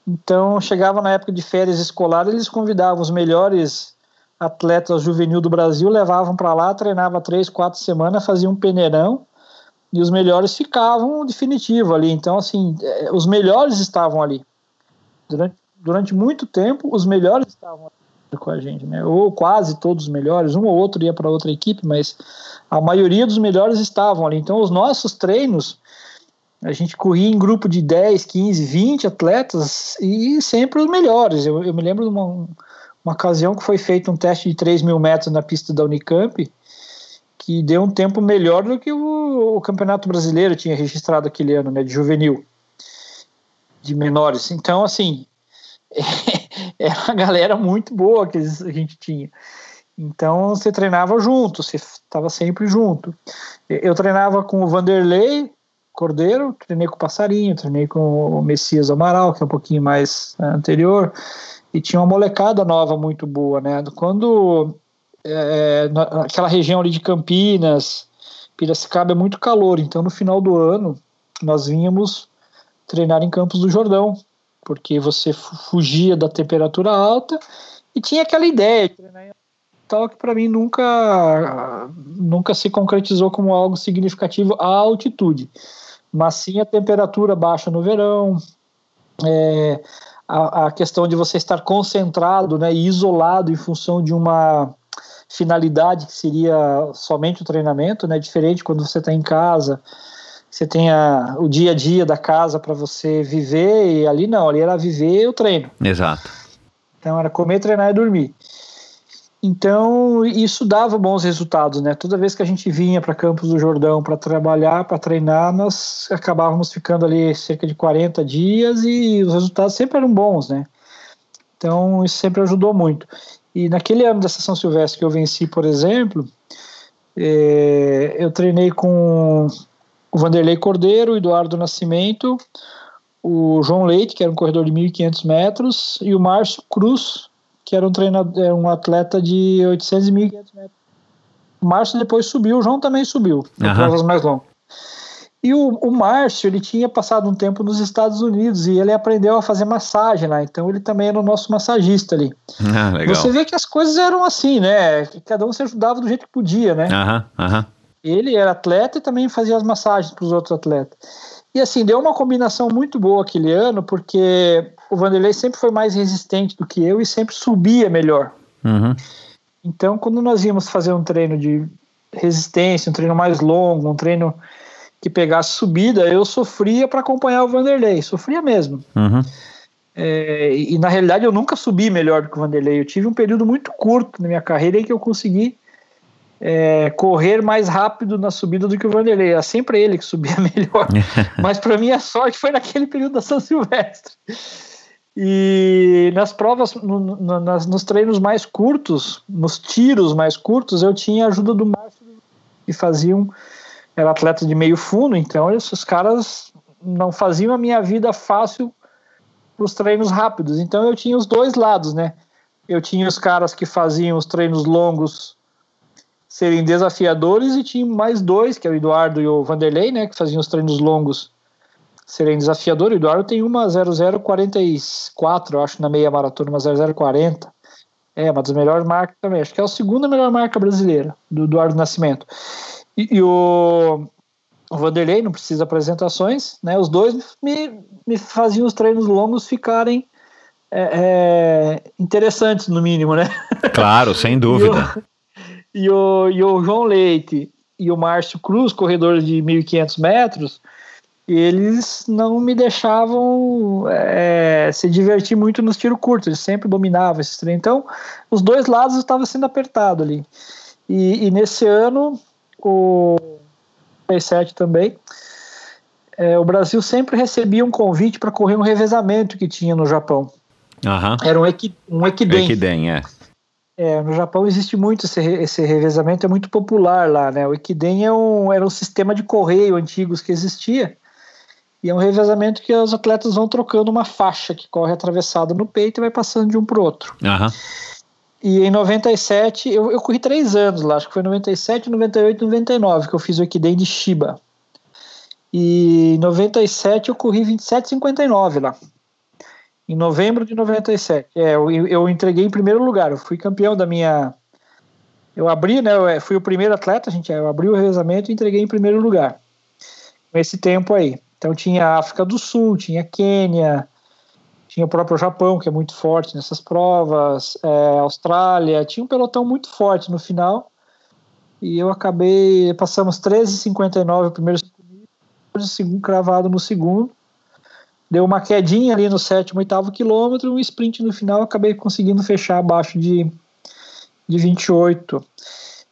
Então chegava na época de férias escolares, eles convidavam os melhores atletas juvenil do Brasil levavam para lá, treinava três, quatro semanas, fazia um peneirão e os melhores ficavam definitivo ali. Então, assim, é, os melhores estavam ali. Durante, durante muito tempo, os melhores estavam com a gente, né? Ou quase todos os melhores, um ou outro ia para outra equipe, mas a maioria dos melhores estavam ali. Então, os nossos treinos, a gente corria em grupo de 10, 15, 20 atletas e sempre os melhores. Eu, eu me lembro de uma, uma ocasião que foi feito um teste de 3 mil metros na pista da Unicamp, que deu um tempo melhor do que o, o Campeonato Brasileiro tinha registrado aquele ano, né, de juvenil, de menores. Então, assim, era uma galera muito boa que a gente tinha. Então, você treinava junto, você estava sempre junto. Eu treinava com o Vanderlei Cordeiro, treinei com o Passarinho, treinei com o Messias Amaral, que é um pouquinho mais né, anterior, e tinha uma molecada nova muito boa, né? Quando é, naquela região ali de Campinas, Piracicaba é muito calor, então no final do ano nós vínhamos treinar em Campos do Jordão, porque você fugia da temperatura alta e tinha aquela ideia de treinar tal que para mim nunca nunca se concretizou como algo significativo a altitude, mas sim a temperatura baixa no verão, é, a, a questão de você estar concentrado né, e isolado em função de uma finalidade que seria somente o treinamento, né? Diferente quando você está em casa, você tem a, o dia a dia da casa para você viver e ali não, ali era viver o treino. Exato. Então era comer, treinar e dormir. Então isso dava bons resultados, né? Toda vez que a gente vinha para Campos do Jordão para trabalhar, para treinar, nós acabávamos ficando ali cerca de 40 dias e os resultados sempre eram bons, né? Então isso sempre ajudou muito. E naquele ano da São Silvestre que eu venci, por exemplo, é, eu treinei com o Vanderlei Cordeiro, o Eduardo Nascimento, o João Leite, que era um corredor de 1.500 metros, e o Márcio Cruz, que era um treinador, um atleta de 800 e 1.500 metros. O Márcio depois subiu, o João também subiu, em provas mais longas. E o, o Márcio, ele tinha passado um tempo nos Estados Unidos e ele aprendeu a fazer massagem lá, então ele também era o nosso massagista ali. Ah. Você vê que as coisas eram assim, né? Que cada um se ajudava do jeito que podia, né? Aham, aham. Ele era atleta e também fazia as massagens para os outros atletas. E assim, deu uma combinação muito boa aquele ano, porque o Vanderlei sempre foi mais resistente do que eu e sempre subia melhor. Uhum. Então, quando nós íamos fazer um treino de resistência, um treino mais longo, um treino que pegasse subida, eu sofria para acompanhar o Vanderlei, sofria mesmo. Uhum. É, e na realidade eu nunca subi melhor do que o Vanderlei. Eu tive um período muito curto na minha carreira em que eu consegui é, correr mais rápido na subida do que o Vanderlei. Era sempre ele que subia melhor. Mas para mim a sorte foi naquele período da São Silvestre. E nas provas, no, no, nas, nos treinos mais curtos, nos tiros mais curtos, eu tinha a ajuda do Márcio, que faziam, era atleta de meio fundo, então esses caras não faziam a minha vida fácil para os treinos rápidos. Então eu tinha os dois lados, né? Eu tinha os caras que faziam os treinos longos serem desafiadores e tinha mais dois, que é o Eduardo e o Vanderlei, né, que faziam os treinos longos serem desafiadores. O Eduardo tem uma 0044, eu acho, na meia maratona, uma 0040. É, uma das melhores marcas também. Acho que é a segunda melhor marca brasileira, do Eduardo Nascimento. E, e o, o Vanderlei, não precisa apresentações, né? Os dois me, me faziam os treinos longos ficarem é, é, interessantes, no mínimo, né? Claro, sem dúvida. E o, e o João Leite e o Márcio Cruz, corredores de 1.500 metros, eles não me deixavam é, se divertir muito nos tiros curtos, eles sempre dominavam esses treinos. Então, os dois lados estavam sendo apertados ali. E, e nesse ano, o 37 também, é, o Brasil sempre recebia um convite para correr um revezamento que tinha no Japão. Aham. Era um, equi, um. Equidem, é. É, no Japão existe muito esse, esse revezamento, é muito popular lá, né? O Ekiden é um, era um sistema de correio antigos que existia, e é um revezamento que os atletas vão trocando uma faixa que corre atravessada no peito e vai passando de um para o outro. Aham. E em 97, eu, eu corri três anos lá, acho que foi 97, 98 99 que eu fiz o Ekiden de Shiba. E em 97 eu corri 27,59 lá. Em novembro de 97. É, eu, eu entreguei em primeiro lugar. Eu fui campeão da minha. Eu abri, né? Eu fui o primeiro atleta, gente. Eu abri o revezamento e entreguei em primeiro lugar. Com esse tempo aí. Então tinha África do Sul, tinha Quênia, tinha o próprio Japão, que é muito forte nessas provas, é, Austrália. Tinha um pelotão muito forte no final. E eu acabei. Passamos 13,59 o primeiro segundo, cravado no segundo deu uma quedinha ali no sétimo, oitavo quilômetro, um sprint no final, acabei conseguindo fechar abaixo de, de 28.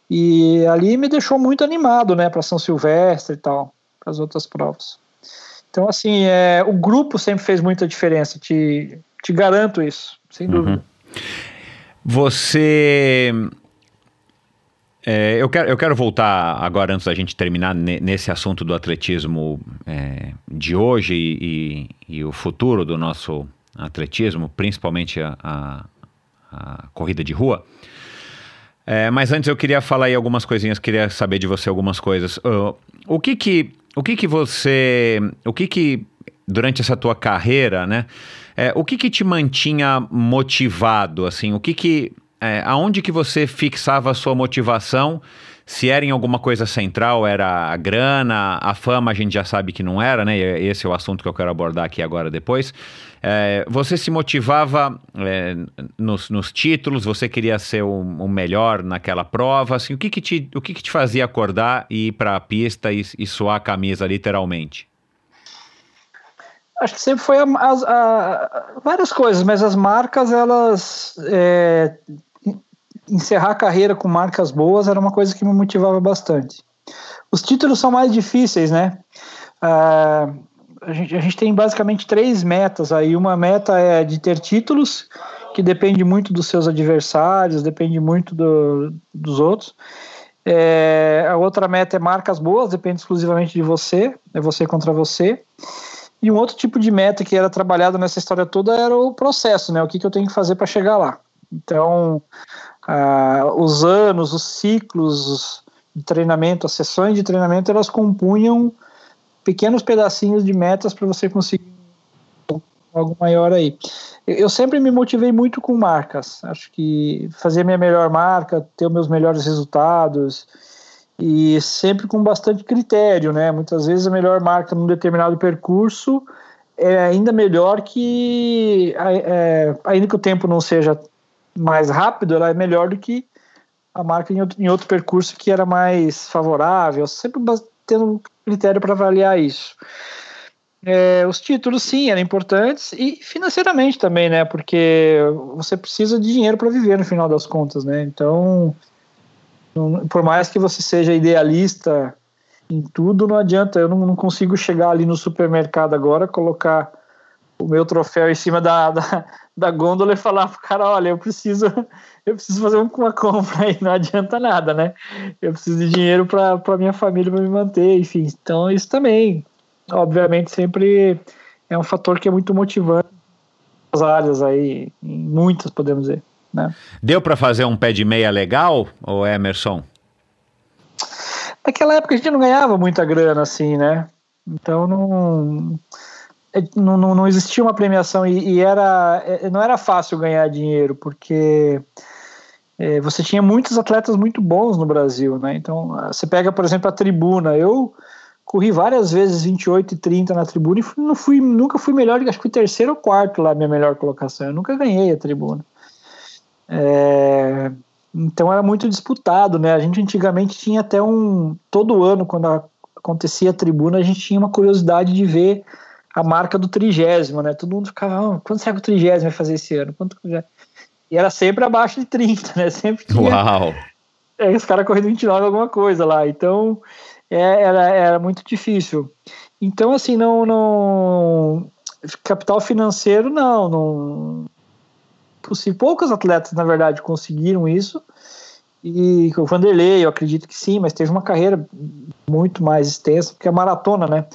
E ali me deixou muito animado, né, para São Silvestre e tal, para as outras provas. Então, assim, é, o grupo sempre fez muita diferença, te, te garanto isso, sem dúvida. Você. É, eu, quero, eu quero voltar agora, antes da gente terminar, ne- nesse assunto do atletismo é, de hoje e, e- e o futuro do nosso atletismo, principalmente a, a- a corrida de rua. É, mas antes eu queria falar aí algumas coisinhas, queria saber de você algumas coisas. Ah, o que que, o que que você, o que que durante essa tua carreira, né? é, o que que te mantinha motivado, assim? O que que, é, aonde que você fixava a sua motivação? Se era em alguma coisa central, era a grana, a fama a gente já sabe que não era, né? E esse é o assunto que eu quero abordar aqui agora depois. É, você se motivava é, nos, nos títulos, você queria ser o, o melhor naquela prova, assim, o que que te, o que que te fazia acordar e ir para a pista e, e suar a camisa literalmente? Acho que sempre foi a, a, a, várias coisas, mas as marcas, elas. É, encerrar a carreira com marcas boas era uma coisa que me motivava bastante. Os títulos são mais difíceis, né? Uh, a, gente, a gente tem basicamente três metas aí. Uma meta é de ter títulos, que depende muito dos seus adversários, depende muito do, dos outros. É, a outra meta é marcas boas, depende exclusivamente de você, é você contra você. E um outro tipo de meta que era trabalhado nessa história toda era o processo, né? O que, que eu tenho que fazer para chegar lá. Então, ah, os anos, os ciclos de treinamento, as sessões de treinamento, elas compunham pequenos pedacinhos de metas para você conseguir algo maior aí. Eu sempre me motivei muito com marcas. Acho que fazer minha melhor marca, ter os meus melhores resultados e sempre com bastante critério, né? Muitas vezes a melhor marca num determinado percurso é ainda melhor que, é, ainda que o tempo não seja mais rápido, ela é melhor do que a marca em outro, em outro percurso que era mais favorável, sempre tendo critério para avaliar isso. É, os títulos, sim, eram importantes e financeiramente também, né? Porque você precisa de dinheiro para viver no final das contas, né? Então, por mais que você seja idealista em tudo, não adianta. Eu não, não consigo chegar ali no supermercado agora, colocar o meu troféu em cima da, da, da gôndola e falar pro cara, olha, eu preciso, eu preciso fazer uma compra aí, não adianta nada, né? Eu preciso de dinheiro para minha família para me manter, enfim. Então isso também obviamente, sempre é um fator que é muito motivante nas áreas aí, em muitas, podemos dizer. Né? Deu para fazer um pé de meia legal, ou Emerson? Naquela época a gente não ganhava muita grana assim, né? Então não, não, não, não existia uma premiação e, e, era, é, não era fácil ganhar dinheiro, porque é, você tinha muitos atletas muito bons no Brasil, né? Então você pega, por exemplo, a tribuna. Eu corri várias vezes 28 e 30 na tribuna e fui, não fui, nunca fui melhor, acho que fui terceiro ou quarto lá, minha melhor colocação. Eu nunca ganhei a tribuna. É, então era muito disputado, né? A gente antigamente tinha até um. Todo ano, quando a, acontecia a tribuna, a gente tinha uma curiosidade de ver a marca do trigésimo, né? Todo mundo ficava, ah, quanto será que o trigésimo vai fazer esse ano? Quanto E era sempre abaixo de 30, né? Sempre tinha. Uau! É, os caras correndo 29 alguma coisa lá. Então, é, era, era muito difícil. Então, assim, não, não. Capital financeiro, não. não possível. Poucos atletas, na verdade, conseguiram isso. E o Vanderlei, eu acredito que sim, mas teve uma carreira muito mais extensa, porque a maratona, né?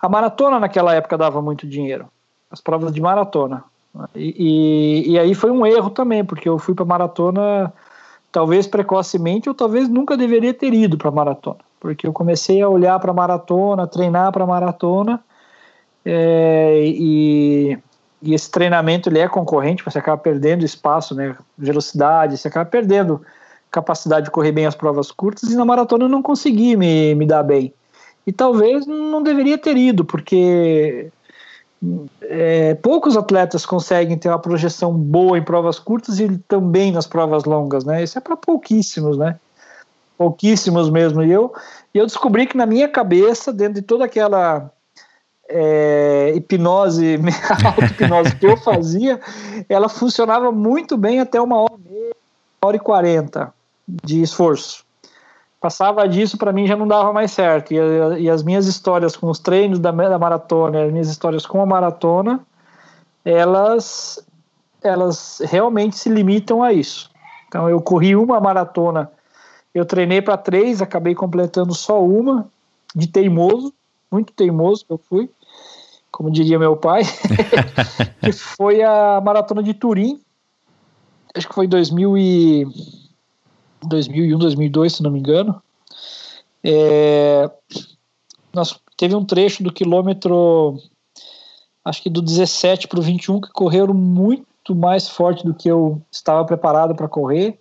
A maratona naquela época dava muito dinheiro. As provas de maratona. E, e, e aí foi um erro também, porque eu fui para maratona talvez precocemente ou talvez nunca deveria ter ido para maratona porque eu comecei a olhar para maratona, treinar para maratona, é, e, e, esse treinamento ele é concorrente, você acaba perdendo espaço, né, velocidade, você acaba perdendo capacidade de correr bem as provas curtas, e na maratona eu não consegui me, me dar bem. E talvez não deveria ter ido, porque é, poucos atletas conseguem ter uma projeção boa em provas curtas e também nas provas longas, né? Isso é para pouquíssimos, né? pouquíssimos mesmo. E eu, eu descobri que na minha cabeça, dentro de toda aquela é, hipnose, auto-hipnose que eu fazia, ela funcionava muito bem até uma hora e meia, uma hora e quarenta de esforço. Passava disso, para mim já não dava mais certo. E, e, as minhas histórias com os treinos da, da maratona, as minhas histórias com a maratona, elas, elas realmente se limitam a isso. Então eu corri uma maratona eu treinei para três, acabei completando só uma, de teimoso, muito teimoso que eu fui, como diria meu pai, que foi a maratona de Turim. Acho que foi 2000 e 2001, 2002, se não me engano. É, nós teve um trecho do quilômetro, acho que do 17 para o 21, que correram muito mais forte do que eu estava preparado para correr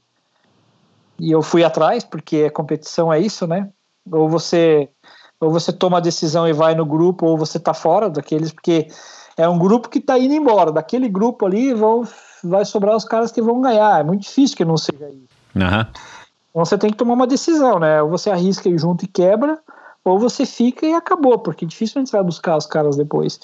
e eu fui atrás, porque a competição é isso, né? Ou você ou você toma a decisão e vai no grupo, ou você tá fora daqueles, porque é um grupo que tá indo embora. Daquele grupo ali vão, vai sobrar os caras que vão ganhar. É muito difícil que não seja isso. Uhum. Então você tem que tomar uma decisão, né? Ou você arrisca e junto e quebra, ou você fica e acabou, porque dificilmente você vai buscar os caras depois.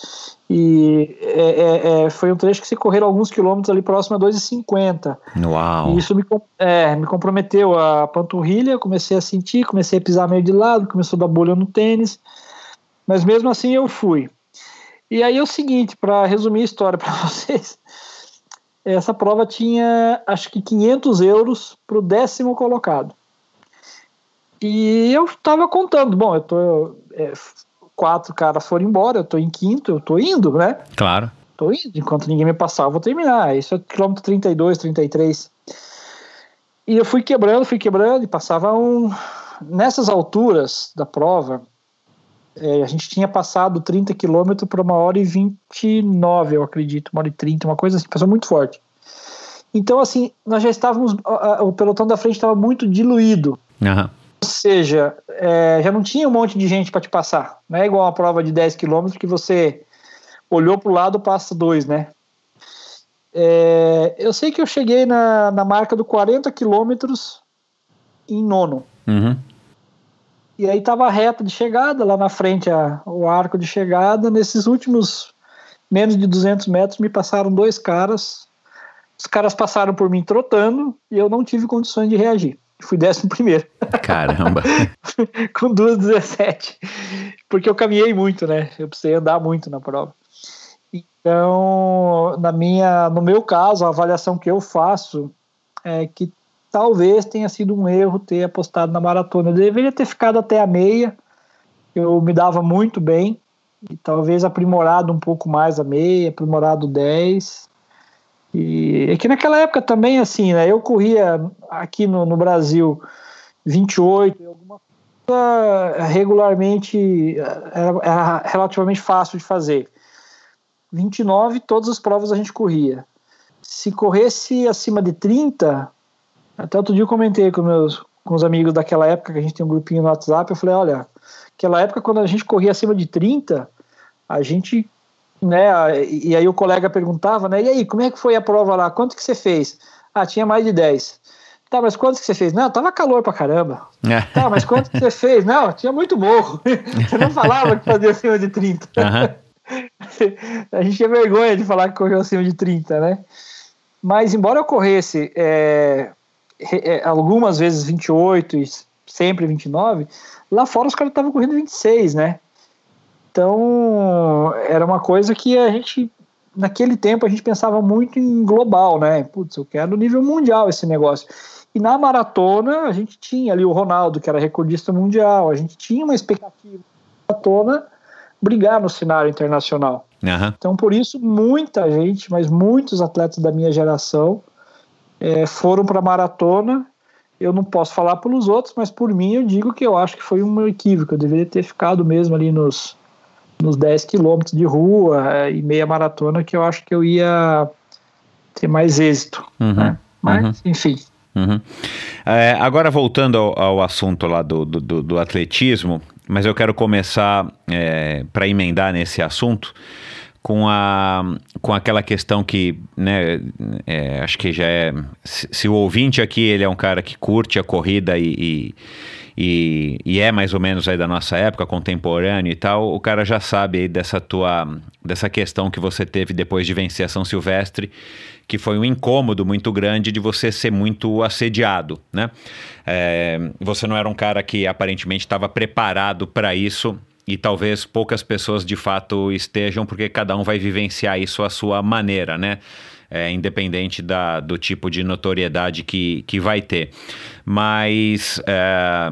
E é, é, é foi um trecho que se correram alguns quilômetros ali próximo a 2,50. Uau! E isso me, é, me comprometeu a panturrilha, comecei a sentir, comecei a pisar meio de lado, começou a dar bolha no tênis, mas mesmo assim eu fui. E aí é o seguinte, para resumir a história para vocês, essa prova tinha acho que 500 euros para o décimo colocado. E eu estava contando, bom, eu tô. É, quatro caras foram embora, eu tô em quinto, eu tô indo, né? Claro. Tô indo, enquanto ninguém me passar, eu vou terminar. Isso é quilômetro 32, 33. E eu fui quebrando, fui quebrando, e passava um. Nessas alturas da prova, é, a gente tinha passado 30 quilômetros para uma hora e 29, eu acredito, uma hora e 30, uma coisa assim, passou muito forte. Então, assim, nós já estávamos. O pelotão da frente estava muito diluído. Uhum. Ou seja, é, já não tinha um monte de gente para te passar. Não é igual uma prova de 10 km que você olhou para o lado passa dois, né? É, eu sei que eu cheguei na, na marca do 40 quilômetros em nono. Uhum. E aí tava a reta de chegada, lá na frente a, o arco de chegada. Nesses últimos menos de 200 metros me passaram dois caras. Os caras passaram por mim trotando e eu não tive condições de reagir fui décimo primeiro. Caramba! com 2,17. Porque eu caminhei muito, né? Eu precisei andar muito na prova. Então, na minha, no meu caso, a avaliação que eu faço é que talvez tenha sido um erro ter apostado na maratona. Eu deveria ter ficado até a meia. Eu me dava muito bem e talvez aprimorado um pouco mais a meia, aprimorado 10 e é que naquela época também, assim, né, eu corria aqui no, no Brasil 28, alguma coisa regularmente, era, era, relativamente fácil de fazer. 29, todas as provas a gente corria. Se corresse acima de 30, até outro dia eu comentei com meus com os amigos daquela época, que a gente tem um grupinho no WhatsApp, eu falei, olha, aquela época quando a gente corria acima de 30, a gente né? E aí o colega perguntava, né? E aí, como é que foi a prova lá? Quanto que você fez? Ah, tinha mais de 10. Tá, mas quantos que você fez? Não, tava calor pra caramba. É. Tá, mas quanto que você fez? Não, tinha muito morro. Você não falava que fazia acima de 30. Uhum. A gente tinha vergonha de falar que correu acima de 30, né? Mas embora eu corresse é, algumas vezes 28 e sempre 29, lá fora os caras estavam correndo 26, né? Então, era uma coisa que a gente, naquele tempo, a gente pensava muito em global, né? Putz, eu quero nível mundial esse negócio. E na maratona, a gente tinha ali o Ronaldo, que era recordista mundial, a gente tinha uma expectativa da maratona brigar no cenário internacional. Uhum. Então, por isso, muita gente, mas muitos atletas da minha geração é, foram para a maratona. Eu não posso falar pelos outros, mas por mim eu digo que eu acho que foi um equívoco. Eu deveria ter ficado mesmo ali nos nos 10 quilômetros de rua é, e meia maratona que eu acho que eu ia ter mais êxito. Uhum, né? Mas, uhum. enfim. Uhum. É, agora voltando ao, ao assunto lá do, do, do, atletismo, mas eu quero começar é, para emendar nesse assunto com, a, com aquela questão que, né, é, acho que já é, se, se, o ouvinte aqui ele é um cara que curte a corrida e, e e, é mais ou menos aí da nossa época, contemporâneo e tal, o cara já sabe aí dessa tua, dessa questão que você teve depois de vencer a São Silvestre, que foi um incômodo muito grande de você ser muito assediado, né? É, você não era um cara que aparentemente estava preparado para isso e talvez poucas pessoas de fato estejam, porque cada um vai vivenciar isso à sua maneira, né? É, independente da, do tipo de notoriedade que, que vai ter. Mas é,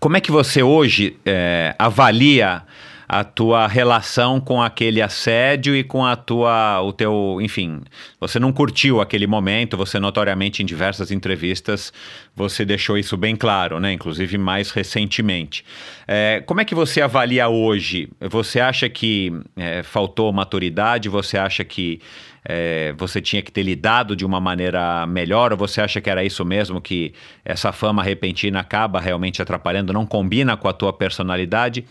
como é que você hoje é, avalia a tua relação com aquele assédio e com a tua, o teu, enfim, você não curtiu aquele momento, você notoriamente em diversas entrevistas você deixou isso bem claro, né? Inclusive mais recentemente. É, como é que você avalia hoje? Você acha que é, faltou maturidade? Você acha que é, você tinha que ter lidado de uma maneira melhor? Ou você acha que era isso mesmo, que essa fama repentina acaba realmente atrapalhando, não combina com a tua personalidade?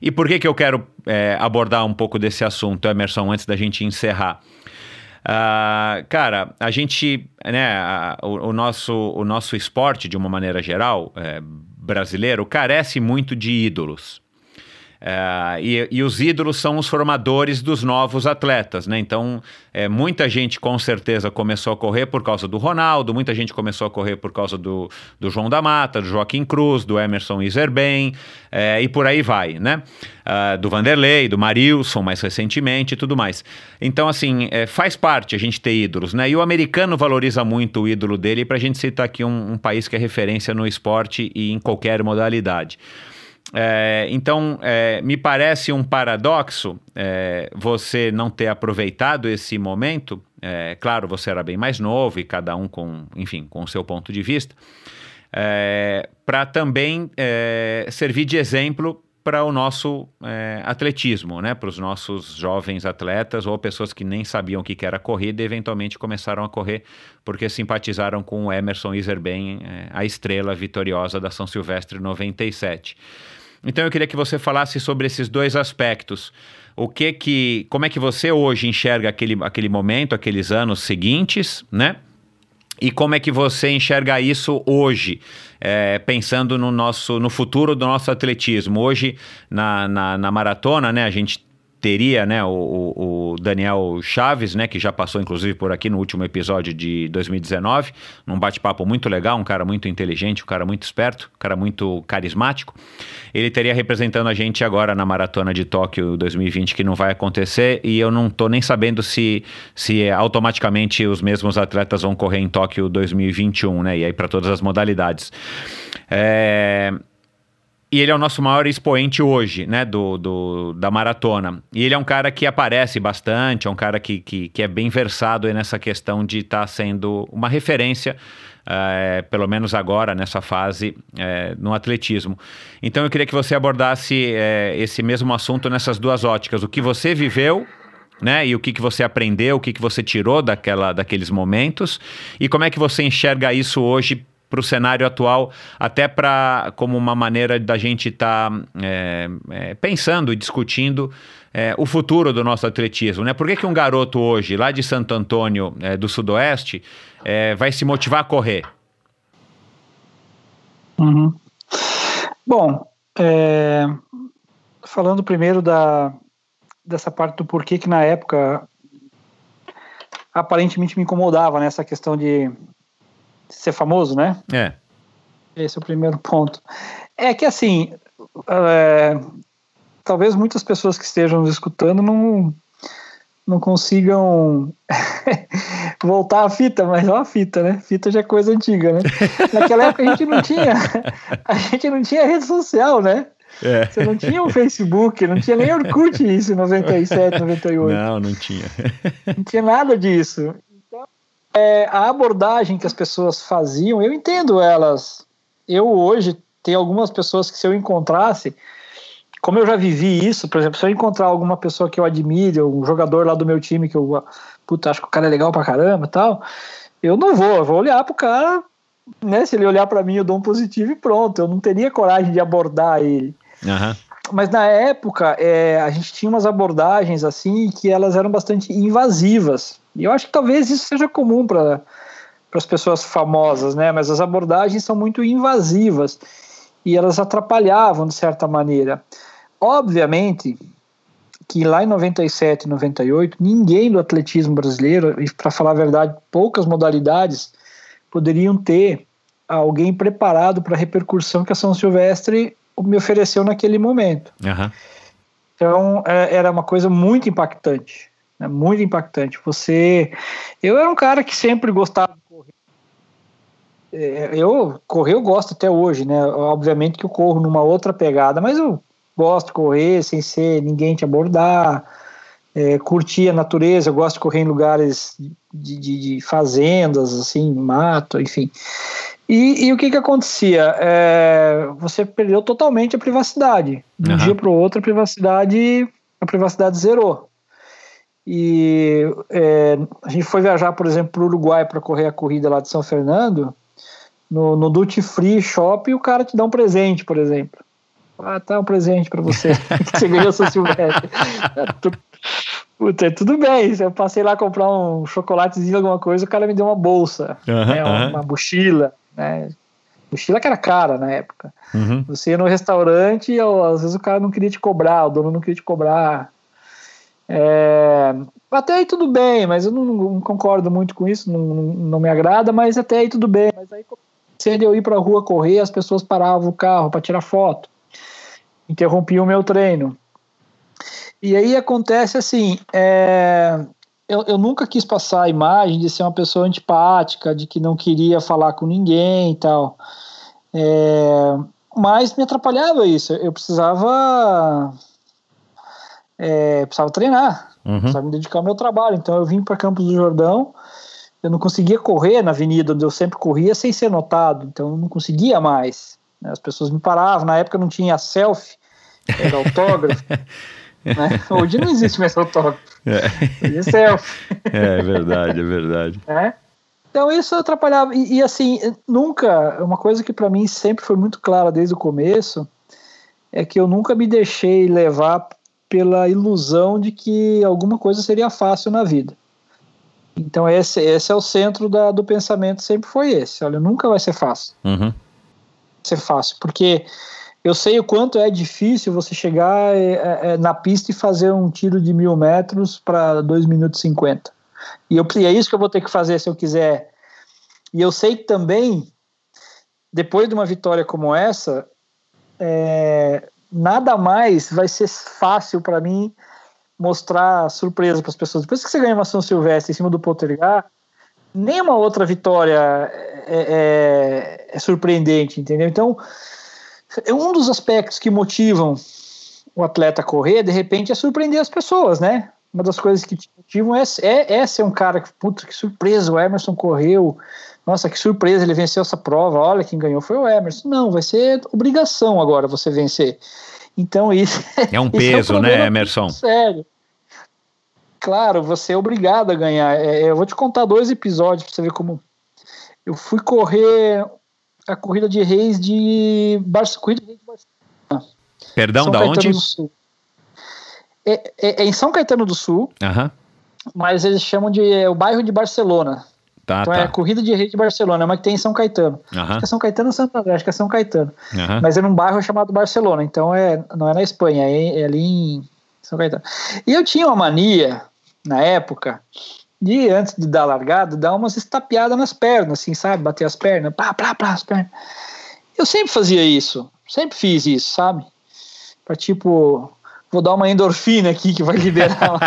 E por que, que eu quero é, abordar um pouco desse assunto, Emerson, antes da gente encerrar? Uh, cara, a gente, né, o, o, nosso, o nosso esporte, de uma maneira geral, é, brasileiro carece muito de ídolos. É, e, e, os ídolos são os formadores dos novos atletas, né? Então, é, muita gente com certeza começou a correr por causa do Ronaldo, muita gente começou a correr por causa do, do João da Mata, do Joaquim Cruz, do Emerson Iserben, é, e por aí vai, né? Uh, do Vanderlei, do Marilson, mais recentemente e tudo mais. Então, assim, é, faz parte a gente ter ídolos, né? E o americano valoriza muito o ídolo dele, para a gente citar aqui um, um país que é referência no esporte e em qualquer modalidade. É, então, é, me parece um paradoxo é, você não ter aproveitado esse momento. É, claro, você era bem mais novo e cada um com, enfim, com o seu ponto de vista, é, para também é, servir de exemplo para o nosso atletismo, né? para os nossos jovens atletas ou pessoas que nem sabiam o que era corrida e eventualmente começaram a correr porque simpatizaram com o Emerson Iserben, a estrela vitoriosa da São Silvestre 97. Então eu queria que você falasse sobre esses dois aspectos. O que que, como é que você hoje enxerga aquele, aquele momento, aqueles anos seguintes, né? E como é que você enxerga isso hoje, é, pensando no nosso, no futuro do nosso atletismo? Hoje na, na, na maratona, né? A gente teria né, o, o, Daniel Chaves, né, que já passou inclusive por aqui no último episódio de 2019, num bate-papo muito legal, um cara muito inteligente, um cara muito esperto, um cara muito carismático. Ele teria representando a gente agora na maratona de Tóquio 2020, que não vai acontecer, e eu não estou nem sabendo se, se automaticamente os mesmos atletas vão correr em Tóquio 2021, né, e aí para todas as modalidades. É, e ele é o nosso maior expoente hoje, né, do, do, da maratona. E ele é um cara que aparece bastante, é um cara que, que, que é bem versado nessa questão de estar tá sendo uma referência, é, pelo menos agora, nessa fase, é, no atletismo. Então eu queria que você abordasse é, esse mesmo assunto nessas duas óticas. O que você viveu né? E o que, que você aprendeu, o que, que você tirou daquela, daqueles momentos, e como é que você enxerga isso hoje para o cenário atual, até para como uma maneira da gente estar tá, é, é, pensando e discutindo é, o futuro do nosso atletismo. Né? Por que, que um garoto hoje, lá de Santo Antônio, é, do Sudoeste, é, vai se motivar a correr? Uhum. Bom, é, falando primeiro da, dessa parte do porquê que na época aparentemente me incomodava nessa né, questão de ser famoso, né? É. Esse é o primeiro ponto. É que assim, é, talvez muitas pessoas que estejam nos escutando não, não consigam voltar à fita, mas é uma fita, né? Fita já é coisa antiga, né? Naquela época a gente não tinha, a gente não tinha rede social, né? É. Você não tinha um Facebook, não tinha nem Orkut isso em 97, 98. Não, não tinha. Não tinha nada disso é, a abordagem que as pessoas faziam, eu entendo elas. Eu hoje tenho algumas pessoas que se eu encontrasse, como eu já vivi isso, por exemplo, se eu encontrar alguma pessoa que eu admire, um jogador lá do meu time que eu puta, acho que o cara é legal pra caramba e tal, eu não vou, eu vou olhar pro cara, né? Se ele olhar para mim, eu dou um positivo e pronto. Eu não teria coragem de abordar ele. Uhum. Mas na época, é, a gente tinha umas abordagens assim que elas eram bastante invasivas. E eu acho que talvez isso seja comum para as pessoas famosas, né? Mas as abordagens são muito invasivas e elas atrapalhavam de certa maneira. Obviamente que lá em 97, 98, ninguém do atletismo brasileiro, e para falar a verdade, poucas modalidades poderiam ter alguém preparado para a repercussão que a São Silvestre me ofereceu naquele momento. Uhum. Então, é, era uma coisa muito impactante. Né, muito impactante. Você. Eu era um cara que sempre gostava de correr. É, eu correr eu gosto até hoje, né? Obviamente que eu corro numa outra pegada, mas eu gosto de correr sem ser ninguém te abordar, é, curtir a natureza, eu gosto de correr em lugares de, de, de fazendas, assim, mato, enfim. E, e, o que que acontecia? É, você perdeu totalmente a privacidade. De um uhum. dia para o outro, a privacidade, a privacidade zerou. E é, a gente foi viajar, por exemplo, para o Uruguai para correr a corrida lá de São Fernando. No, no Duty Free Shop, o cara te dá um presente, por exemplo. Ah, tá um presente para você. que você ganhou seu Silvestre. Puta, tudo bem. Eu passei lá comprar um chocolatezinho, alguma coisa, o cara me deu uma bolsa, uhum, né, uma, uhum. uma mochila né? Mochila que era cara na época. Uhum. Você ia no restaurante e às vezes o cara não queria te cobrar, o dono não queria te cobrar. É, até aí tudo bem, mas eu não, não concordo muito com isso, não, não, me agrada, mas até aí tudo bem. Mas aí cedo eu ir para a rua correr, as pessoas paravam o carro para tirar foto, interrompiam o meu treino. E aí acontece assim, é, eu, eu nunca quis passar a imagem de ser uma pessoa antipática, de que não queria falar com ninguém e tal. É, mas me atrapalhava isso. Eu precisava, é, precisava treinar, uhum. precisava me dedicar ao meu trabalho. Então eu vim para Campos do Jordão. Eu não conseguia correr na avenida onde eu sempre corria sem ser notado. Então eu não conseguia mais. As pessoas me paravam. Na época não tinha selfie, era autógrafo. Né? Hoje não existe mais autógrafo. É. Hoje é selfie. É, é verdade, é verdade. É? Então isso atrapalhava. E, e assim, nunca, uma coisa que para mim sempre foi muito clara desde o começo, é que eu nunca me deixei levar pela ilusão de que alguma coisa seria fácil na vida. Então esse, esse é o centro da, do pensamento, sempre foi esse. Olha, nunca vai ser fácil. Uhum. Ser fácil, porque eu sei o quanto é difícil você chegar é, é, na pista e fazer um tiro de mil metros para 2 minutos e 50. E, eu, e é isso que eu vou ter que fazer se eu quiser. E eu sei que também, depois de uma vitória como essa, é, nada mais vai ser fácil para mim mostrar surpresa para as pessoas. Depois que você ganha uma São Silvestre em cima do Poltergar, nenhuma outra vitória é, é, é surpreendente, entendeu? Então, é um dos aspectos que motivam o atleta a correr, de repente, é surpreender as pessoas, né? Uma das coisas que te motivam é, é, é ser um cara que, puta, que surpresa, o Emerson correu, nossa, que surpresa, ele venceu essa prova, olha, quem ganhou foi o Emerson. Não, vai ser obrigação agora você vencer. Então isso é um peso, é um né, Emerson? Sério. Claro, você é obrigado a ganhar. É, eu vou te contar dois episódios para você ver como eu fui correr a corrida de reis de Barcelona. Perdão, São da Caetano onde? Do Sul. É, é, é, em São Caetano do Sul, uhum. mas eles chamam de é, o bairro de Barcelona. Tá, então tá. é a corrida de reis de Barcelona, mas que tem em São Caetano. Uhum. Acho que é São Caetano ou Santo André, acho que é São Caetano. Uhum. Mas é num bairro chamado Barcelona, então é, não é na Espanha, é, é ali em São Caetano. E eu tinha uma mania, na época, de antes de dar largada, dar umas estapeadas nas pernas, assim, sabe? Bater as pernas, pá, pá, pá, as pernas. Eu sempre fazia isso, sempre fiz isso, sabe? Pra tipo, vou dar uma endorfina aqui que vai liberar.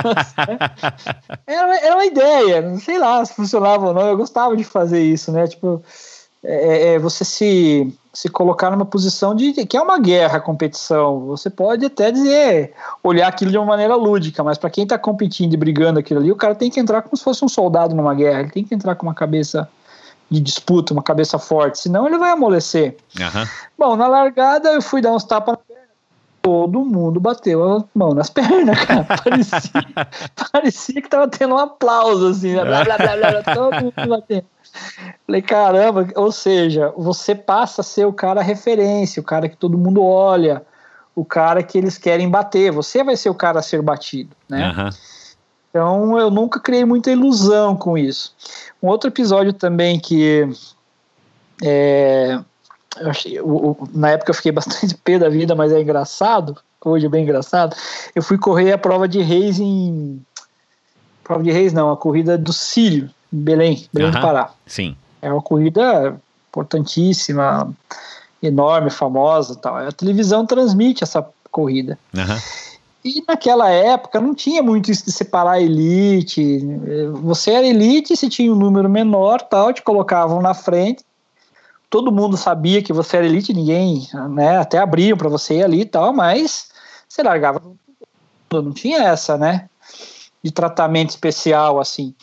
era, era uma ideia, não sei lá se funcionava ou não, eu gostava de fazer isso, né? Tipo, é, é, você se, se colocar numa posição de que é uma guerra, a competição. Você pode até dizer, olhar aquilo de uma maneira lúdica, mas para quem está competindo e brigando aquilo ali, o cara tem que entrar como se fosse um soldado numa guerra. Ele tem que entrar com uma cabeça de disputa, uma cabeça forte, senão ele vai amolecer. Uhum. Bom, na largada eu fui dar uns tapas todo mundo bateu a mão nas pernas, cara. Parecia, parecia que tava tendo um aplauso, assim, né? blá, blá, blá, blá, todo mundo batendo. Falei, caramba, ou seja, você passa a ser o cara referência, o cara que todo mundo olha, o cara que eles querem bater. Você vai ser o cara a ser batido, né? Uhum. Então eu nunca criei muita ilusão com isso. Um outro episódio também que é, eu achei, na época eu fiquei bastante pé da vida, mas é engraçado. Hoje é bem engraçado. Eu fui correr a prova de reis em. Prova de reis não, a corrida do Círio, em Belém, Belém uhum. do Pará. Sim. É uma corrida importantíssima, enorme, famosa tal. A televisão transmite essa corrida. Uhum. E naquela época não tinha muito isso de separar elite. Você era elite, se tinha um número menor, tal, te colocavam na frente. Todo mundo sabia que você era elite, ninguém, né, até abriam para você ir ali e tal, mas você largava não tinha essa, né, de tratamento especial assim.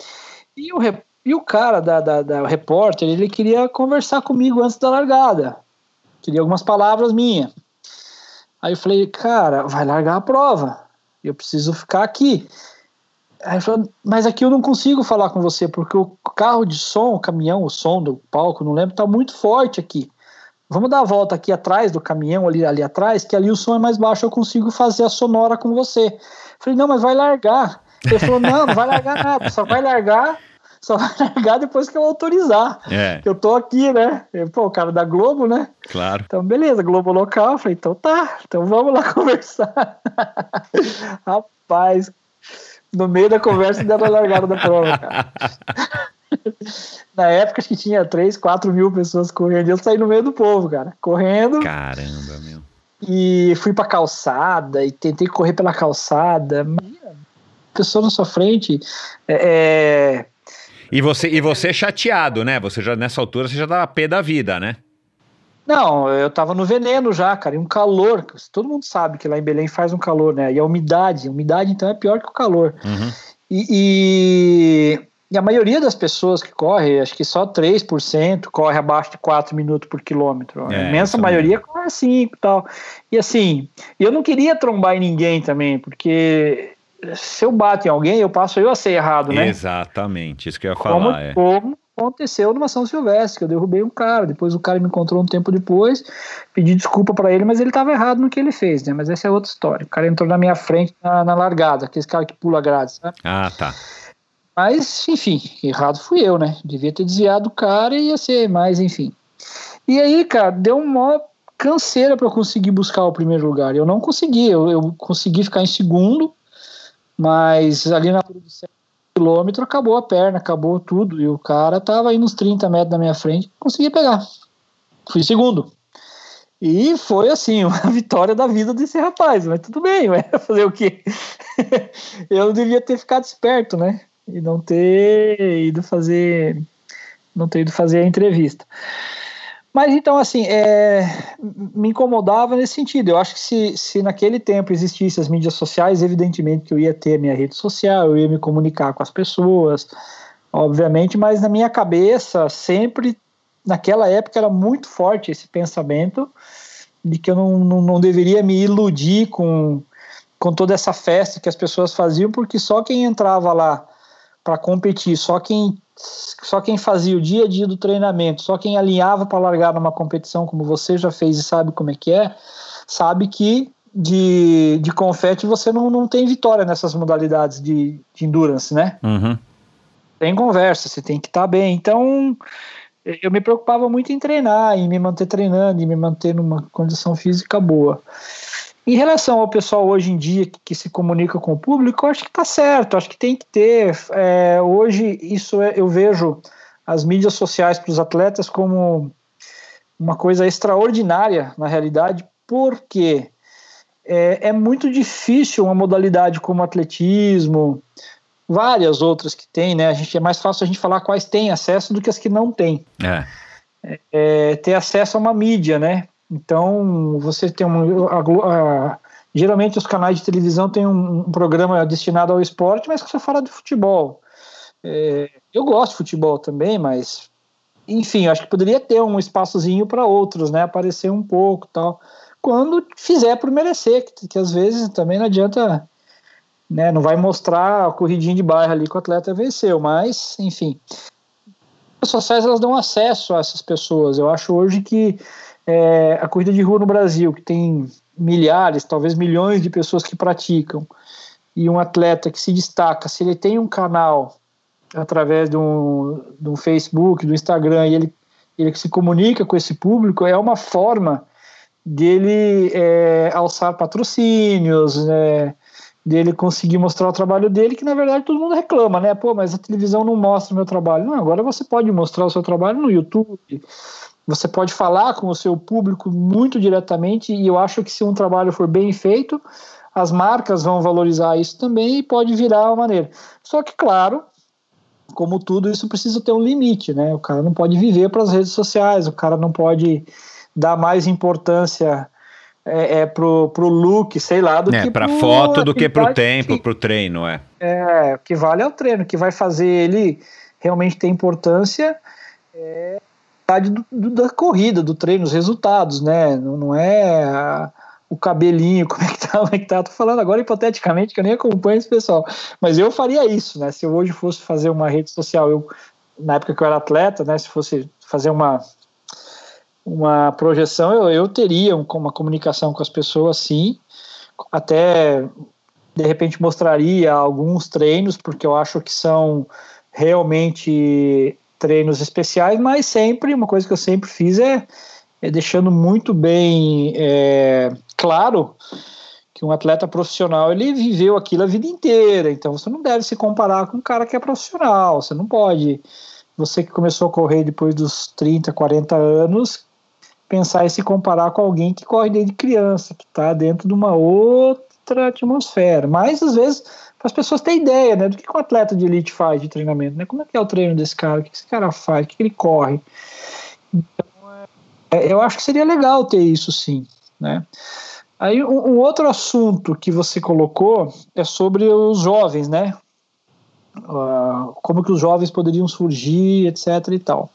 E o, e o cara da, da, da repórter, ele queria conversar comigo antes da largada. Queria algumas palavras minhas. Aí eu falei, cara, vai largar a prova. Eu preciso ficar aqui. Aí ele falou, mas aqui eu não consigo falar com você, porque o carro de som, o caminhão, o som do palco, não lembro, tá muito forte aqui. Vamos dar a volta aqui atrás do caminhão, ali, ali atrás, que ali o som é mais baixo, eu consigo fazer a sonora com você. Eu falei, não, mas vai largar. Ele falou, não, não vai largar nada, só vai largar só vai largar depois que eu autorizar. É. Eu tô aqui, né? Eu, pô, o cara da Globo, né? Claro. Então, beleza, Globo local. Eu falei, então tá, então vamos lá conversar. Rapaz, no meio da conversa deram a largada da prova, cara. Na época, acho que tinha 3, 4 mil pessoas correndo. Eu saí no meio do povo, cara. Correndo. Caramba, meu. E fui pra calçada e tentei correr pela calçada. Pessoa na sua frente. É, e você e você chateado, né? Você já nessa altura você já dava pé da vida, né? Não, eu tava no veneno já, cara, e um calor. Todo mundo sabe que lá em Belém faz um calor, né? E a umidade, a umidade então é pior que o calor. Uhum. E, e, e, a maioria das pessoas que corre, acho que só 3% corre abaixo de 4 minutos por quilômetro. É, a imensa maioria corre 5 e tal. E assim, eu não queria trombar em ninguém também, porque se eu bato em alguém, eu passo eu a ser errado, né? Exatamente, isso que eu ia como, falar. É. Como aconteceu numa São Silvestre, que eu derrubei um cara, depois o cara me encontrou um tempo depois, pedi desculpa para ele, mas ele estava errado no que ele fez, né? Mas essa é outra história. O cara entrou na minha frente na, na largada, aquele cara que pula grade, sabe? Ah, tá. Mas, enfim, errado fui eu, né? Devia ter desviado o cara e ia ser mais, enfim. E aí, cara, deu uma canseira para eu conseguir buscar o primeiro lugar. Eu não consegui, eu, eu consegui ficar em segundo, mas ali na do quilômetro acabou a perna, acabou tudo. E o cara tava aí nos 30 metros da minha frente, consegui pegar. Fui segundo. E foi assim, uma vitória da vida desse rapaz, mas tudo bem, fazer o quê? Eu devia ter ficado esperto, né? E não ter ido fazer. Não ter ido fazer a entrevista. Mas então, assim, é, me incomodava nesse sentido. Eu acho que se, se naquele tempo existissem as mídias sociais, evidentemente que eu ia ter minha rede social, eu ia me comunicar com as pessoas, obviamente, mas na minha cabeça, sempre, naquela época, era muito forte esse pensamento de que eu não, não, não deveria me iludir com, com toda essa festa que as pessoas faziam, porque só quem entrava lá para competir, só quem só quem fazia o dia a dia do treinamento, só quem alinhava para largar numa competição como você já fez e sabe como é que é, sabe que de, de confete você não, não tem vitória nessas modalidades de, de endurance, né? Uhum. Tem conversa, você tem que estar tá bem. Então, eu me preocupava muito em treinar, em me manter treinando, em me manter numa condição física boa. Em relação ao pessoal hoje em dia que, que se comunica com o público, eu acho que está certo, acho que tem que ter. É, hoje, isso é, eu vejo as mídias sociais para os atletas como uma coisa extraordinária, na realidade, porque é, é muito difícil uma modalidade como atletismo, várias outras que tem, né? A gente é mais fácil a gente falar quais têm acesso do que as que não têm. É. É, ter acesso a uma mídia, né? Então, você tem um. A, a, geralmente, os canais de televisão têm um, um, programa destinado ao esporte, mas que você fala de futebol. É, eu gosto de futebol também, mas. Enfim, acho que poderia ter um espaçozinho para outros, né? Aparecer um pouco tal. Quando fizer por merecer, que, que às vezes também não adianta. Né, não vai mostrar a corridinha de bairro ali que o atleta venceu, mas, enfim. As sociais elas dão acesso a essas pessoas. Eu acho hoje que é, a corrida de rua no Brasil, que tem milhares, talvez milhões de pessoas que praticam, e um atleta que se destaca, se ele tem um canal através de um, Facebook, do Instagram, e ele, ele se comunica com esse público, é uma forma dele é, alçar patrocínios, né, dele conseguir mostrar o trabalho dele, que na verdade todo mundo reclama, né? Pô, mas a televisão não mostra o meu trabalho. Não, agora você pode mostrar o seu trabalho no YouTube, você pode falar com o seu público muito diretamente e eu acho que se um trabalho for bem feito, as marcas vão valorizar isso também e pode virar uma maneira. Só que, claro, como tudo, isso precisa ter um limite, né? O cara não pode viver para as redes sociais, o cara não pode dar mais importância é, é pro, pro look, sei lá, do é, que para foto do que pro tempo, que, pro treino, é. É, o que vale é o treino, o que vai fazer ele realmente ter importância é do, do, da corrida, do treino, os resultados, né? Não, não é a, o cabelinho, como é que tá, como é que tá. Tô falando agora hipoteticamente, que eu nem acompanho esse pessoal. Mas eu faria isso, né? Se eu hoje fosse fazer uma rede social, eu, na época que eu era atleta, né? Se fosse fazer uma, uma projeção, eu, eu teria uma comunicação com as pessoas, sim. Até, de repente, mostraria alguns treinos, porque eu acho que são realmente treinos especiais, mas sempre, uma coisa que eu sempre fiz é, é deixando muito bem é, claro que um atleta profissional ele viveu aquilo a vida inteira, então você não deve se comparar com um cara que é profissional, você não pode, você que começou a correr depois dos 30, 40 anos, pensar e se comparar com alguém que corre desde criança, que está dentro de uma outra atmosfera, mas às vezes para as pessoas terem ideia né, do que um atleta de elite faz de treinamento, né? Como é que é o treino desse cara, o que esse cara faz, o que ele corre. Então, é, eu acho que seria legal ter isso sim, né? Aí um, um, outro assunto que você colocou é sobre os jovens, né? Uh, como que os jovens poderiam surgir, etc. e tal.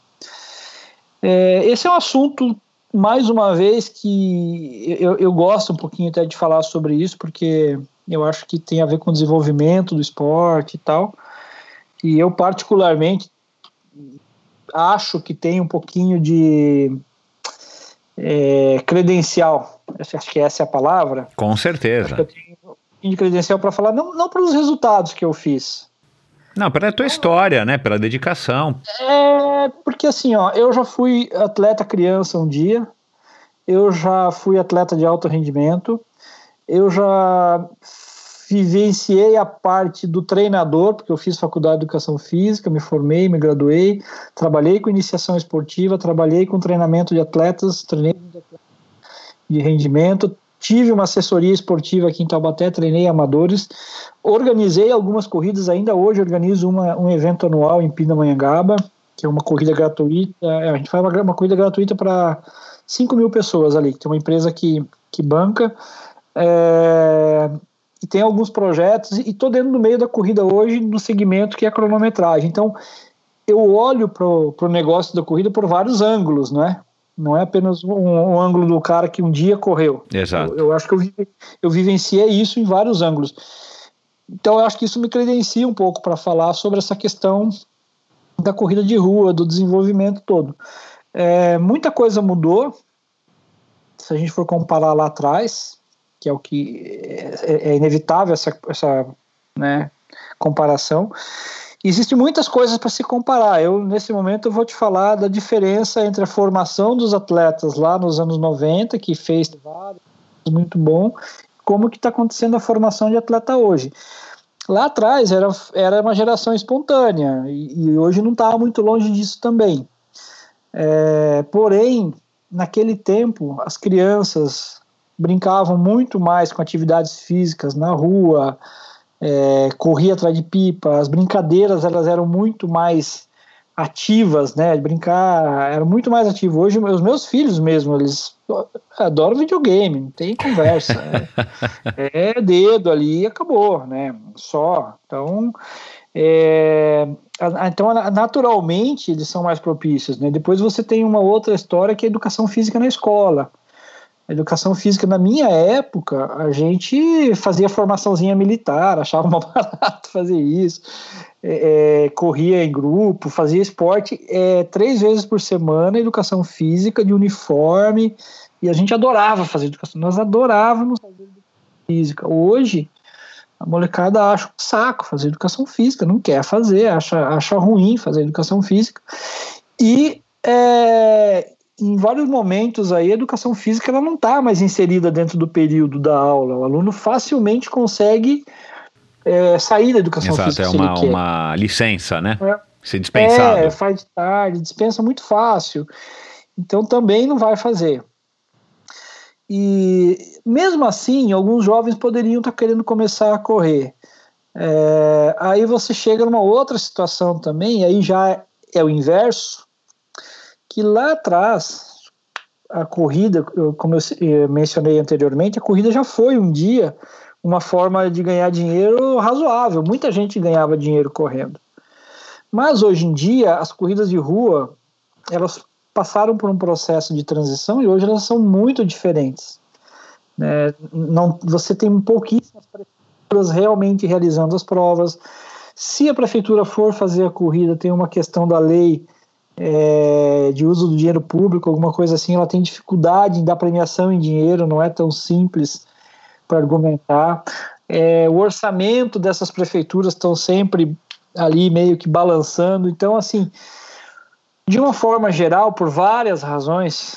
É, esse é um assunto, mais uma vez, que eu, eu gosto um pouquinho até de falar sobre isso, porque eu acho que tem a ver com o desenvolvimento do esporte e tal. E eu, particularmente, acho que tem um pouquinho de é, credencial. Acho que essa é a palavra. Com certeza. Eu tenho um pouquinho de credencial para falar, não, não pelos resultados que eu fiz. Não, pela tua história, né? Pela dedicação. É, porque assim, ó, eu já fui atleta criança um dia, eu já fui atleta de alto rendimento, eu já vivenciei a parte do treinador, porque eu fiz faculdade de educação física, me formei, me graduei, trabalhei com iniciação esportiva, trabalhei com treinamento de atletas, treinei de rendimento, tive uma assessoria esportiva aqui em Taubaté, treinei amadores, organizei algumas corridas, ainda hoje organizo uma, um evento anual em Pindamonhangaba, que é uma corrida gratuita, é, a gente faz uma, uma corrida gratuita para 5 mil pessoas ali, tem uma empresa que, que banca, é, e tem alguns projetos, e estou dentro do meio da corrida hoje no segmento que é a cronometragem. Então, eu olho para o negócio da corrida por vários ângulos, não é? Não é apenas um, um ângulo do cara que um dia correu. Exato. Eu, eu acho que eu, eu vivenciei isso em vários ângulos. Então, eu acho que isso me credencia um pouco para falar sobre essa questão da corrida de rua, do desenvolvimento todo. É, muita coisa mudou. Se a gente for comparar lá atrás, que é o que é, é inevitável essa, essa né, comparação. Existem muitas coisas para se comparar. Eu, nesse momento, vou te falar da diferença entre a formação dos atletas lá nos anos 90, que fez muito bom, como que está acontecendo a formação de atleta hoje. Lá atrás era, era uma geração espontânea, e, e hoje não está muito longe disso também. É, porém, naquele tempo, as crianças, brincavam muito mais com atividades físicas na rua, é, corria atrás de pipa, as brincadeiras elas eram muito mais ativas, né? Brincar era muito mais ativo. Hoje os meus filhos mesmo eles adoram videogame, não tem conversa. é, é dedo ali e acabou, né? Só. Então, é, então naturalmente eles são mais propícios, né? Depois você tem uma outra história que é a educação física na escola. Educação física, na minha época, a gente fazia formaçãozinha militar, achava uma barato fazer isso, é, é, corria em grupo, fazia esporte é, três vezes por semana, educação física de uniforme, e a gente adorava fazer educação, nós adorávamos fazer educação física. Hoje, a molecada acha um saco fazer educação física, não quer fazer, acha, acha ruim fazer educação física, e é, em vários momentos aí a educação física ela não está mais inserida dentro do período da aula. O aluno facilmente consegue é, sair da educação Exato, física. é uma, uma licença, né? É. Ser dispensado. É, faz de tarde, dispensa muito fácil. Então também não vai fazer. E mesmo assim, alguns jovens poderiam estar tá querendo começar a correr. É, aí você chega numa outra situação também, aí já é o inverso, que lá atrás a corrida, como eu mencionei anteriormente, a corrida já foi um dia uma forma de ganhar dinheiro razoável. Muita gente ganhava dinheiro correndo. Mas hoje em dia, as corridas de rua, elas passaram por um processo de transição e hoje elas são muito diferentes. É, não, você tem pouquíssimas prefeituras realmente realizando as provas. Se a prefeitura for fazer a corrida, tem uma questão da lei é, de uso do dinheiro público, alguma coisa assim, ela tem dificuldade em dar premiação em dinheiro, não é tão simples para argumentar. É, o orçamento dessas prefeituras estão sempre ali meio que balançando. Então, assim, de uma forma geral, por várias razões,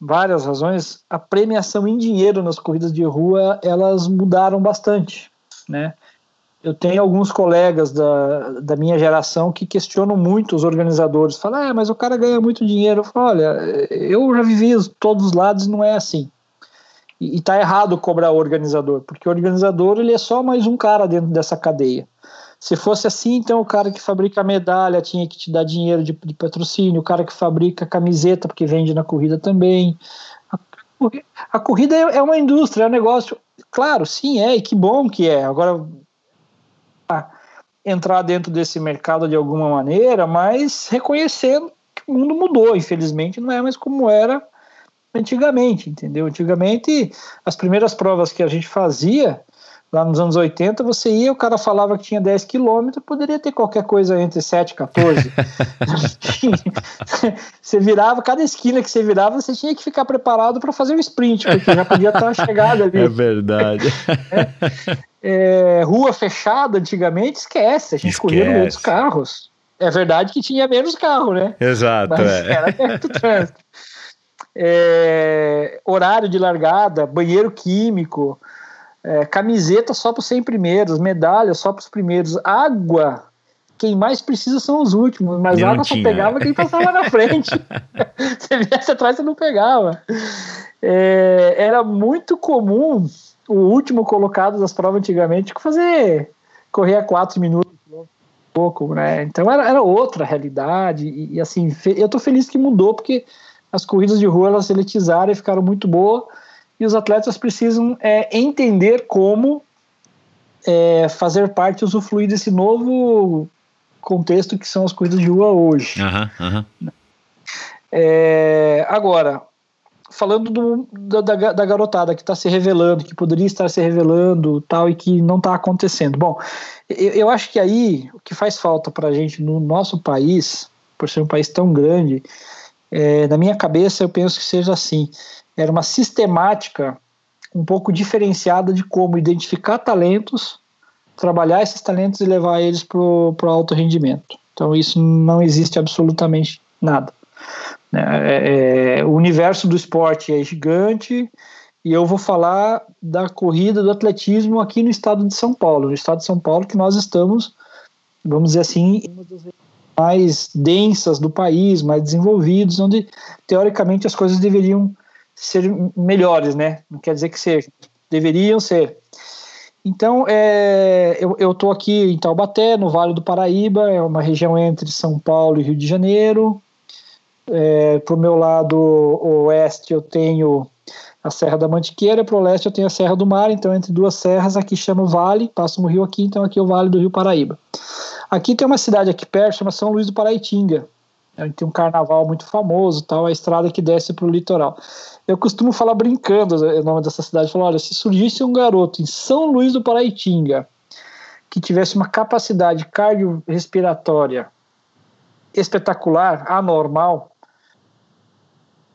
várias razões, a premiação em dinheiro nas corridas de rua, elas mudaram bastante, né? Eu tenho alguns colegas da, da minha geração que questionam muito os organizadores. Falam, ah, mas o cara ganha muito dinheiro. Eu falo, olha, eu já vivi todos os lados e não é assim. E, e tá errado cobrar o organizador, porque o organizador ele é só mais um cara dentro dessa cadeia. Se fosse assim, então o cara que fabrica medalha tinha que te dar dinheiro de, de patrocínio, o cara que fabrica camiseta, porque vende na corrida também. A, a corrida é, é uma indústria, é um negócio. Claro, sim, é, e que bom que é. Agora, entrar dentro desse mercado de alguma maneira, mas reconhecendo que o mundo mudou, infelizmente, não é mais como era antigamente, entendeu? Antigamente, as primeiras provas que a gente fazia, lá nos anos 80, você ia, o cara falava que tinha 10 quilômetros, poderia ter qualquer coisa entre 7 e 14. você virava, cada esquina que você virava, você tinha que ficar preparado para fazer o sprint, porque já podia estar chegada ali. É verdade. É, é, rua fechada antigamente, esquece, a gente esquece. corria no dos carros. É verdade que tinha menos carro, né? Exato. Mas é. era perto do trânsito. É, horário de largada, banheiro químico, é, camiseta só para os 100 primeiros, medalha só para os primeiros, água. Quem mais precisa são os últimos, mas água só pegava quem passava na frente. você viesse atrás, você não pegava. É, era muito comum o último colocado das provas antigamente fazer correr a quatro minutos pouco, né? Então era, era outra realidade e, e assim eu estou feliz que mudou porque as corridas de rua elas elitizaram e ficaram muito boas e os atletas precisam é, entender como é, fazer parte, usufruir desse novo contexto que são as corridas de rua hoje. Uhum, uhum. É, agora, falando do, da, da, garotada que está se revelando, que poderia estar se revelando tal e que não está acontecendo. Bom, eu, eu, acho que aí o que faz falta para a gente no nosso país, por ser um país tão grande, é, na minha cabeça eu penso que seja assim era uma sistemática um pouco diferenciada de como identificar talentos, trabalhar esses talentos e levar eles para o alto rendimento. Então, isso não existe absolutamente nada. Né? É, é, o universo do esporte é gigante e eu vou falar da corrida do atletismo aqui no estado de São Paulo. No estado de São Paulo, que nós estamos, vamos dizer assim, uma das mais densas do país, mais desenvolvidos, onde teoricamente as coisas deveriam ser melhores, né? Não quer dizer que sejam, deveriam ser. Então, é, eu estou aqui em Taubaté, no Vale do Paraíba, é uma região entre São Paulo e Rio de Janeiro. É, para o meu lado oeste eu tenho a Serra da Mantiqueira, para o leste eu tenho a Serra do Mar, então entre duas serras aqui chama Vale, passa um rio aqui, então aqui é o Vale do Rio Paraíba. Aqui tem uma cidade aqui perto, chama São Luís do Paraitinga, tem um carnaval muito famoso, tal, a estrada que desce para o litoral. Eu costumo falar brincando o nome dessa cidade, falar, olha, se surgisse um garoto em São Luís do Paraitinga que tivesse uma capacidade cardiorrespiratória espetacular, anormal,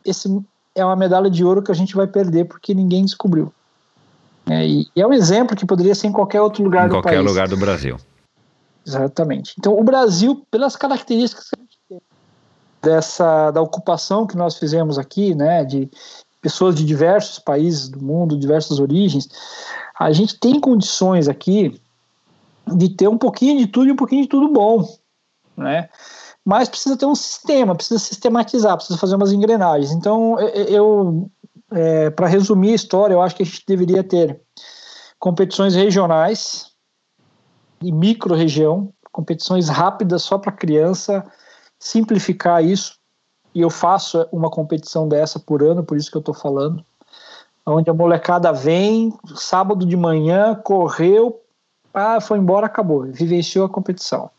esse é uma medalha de ouro que a gente vai perder porque ninguém descobriu. É, e, é um exemplo que poderia ser em qualquer outro lugar em do qualquer país. lugar do Brasil. Exatamente. Então, o Brasil, pelas características dessa da ocupação que nós fizemos aqui, né, de pessoas de diversos países do mundo, diversas origens, a gente tem condições aqui de ter um pouquinho de tudo e um pouquinho de tudo bom, né? Mas precisa ter um sistema, precisa sistematizar, precisa fazer umas engrenagens. Então, eu, é, para resumir a história, eu acho que a gente deveria ter competições regionais e micro-região, competições rápidas só para criança, simplificar isso e eu faço uma competição dessa por ano, por isso que eu estou falando, onde a molecada vem, sábado de manhã, correu, ah, foi embora, acabou, vivenciou a competição.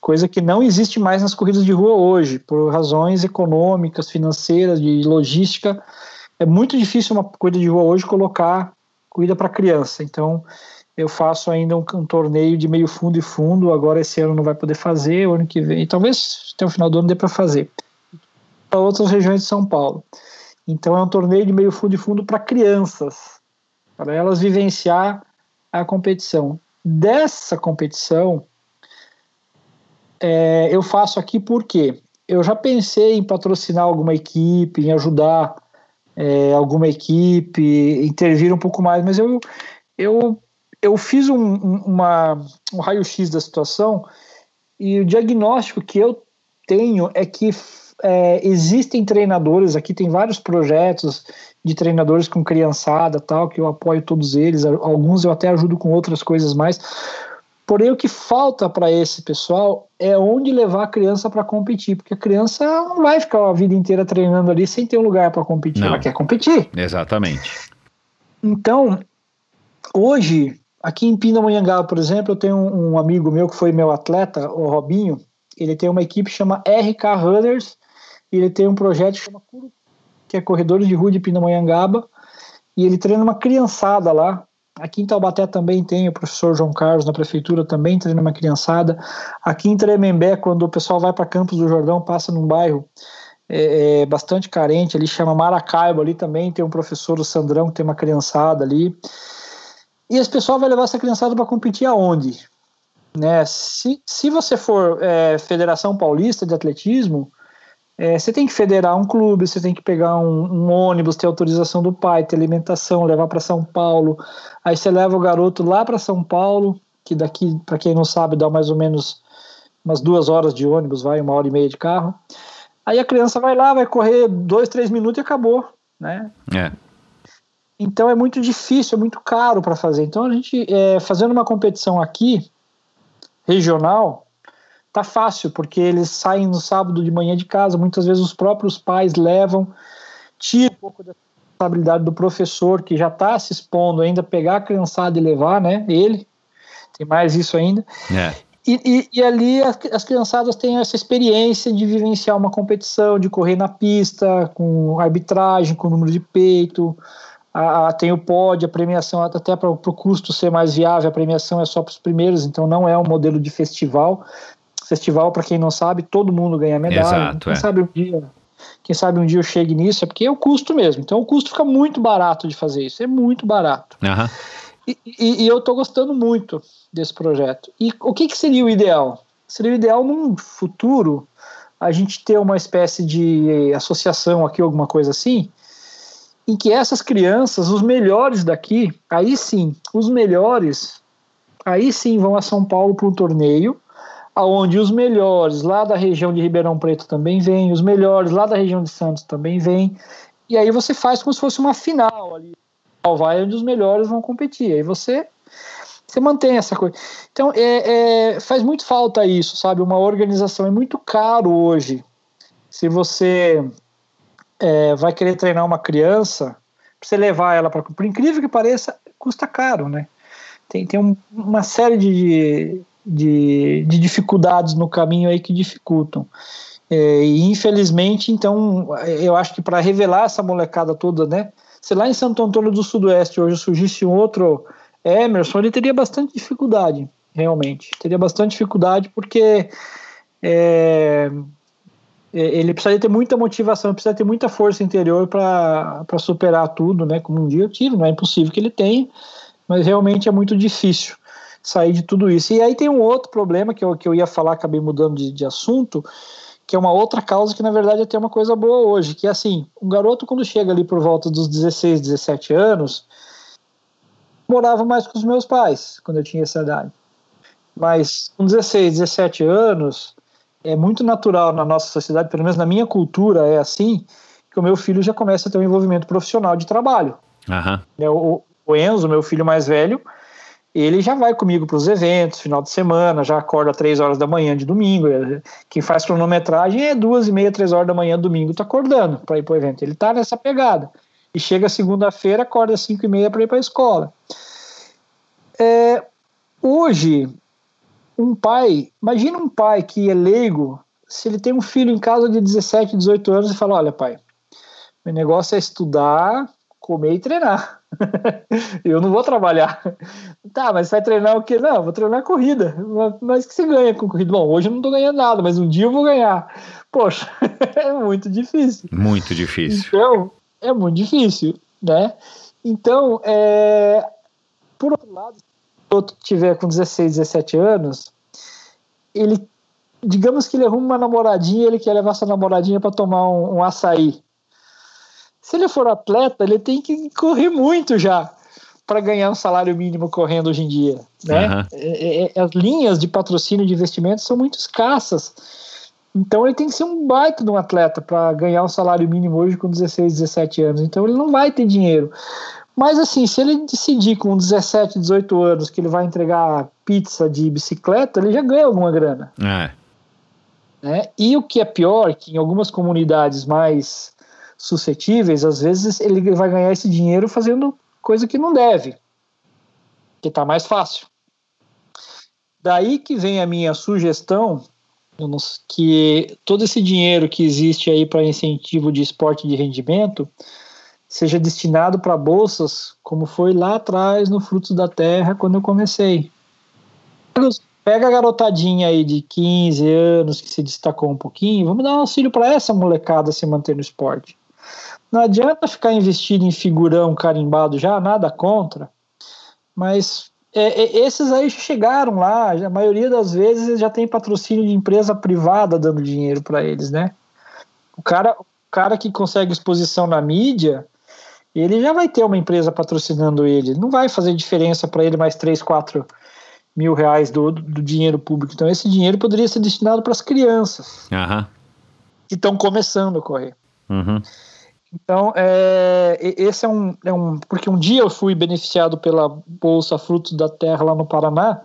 Coisa que não existe mais nas corridas de rua hoje, por razões econômicas, financeiras, de logística. É muito difícil uma corrida de rua hoje colocar corrida para criança. Então, eu faço ainda um, um, torneio de meio fundo e fundo. Agora, esse ano não vai poder fazer, o ano que vem. Talvez até o final do ano dê para fazer para outras regiões de São Paulo. Então é um torneio de meio fundo e fundo para crianças, para elas vivenciar a competição. Dessa competição, é, eu faço aqui porque eu já pensei em patrocinar alguma equipe, em ajudar é, alguma equipe, intervir um pouco mais, mas eu, eu, eu fiz um, uma, um raio-x da situação e o diagnóstico que eu tenho é que é, existem treinadores, aqui tem vários projetos de treinadores com criançada tal, que eu apoio todos eles, alguns eu até ajudo com outras coisas mais, Porém, o que falta para esse pessoal é onde levar a criança para competir, porque a criança não vai ficar a vida inteira treinando ali sem ter um lugar para competir, não. ela quer competir. Exatamente. Então, hoje, aqui em Pindamonhangaba, por exemplo, eu tenho um, um, amigo meu que foi meu atleta, o Robinho, ele tem uma equipe que chama RK Runners, e ele tem um projeto que chama que é Corredores de Rua de Pindamonhangaba, e ele treina uma criançada lá, Aqui em Taubaté também tem o professor João Carlos na prefeitura, também treina uma criançada. Aqui em Tremembé, quando o pessoal vai para Campos do Jordão, passa num bairro é, é, bastante carente, ali chama Maracaibo, ali também tem um professor, o Sandrão, que tem uma criançada ali. E esse pessoal vai levar essa criançada para competir aonde? Né? Se, se você for é, Federação Paulista de Atletismo, é, você tem que federar um clube, você tem que pegar um, um ônibus, ter autorização do pai, ter alimentação, levar para São Paulo. Aí você leva o garoto lá para São Paulo, que daqui, para quem não sabe, dá mais ou menos umas duas horas de ônibus, vai, uma hora e meia de carro. Aí a criança vai lá, vai correr dois, três minutos e acabou, né? É. Então é muito difícil, é muito caro para fazer. Então a gente, é, fazendo uma competição aqui, regional, tá fácil, porque eles saem no sábado de manhã de casa, muitas vezes os próprios pais levam, tira um pouco da responsabilidade do professor que já está se expondo ainda, pegar a criançada e levar, né? Ele, tem mais isso ainda. É. E, e, e, ali as, as, criançadas têm essa experiência de vivenciar uma competição, de correr na pista, com arbitragem, com número de peito, a, a, tem o pódio, a premiação, até para o custo ser mais viável, a premiação é só para os primeiros, então não é um modelo de festival, Festival, para quem não sabe, todo mundo ganha medalha. Exato, quem é. sabe um dia, quem sabe um dia eu chegue nisso, é porque é o custo mesmo. Então o custo fica muito barato de fazer isso, é muito barato. Uhum. E, e, e, eu estou gostando muito desse projeto. E o que, que seria o ideal? Seria o ideal num futuro a gente ter uma espécie de associação aqui, alguma coisa assim, em que essas crianças, os melhores daqui, aí sim, os melhores, aí sim vão a São Paulo para um torneio aonde os melhores lá da região de Ribeirão Preto também vêm, os melhores lá da região de Santos também vêm, e aí você faz como se fosse uma final ali, vai onde os melhores vão competir, aí você você mantém essa coisa. Então é, é, faz muito falta isso, sabe? Uma organização é muito caro hoje. Se você é, vai querer treinar uma criança, para você levar ela para, por incrível que pareça, custa caro, né? Tem, tem um, uma série de, de, de dificuldades no caminho aí que dificultam. É, e infelizmente, então, eu acho que para revelar essa molecada toda, né? Se lá em Santo Antônio do Sudoeste hoje surgisse um outro Emerson, ele teria bastante dificuldade, realmente. Teria bastante dificuldade porque é ele precisaria ter muita motivação, precisa ter muita força interior para superar tudo, né? Como um dia eu tive, não é impossível que ele tenha, mas realmente é muito difícil sair de tudo isso. E aí tem um outro problema que eu, que eu ia falar, acabei mudando de, de assunto, que é uma outra causa que na verdade é até uma coisa boa hoje, que é assim, um garoto quando chega ali por volta dos 16, 17 anos, morava mais com os meus pais, quando eu tinha essa idade. Mas com 16, 17 anos, é muito natural na nossa sociedade, pelo menos na minha cultura é assim, que o meu filho já começa a ter um envolvimento profissional de trabalho. Uhum. O, o Enzo, meu filho mais velho, ele já vai comigo para os eventos, final de semana, já acorda três horas da manhã de domingo. Quem faz cronometragem é duas e meia, três horas da manhã domingo, tá acordando para ir para o evento. Ele tá nessa pegada. E chega segunda-feira, acorda cinco e meia para ir para a escola. É, hoje, um pai, imagina um pai que é leigo, se ele tem um filho em casa de 17, 18 anos e fala: Olha, pai, meu negócio é estudar, comer e treinar. eu não vou trabalhar. Tá, mas vai treinar o quê? Não, vou treinar corrida. Mas que você ganha com corrida? Bom, hoje eu não tô ganhando nada, mas um dia eu vou ganhar. Poxa, é muito difícil. Muito difícil. Então, é muito difícil, né? Então, é... por outro lado, se o outro tiver com 16, 17 anos, ele digamos que ele arruma uma namoradinha, ele quer levar essa namoradinha para tomar um, um açaí. Se ele for atleta, ele tem que correr muito já para ganhar um salário mínimo correndo hoje em dia. Né? Aham. É- é- as linhas de patrocínio de investimentos são muito escassas. Então ele tem que ser um baita de um atleta para ganhar um salário mínimo hoje com 16, 17 anos. Então ele não vai ter dinheiro. Mas assim, se ele decidir com 17, 18 anos que ele vai entregar pizza de bicicleta, ele já ganha alguma grana. É. Né? E o que é pior, que em algumas comunidades mais suscetíveis, às vezes ele vai ganhar esse dinheiro fazendo coisa que não deve, que está mais fácil. Daí que vem a minha sugestão, que todo esse dinheiro que existe aí para incentivo de esporte de rendimento seja destinado para bolsas, como foi lá atrás no Frutos da Terra, quando eu comecei. Pega a garotadinha aí de 15 anos que se destacou um pouquinho, vamos dar um auxílio para essa molecada se manter no esporte. Não adianta ficar investido em figurão carimbado já, nada contra, mas é, é, esses aí chegaram lá, a maioria das vezes já tem patrocínio de empresa privada dando dinheiro para eles, né? O cara, o cara que consegue exposição na mídia, ele já vai ter uma empresa patrocinando ele, não vai fazer diferença para ele mais 3, 4 mil reais do, do dinheiro público. Então, esse dinheiro poderia ser destinado para as crianças Aham. que estão começando a correr. Uhum. Então, é, esse é um, é um. Porque um dia eu fui beneficiado pela Bolsa Frutos da Terra lá no Paraná,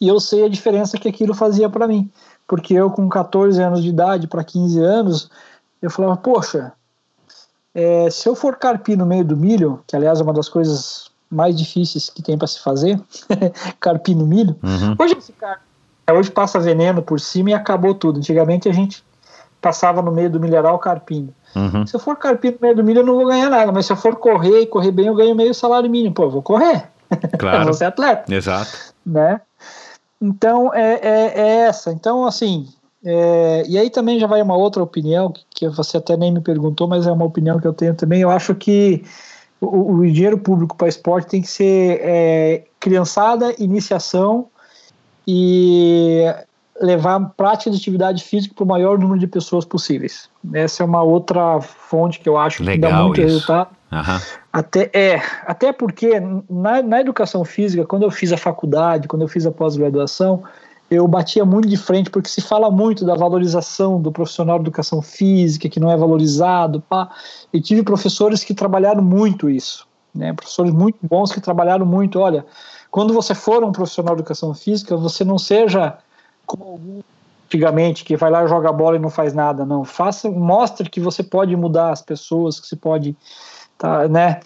e eu sei a diferença que aquilo fazia para mim. Porque eu, com 14 anos de idade para 15 anos, eu falava, poxa, é, se eu for carpir no meio do milho, que aliás é uma das coisas mais difíceis que tem para se fazer, carpir no milho, Uhum. Hoje esse cara, hoje passa veneno por cima e acabou tudo. Antigamente a gente passava no meio do milharal carpindo. Uhum. Se eu for carpir no meio do milho, eu não vou ganhar nada. Mas se eu for correr e correr bem, eu ganho meio salário mínimo. Pô, eu vou correr. Eu Claro. vou ser atleta, Exato. né? Então é, é, é essa. Então, assim. É, e aí também já vai uma outra opinião, que, que você até nem me perguntou, mas é uma opinião que eu tenho também. Eu acho que o, o dinheiro público para esporte tem que ser é, criançada, iniciação e levar prática de atividade física para o maior número de pessoas possíveis. Essa é uma outra fonte que eu acho que dá Legal muito isso. resultado. Aham. Até, é, até porque na, na educação física, quando eu fiz a faculdade, quando eu fiz a pós-graduação, eu batia muito de frente, porque se fala muito da valorização do profissional de educação física, que não é valorizado, pá. E tive professores que trabalharam muito isso, né? Professores muito bons que trabalharam muito. Olha, quando você for um profissional de educação física, você não seja como antigamente que vai lá joga bola e não faz nada, não. Faça, mostre que você pode mudar as pessoas, que você pode, tá, né?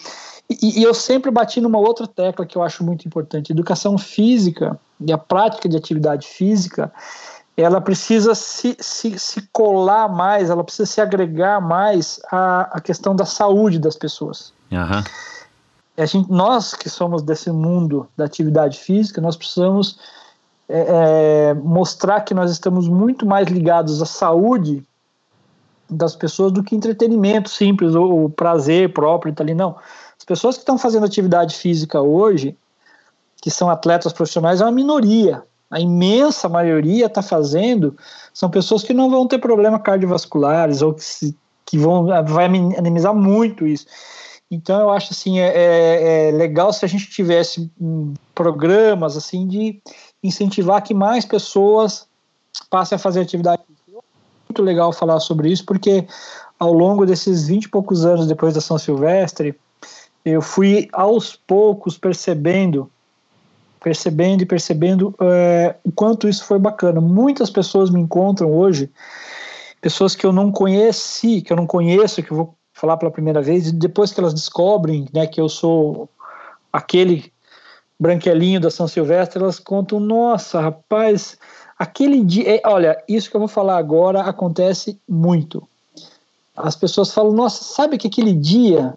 E, e eu sempre bati numa outra tecla que eu acho muito importante. Educação física e a prática de atividade física, ela precisa se, se, se colar mais, ela precisa se agregar mais à, à questão da saúde das pessoas. Aham. A gente, nós que somos desse mundo da atividade física, nós precisamos é, é, mostrar que nós estamos muito mais ligados à saúde das pessoas do que entretenimento simples ou, ou prazer próprio tá ali não as pessoas que estão fazendo atividade física hoje que são atletas profissionais é uma minoria. A imensa maioria está fazendo são pessoas que não vão ter problemas cardiovasculares ou que, se, que vão vai minimizar muito isso. Então eu acho assim é, é, é legal se a gente tivesse um, programas assim de incentivar que mais pessoas passem a fazer atividade muito legal falar sobre isso, porque ao longo desses 20 e poucos anos depois da São Silvestre, eu fui aos poucos percebendo, percebendo e percebendo é, o quanto isso foi bacana. Muitas pessoas me encontram hoje, pessoas que eu não conheci, que eu não conheço, que eu vou falar pela primeira vez, e depois que elas descobrem né, que eu sou aquele branquelinho da São Silvestre, elas contam, nossa, rapaz, aquele dia, olha, isso que eu vou falar agora acontece muito. As pessoas falam, nossa, sabe que aquele dia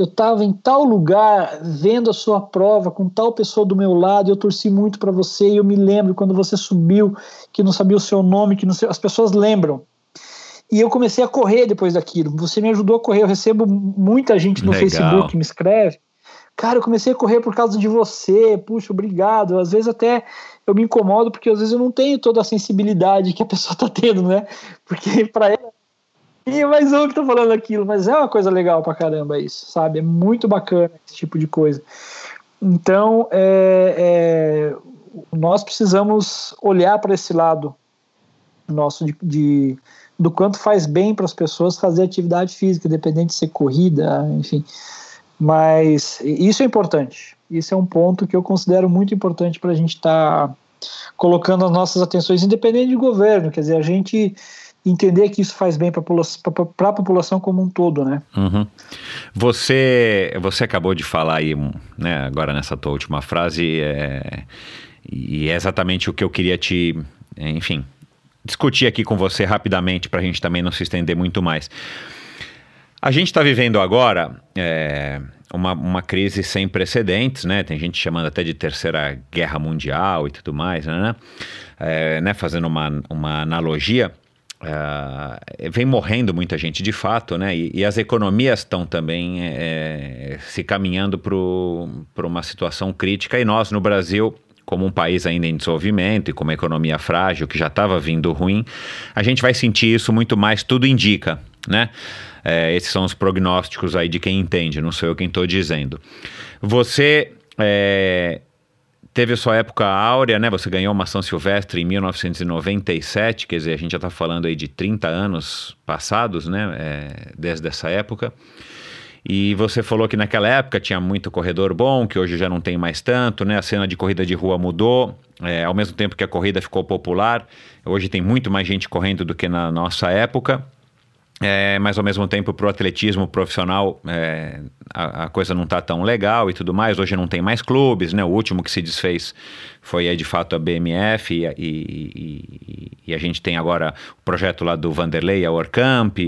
eu estava em tal lugar vendo a sua prova com tal pessoa do meu lado, e eu torci muito para você e eu me lembro quando você subiu, que não sabia o seu nome, que não sei, as pessoas lembram. E eu comecei a correr depois daquilo. Você me ajudou a correr. Eu recebo muita gente no Legal. Facebook que me escreve. Cara, eu comecei a correr por causa de você. Puxa, obrigado. Às vezes até eu me incomodo porque às vezes eu não tenho toda a sensibilidade que a pessoa está tendo, né? Porque para ela e mais um que tá falando aquilo, mas é uma coisa legal pra caramba isso, sabe? É muito bacana esse tipo de coisa. Então, é, é, nós precisamos olhar para esse lado nosso de, de, do quanto faz bem para as pessoas fazer atividade física, independente de ser corrida, enfim. Mas isso é importante. Isso é um ponto que eu considero muito importante para a gente estar tá colocando as nossas atenções, independente de governo. Quer dizer, a gente entender que isso faz bem para a população como um todo, né? Uhum. Você, você acabou de falar aí, né, agora nessa tua última frase, é, e é exatamente o que eu queria te, enfim, discutir aqui com você rapidamente para a gente também não se estender muito mais. A gente está vivendo agora é, uma, uma crise sem precedentes, né? Tem gente chamando até de terceira guerra mundial e tudo mais, né? É, né? Fazendo uma, uma analogia, Uh, vem morrendo muita gente de fato, né? E, e as economias estão também é, se caminhando para uma situação crítica. E nós, no Brasil, como um país ainda em desenvolvimento e com uma economia frágil que já estava vindo ruim, a gente vai sentir isso muito mais, tudo indica, né? É, esses são os prognósticos aí de quem entende, não sou eu quem estou dizendo. Você é, teve sua época áurea, né? Você ganhou uma São Silvestre em 1997, quer dizer, a gente já está falando aí de 30 anos passados, né? É, desde essa época. E você falou que naquela época tinha muito corredor bom, que hoje já não tem mais tanto, né? A cena de corrida de rua mudou, é, ao mesmo tempo que a corrida ficou popular. Hoje tem muito mais gente correndo do que na nossa época. É, mas ao mesmo tempo para o atletismo profissional é, a, a, coisa não está tão legal e tudo mais. Hoje não tem mais clubes, né? O último que se desfez foi é, de fato a BMF e, e, e, e, a gente tem agora o projeto lá do Vanderlei, a Orcamp,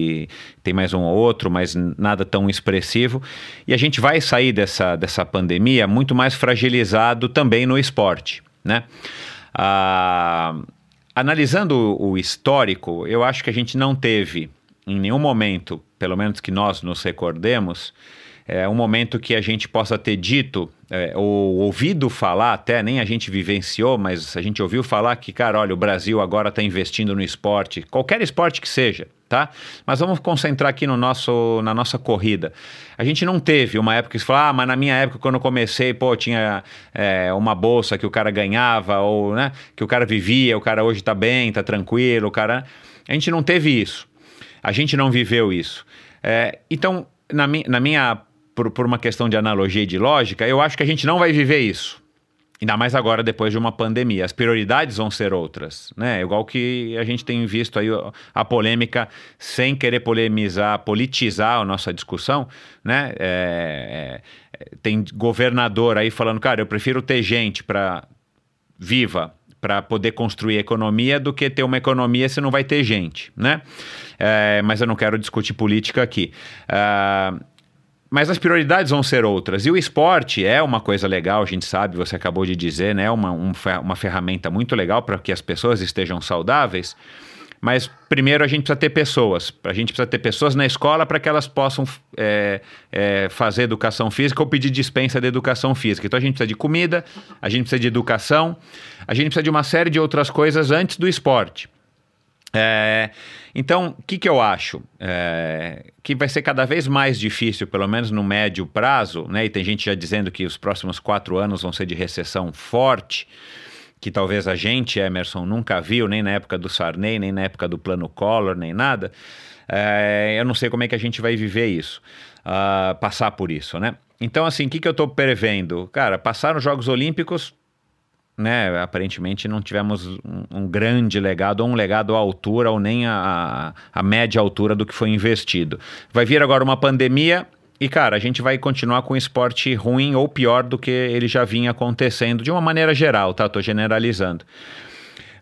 tem mais um ou outro, mas nada tão expressivo. E a gente vai sair dessa, dessa pandemia muito mais fragilizado também no esporte, né? Ah, analisando o histórico, eu acho que a gente não teve em nenhum momento, pelo menos que nós nos recordemos, é um momento que a gente possa ter dito, é, ou ouvido falar até, nem a gente vivenciou, mas a gente ouviu falar que, cara, olha, o Brasil agora está investindo no esporte, qualquer esporte que seja, tá? Mas vamos concentrar aqui no nosso, na nossa corrida. A gente não teve uma época que se fala, ah, mas na minha época, quando eu comecei, pô, tinha é, uma bolsa que o cara ganhava, ou, né, que o cara vivia, o cara hoje está bem, está tranquilo, o cara... A gente não teve isso. A gente não viveu isso. É, então, na, mi, na minha. Por, por uma questão de analogia e de lógica, eu acho que a gente não vai viver isso. Ainda mais agora, depois de uma pandemia. As prioridades vão ser outras, né? Igual que a gente tem visto aí a polêmica, sem querer polemizar, politizar a nossa discussão, né? É, é, tem governador aí falando, cara, eu prefiro ter gente para viva para poder construir economia do que ter uma economia se não vai ter gente, né? É, mas eu não quero discutir política aqui. Uh, mas as prioridades vão ser outras. E o esporte é uma coisa legal, a gente sabe, você acabou de dizer, né? Uma, um, uma ferramenta muito legal para que as pessoas estejam saudáveis. Mas primeiro a gente precisa ter pessoas. A gente precisa ter pessoas na escola para que elas possam é, é, fazer educação física ou pedir dispensa de educação física. Então a gente precisa de comida, a gente precisa de educação, a gente precisa de uma série de outras coisas antes do esporte. É, então, o que, que eu acho? É, que vai ser cada vez mais difícil, pelo menos no médio prazo, né? E tem gente já dizendo que os próximos quatro anos vão ser de recessão forte que talvez a gente, Emerson, nunca viu, nem na época do Sarney, nem na época do Plano Collor, nem nada. É, eu não sei como é que a gente vai viver isso, uh, passar por isso, né? Então, assim, o que, que eu estou prevendo? Cara, passaram os Jogos Olímpicos, né? Aparentemente não tivemos um, um, grande legado, ou um legado à altura, ou nem a, a média altura do que foi investido. Vai vir agora uma pandemia, e, cara, a gente vai continuar com o esporte ruim ou pior do que ele já vinha acontecendo, de uma maneira geral, tá? Tô generalizando.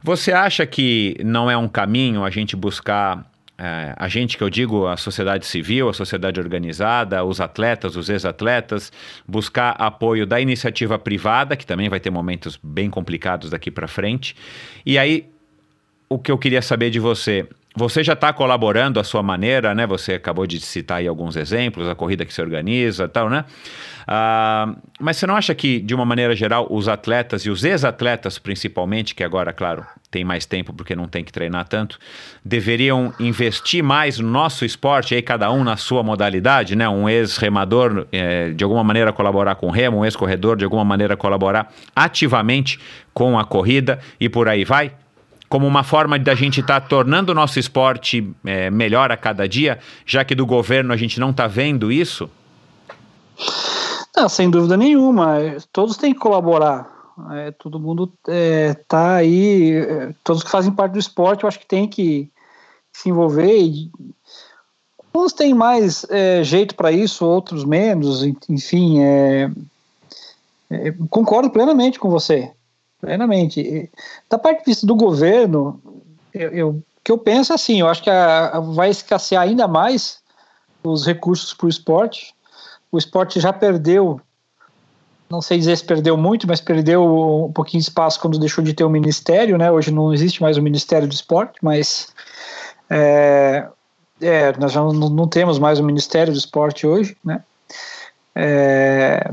Você acha que não é um caminho a gente buscar é, a gente que eu digo, a sociedade civil, a sociedade organizada, os atletas, os ex-atletas, buscar apoio da iniciativa privada, que também vai ter momentos bem complicados daqui para frente. E aí, o que eu queria saber de você, você já está colaborando à sua maneira, né? Você acabou de citar aí alguns exemplos, a corrida que se organiza e tal, né? Ah, mas você não acha que, de uma maneira geral, os atletas e os ex-atletas, principalmente, que agora, claro, tem mais tempo porque não tem que treinar tanto, deveriam investir mais no nosso esporte, aí cada um na sua modalidade, né? Um ex-remador, é, de alguma maneira, colaborar com o remo, um ex-corredor, de alguma maneira, colaborar ativamente com a corrida e por aí vai? Como uma forma da gente estar tá tornando o nosso esporte é, melhor a cada dia, já que do governo a gente não está vendo isso? Não, sem dúvida nenhuma. Todos têm que colaborar. É, todo mundo está é, aí, é, todos que fazem parte do esporte, eu acho que tem que se envolver. E, uns têm mais é, jeito para isso, outros menos. Enfim, é, concordo plenamente com você plenamente. Da parte de vista do governo, eu, eu que eu penso assim, eu acho que a, a, vai escassear ainda mais os recursos para o esporte. O esporte já perdeu, não sei dizer se perdeu muito, mas perdeu um pouquinho de espaço quando deixou de ter o ministério, né? Hoje não existe mais o Ministério do Esporte, mas é, é, nós já não, não, temos mais o Ministério do Esporte hoje, né? É,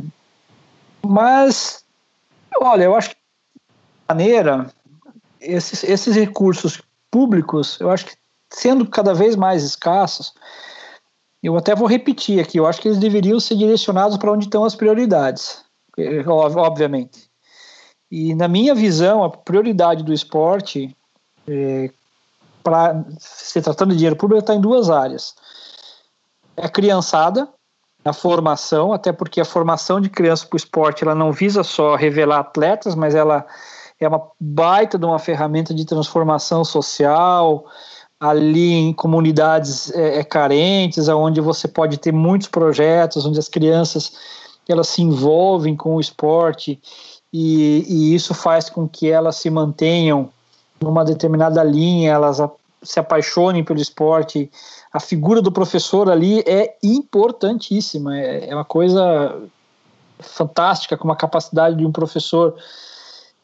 mas, olha, eu acho que maneira, esses, esses recursos públicos, eu acho que sendo cada vez mais escassos, eu até vou repetir aqui, eu acho que eles deveriam ser direcionados para onde estão as prioridades, eh, obviamente. E na minha visão, a prioridade do esporte, é, para se tratando de dinheiro público, está em duas áreas. É a criançada, a formação, até porque a formação de crianças para o esporte ela não visa só revelar atletas, mas ela é uma baita de uma ferramenta de transformação social ali em comunidades é, é, carentes, onde você pode ter muitos projetos, onde as crianças elas se envolvem com o esporte e, e isso faz com que elas se mantenham numa determinada linha, elas a, se apaixonem pelo esporte. A figura do professor ali é importantíssima, é, é uma coisa fantástica, com uma capacidade de um professor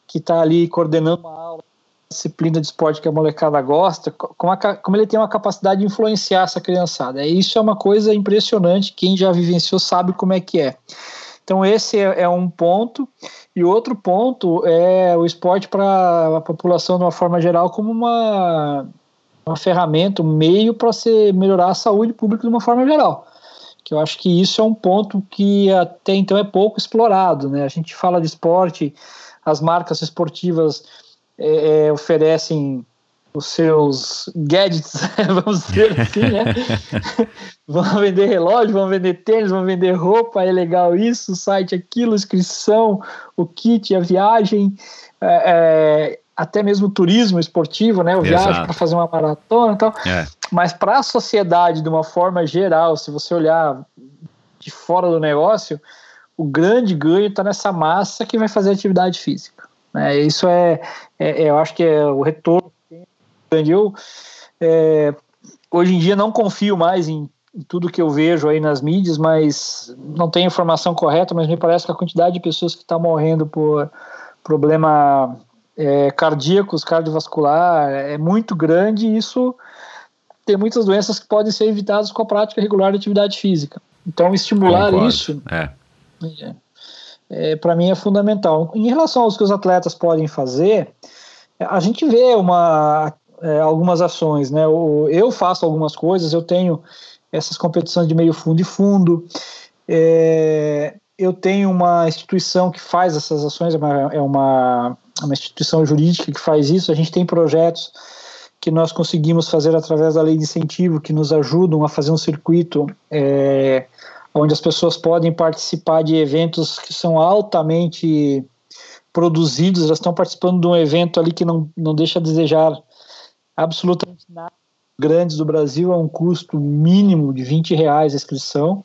que está ali coordenando uma aula, disciplina de esporte que a molecada gosta, como, a, como ele tem uma capacidade de influenciar essa criançada. Isso é uma coisa impressionante, quem já vivenciou sabe como é que é. Então esse é, é um ponto, e outro ponto é o esporte para a população de uma forma geral como uma, uma ferramenta, um meio para se melhorar a saúde pública de uma forma geral que eu acho que isso é um ponto que até então é pouco explorado, né? A gente fala de esporte, as marcas esportivas é, é, oferecem os seus gadgets, vamos dizer assim, né? vão vender relógio, vão vender tênis, vão vender roupa, é legal isso, site aquilo, inscrição, o kit, a viagem, é, é, até mesmo turismo esportivo, né? O viagem para fazer uma maratona e tal. É. Mas para a sociedade, de uma forma geral, se você olhar de fora do negócio, o grande ganho está nessa massa que vai fazer atividade física. Né? Isso é, é, é, eu acho que é o retorno. Eu, é, hoje em dia não confio mais em, em, tudo que eu vejo aí nas mídias, mas não tenho informação correta, mas me parece que a quantidade de pessoas que estão tá morrendo por problema é, cardíacos, cardiovascular, é muito grande e isso tem muitas doenças que podem ser evitadas com a prática regular de atividade física. Então, estimular Concordo. isso é. É, é para mim é fundamental. Em relação aos que os atletas podem fazer, a gente vê uma, é, algumas ações, né? Eu faço algumas coisas, eu tenho essas competições de meio fundo e fundo. É, eu tenho uma instituição que faz essas ações, é uma, é uma, uma instituição jurídica que faz isso. A gente tem projetos que nós conseguimos fazer através da lei de incentivo que nos ajudam a fazer um circuito é, onde as pessoas podem participar de eventos que são altamente produzidos, elas estão participando de um evento ali que não, não deixa a desejar absolutamente nada. Grandes do Brasil a um custo mínimo de 20 reais a inscrição.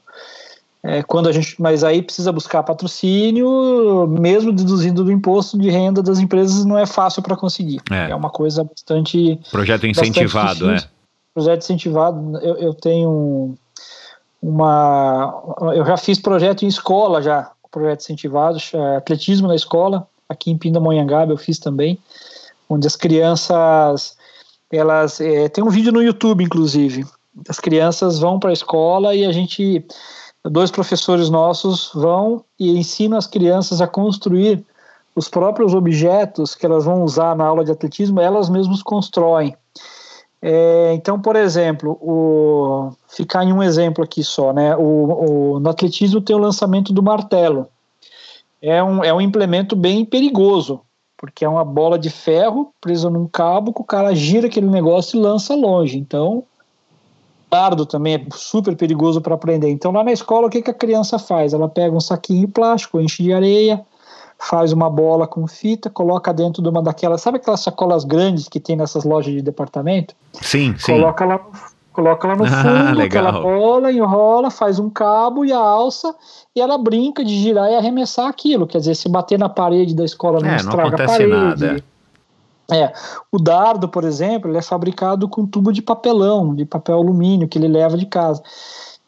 É, quando a gente, mas aí precisa buscar patrocínio, mesmo deduzindo do imposto de renda das empresas, não é fácil para conseguir. É. é. uma coisa bastante. Projeto incentivado, bastante é. Projeto incentivado. Eu, eu tenho uma. Eu já fiz projeto em escola, já, projeto incentivado, é, atletismo na escola, aqui em Pindamonhangaba eu fiz também, onde as crianças elas é, tem um vídeo no YouTube, inclusive. As crianças vão para a escola e a gente, dois professores nossos vão e ensinam as crianças a construir os próprios objetos que elas vão usar na aula de atletismo, elas mesmas constroem. É, então, por exemplo, o, ficar em um exemplo aqui só, né? O, o, no atletismo tem o lançamento do martelo. É um, é um implemento bem perigoso, porque é uma bola de ferro presa num cabo que o cara gira aquele negócio e lança longe. Então, dardo também é super perigoso para aprender. Então, lá na escola, o que, que a criança faz? Ela pega um saquinho de plástico, enche de areia, faz uma bola com fita, coloca dentro de uma daquelas, sabe aquelas sacolas grandes que tem nessas lojas de departamento? Sim, sim. Coloca lá, coloca lá no Ah, fundo legal. aquela bola, enrola, faz um cabo e a alça e ela brinca de girar e arremessar aquilo. Quer dizer, se bater na parede da escola não É, não estraga a acontece parede. nada. É, o dardo, por exemplo, ele é fabricado com tubo de papelão, de papel alumínio que ele leva de casa.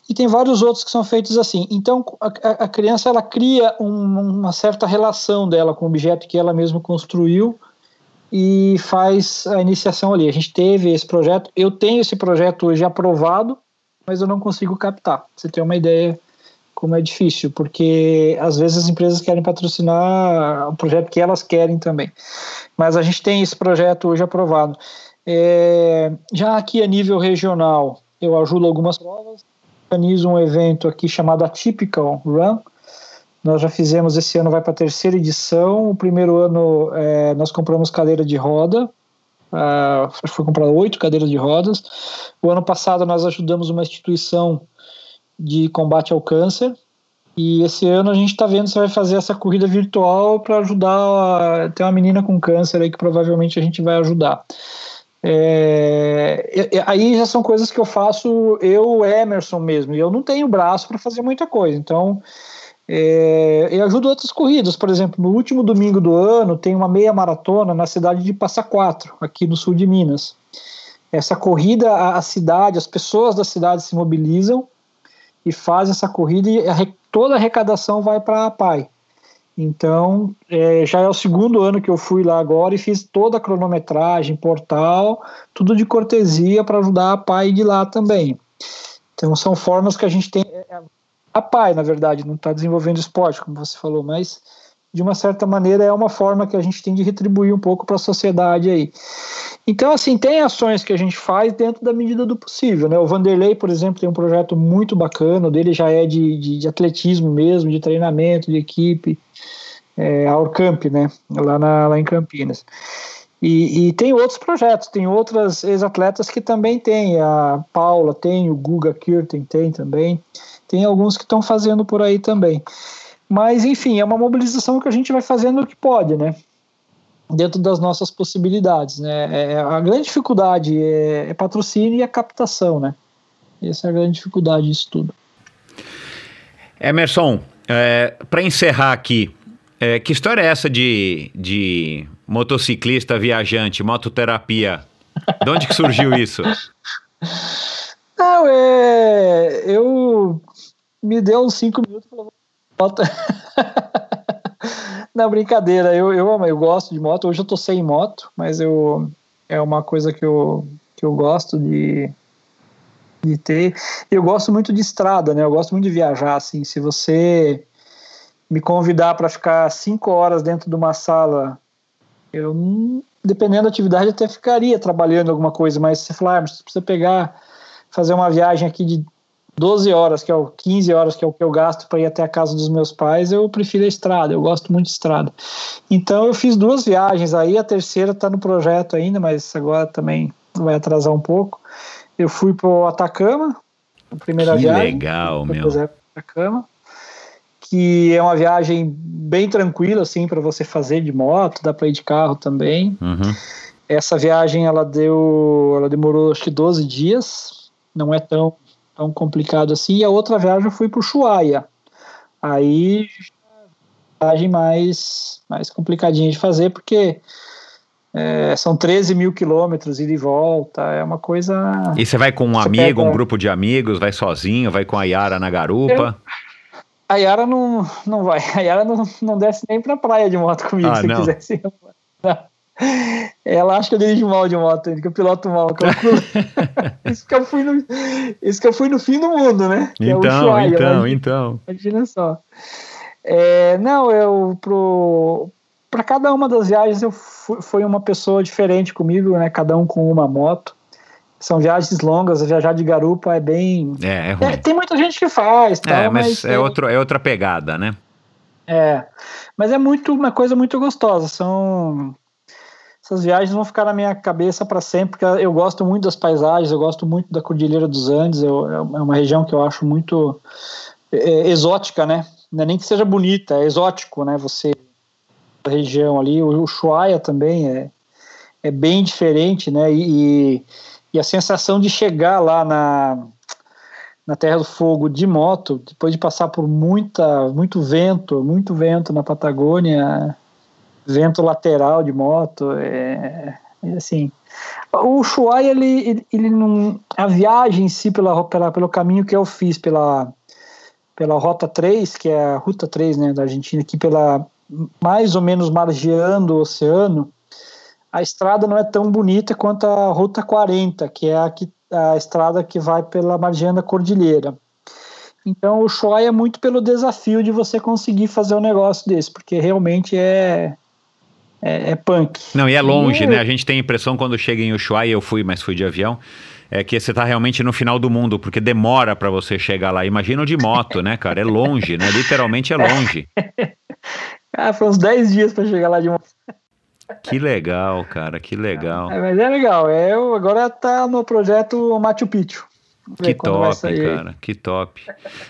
E tem vários outros que são feitos assim. Então, a, a- criança ela cria um- uma certa relação dela com o objeto que ela mesma construiu e faz a iniciação ali. A gente teve esse projeto, eu tenho esse projeto hoje aprovado, mas eu não consigo captar. Você tem uma ideia como é difícil, porque às vezes as empresas querem patrocinar o projeto que elas querem também. Mas a gente tem esse projeto hoje aprovado. É, já aqui a nível regional, eu ajudo algumas provas, organizo um evento aqui chamado Atypical Run. Nós já fizemos esse ano, vai para a terceira edição. O primeiro ano é, nós compramos cadeira de roda, ah, foi comprado oito cadeiras de rodas. O ano passado nós ajudamos uma instituição de combate ao câncer. E esse ano a gente está vendo se vai fazer essa corrida virtual para ajudar. A, tem uma menina com câncer aí que provavelmente a gente vai ajudar. É, aí já são coisas que eu faço eu, Emerson mesmo, e eu não tenho braço para fazer muita coisa. Então, é, eu ajudo outras corridas. Por exemplo, no último domingo do ano tem uma meia maratona na cidade de Passa Quatro, aqui no sul de Minas. Essa corrida, a, a cidade, as pessoas da cidade se mobilizam e fazem essa corrida e a toda a arrecadação vai para a PAI. Então, é, já é o segundo ano que eu fui lá agora e fiz toda a cronometragem, portal, tudo de cortesia para ajudar a PAI de lá também. Então, são formas que a gente tem. é, A PAI, na verdade, não está desenvolvendo esporte, como você falou, mas de uma certa maneira é uma forma que a gente tem de retribuir um pouco para a sociedade aí. Então, assim, tem ações que a gente faz dentro da medida do possível, né? O Vanderlei, por exemplo, tem um projeto muito bacana, dele já é de, de, de atletismo mesmo, de treinamento, de equipe, é, a Orcamp, né? Lá, na, lá em Campinas. E, e tem outros projetos, tem outras ex-atletas que também tem, a Paula tem, o Guga Kirten tem também, tem alguns que estão fazendo por aí também. Mas, enfim, é uma mobilização que a gente vai fazendo o que pode, né? Dentro das nossas possibilidades, né? É, a grande dificuldade é, é patrocínio e a captação, né? Essa é a grande dificuldade disso tudo. Emerson, para encerrar aqui, é, que história é essa de, de motociclista viajante, mototerapia? De onde que surgiu isso? Não, é. Eu. Me deu uns cinco minutos pra moto. Não, brincadeira, eu, eu, amo, eu gosto de moto. Hoje eu tô sem moto, mas eu. É uma coisa que eu, que eu gosto de, de ter. Eu gosto muito de estrada, né? Eu gosto muito de viajar, assim. Se você me convidar para ficar cinco horas dentro de uma sala, eu, dependendo da atividade, até ficaria trabalhando alguma coisa, mas se você falar, ah, você precisa pegar, fazer uma viagem aqui de 12 horas, que é o 15 horas, que é o que eu gasto para ir até a casa dos meus pais, eu prefiro a estrada, eu gosto muito de estrada. Então eu fiz duas viagens aí, a terceira está no projeto ainda, mas agora também vai atrasar um pouco. Eu fui para o Atacama, a primeira Que viagem legal, meu. depois é pra cama, que é uma viagem bem tranquila assim para você fazer de moto, dá para ir de carro também. Uhum. Essa viagem ela deu, ela demorou acho que 12 dias, não é tão tão complicado assim. E a outra viagem eu fui para o Ushuaia. Aí viagem mais mais complicadinha de fazer porque é, são 13 mil quilômetros ida e volta, é uma coisa E você vai com um amigo, pega- um grupo de amigos, vai sozinho, vai com a Yara na garupa? A Yara não, não vai. A Yara não, não desce nem pra praia de moto comigo, Ah, se não? quisesse. Não. Ela acha que eu dirijo mal de moto, que eu piloto mal. isso, que eu fui no, isso que eu fui no fim do mundo, né? Que então, é Ushuaia, então, então. Imagina só. É, não, eu pro para cada uma das viagens eu fui, foi uma pessoa diferente comigo, né? Cada um com uma moto. São viagens longas, viajar de garupa é bem. É, é ruim. É, tem muita gente que faz, tal, é, mas, mas é, outro, é outra pegada, né? É, mas é muito uma coisa muito gostosa. São essas viagens vão ficar na minha cabeça para sempre, porque eu gosto muito das paisagens, eu gosto muito da Cordilheira dos Andes, eu, é uma região que eu acho muito é, exótica, né? É nem que seja bonita, é exótico, né? Você a região ali, o Ushuaia também é, é bem diferente, né? E, e a sensação de chegar lá na, na Terra do Fogo de moto, depois de passar por muita, muito vento, muito vento na Patagônia, vento lateral de moto, é, é assim. O Ushuaia, ele, ele, ele, não. A viagem em si, pela, pela, pelo caminho que eu fiz pela, pela Rota 3, que é a Ruta 3 né, da Argentina, aqui pela mais ou menos margeando o oceano, a estrada não é tão bonita quanto a Ruta 40, que é a, que, a estrada que vai pela margeando a cordilheira. Então o Ushuaia é muito pelo desafio de você conseguir fazer um negócio desse, porque realmente é é, é punk. Não, e é longe, e né? A gente tem a impressão quando chega em Ushuaia, eu fui, mas fui de avião, é que você tá realmente no final do mundo, porque demora para você chegar lá. Imagina o de moto, né, cara? É longe, né? Literalmente é longe. ah, foi uns 10 dias para chegar lá de moto. Que legal, cara, que legal. É, mas é legal. É, eu agora tá no projeto Machu Picchu. Que top, cara, que top.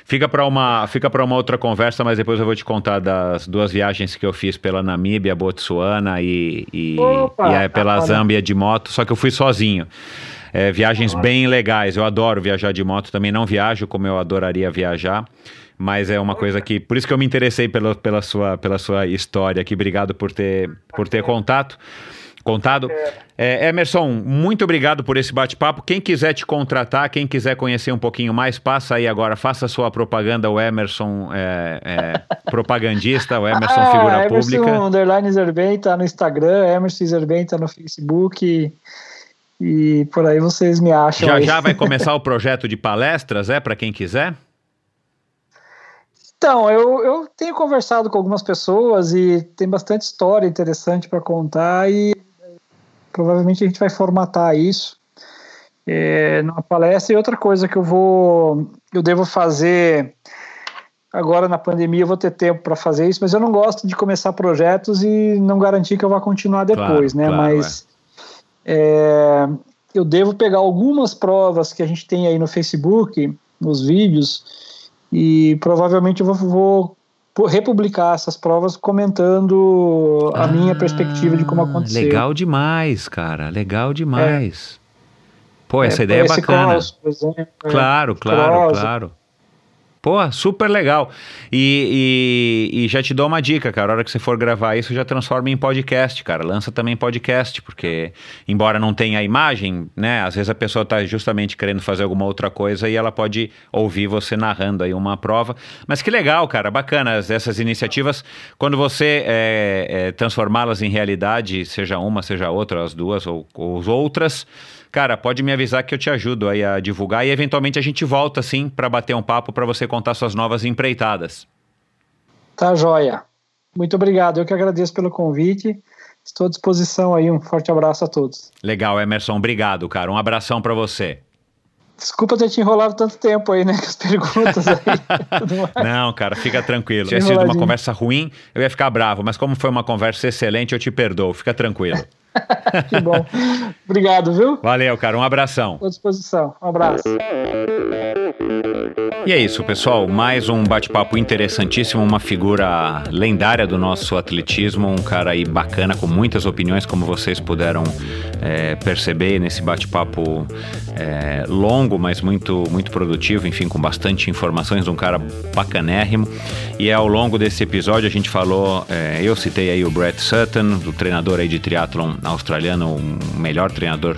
Fica para uma, fica para uma outra conversa, mas depois eu vou te contar das duas viagens que eu fiz pela Namíbia, Botsuana e, e, Opa, e pela tá Zâmbia de moto, só que eu fui sozinho. É, viagens bem legais, eu adoro viajar de moto, também não viajo como eu adoraria viajar mas é uma coisa que por isso que eu me interessei pela, pela, sua, pela sua história aqui. Obrigado por ter, por ter contato contado. É, Emerson, muito obrigado por esse bate-papo. Quem quiser te contratar, quem quiser conhecer um pouquinho mais, passa aí agora, faça a sua propaganda, o Emerson é, é, propagandista, o Emerson ah, figura Emerson pública. Emerson Underline Zerben tá no Instagram, Emerson Zerben tá no Facebook e, e, por aí vocês me acham. Já aí. já vai começar o projeto de palestras, é, para quem quiser? Então, eu, eu tenho conversado com algumas pessoas e tem bastante história interessante para contar e provavelmente a gente vai formatar isso é, numa palestra. E outra coisa que eu vou, eu devo fazer agora na pandemia, eu vou ter tempo para fazer isso, mas eu não gosto de começar projetos e não garantir que eu vá continuar depois, claro, né? Claro, mas é. É, eu devo pegar algumas provas que a gente tem aí no Facebook, nos vídeos, e provavelmente eu vou, vou republicar essas provas comentando a ah, minha perspectiva de como aconteceu. Legal demais, cara. Legal demais. É. Pô, essa é, ideia é bacana. Cross, exemplo, claro, claro, cross. claro. Pô, super legal. E, e, e, já te dou uma dica, cara. A hora que você for gravar isso, já transforma em podcast, cara. Lança também podcast, porque, embora não tenha imagem, né? Às vezes a pessoa tá justamente querendo fazer alguma outra coisa e ela pode ouvir você narrando aí uma prova. Mas que legal, cara. Bacana essas iniciativas. Quando você é, é, transformá-las em realidade, seja uma, seja outra, as duas ou, ou as outras cara, pode me avisar que eu te ajudo aí a divulgar e eventualmente a gente volta assim para bater um papo para você contar suas novas empreitadas. Tá joia. Muito obrigado. Eu que agradeço pelo convite. Estou à disposição aí. Um forte abraço a todos. Legal, Emerson. Obrigado, cara. Um abração para você. Desculpa ter te enrolado tanto tempo aí, né, com as perguntas aí. Não, cara, fica tranquilo. Se tivesse sido uma conversa ruim, eu ia ficar bravo, mas como foi uma conversa excelente, eu te perdoo. Fica tranquilo. que bom. Obrigado, viu? Valeu, cara. Um abração. À disposição. Um abraço. E é isso, pessoal. Mais um bate-papo interessantíssimo, uma figura lendária do nosso atletismo, um cara aí bacana, com muitas opiniões, como vocês puderam é, perceber nesse bate-papo é, longo, mas muito, muito produtivo, enfim, com bastante informações, um cara bacanérrimo. E ao longo desse episódio a gente falou, é, eu citei aí o Brett Sutton, do treinador aí de triatlon australiano, o melhor treinador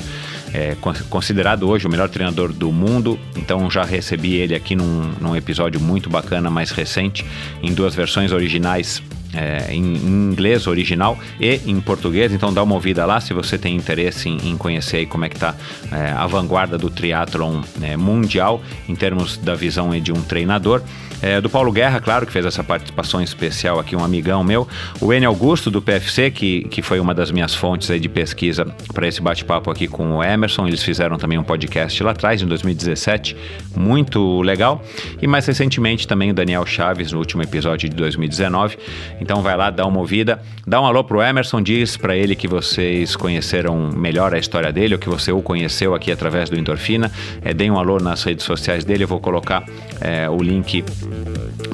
é, considerado hoje o melhor treinador do mundo. Então já recebi ele aqui num, num, episódio muito bacana, mais recente, em duas versões originais é, em, inglês original e em português, então dá uma ouvida lá se você tem interesse em, em conhecer como é que está é, a vanguarda do triatlon é, mundial em termos da visão de um treinador. É, do Paulo Guerra, claro, que fez essa participação especial aqui, um amigão meu. O N. Augusto, do PFC, que, que foi uma das minhas fontes aí de pesquisa para esse bate-papo aqui com o Emerson. Eles fizeram também um podcast lá atrás, em 2017, muito legal. E mais recentemente também o Daniel Chaves, no último episódio de 2019. Então vai lá, dá uma ouvida, dá um alô pro Emerson, diz para ele que vocês conheceram melhor a história dele, ou que você o conheceu aqui através do Endorfina. É, deem um alô nas redes sociais dele, eu vou colocar é, o link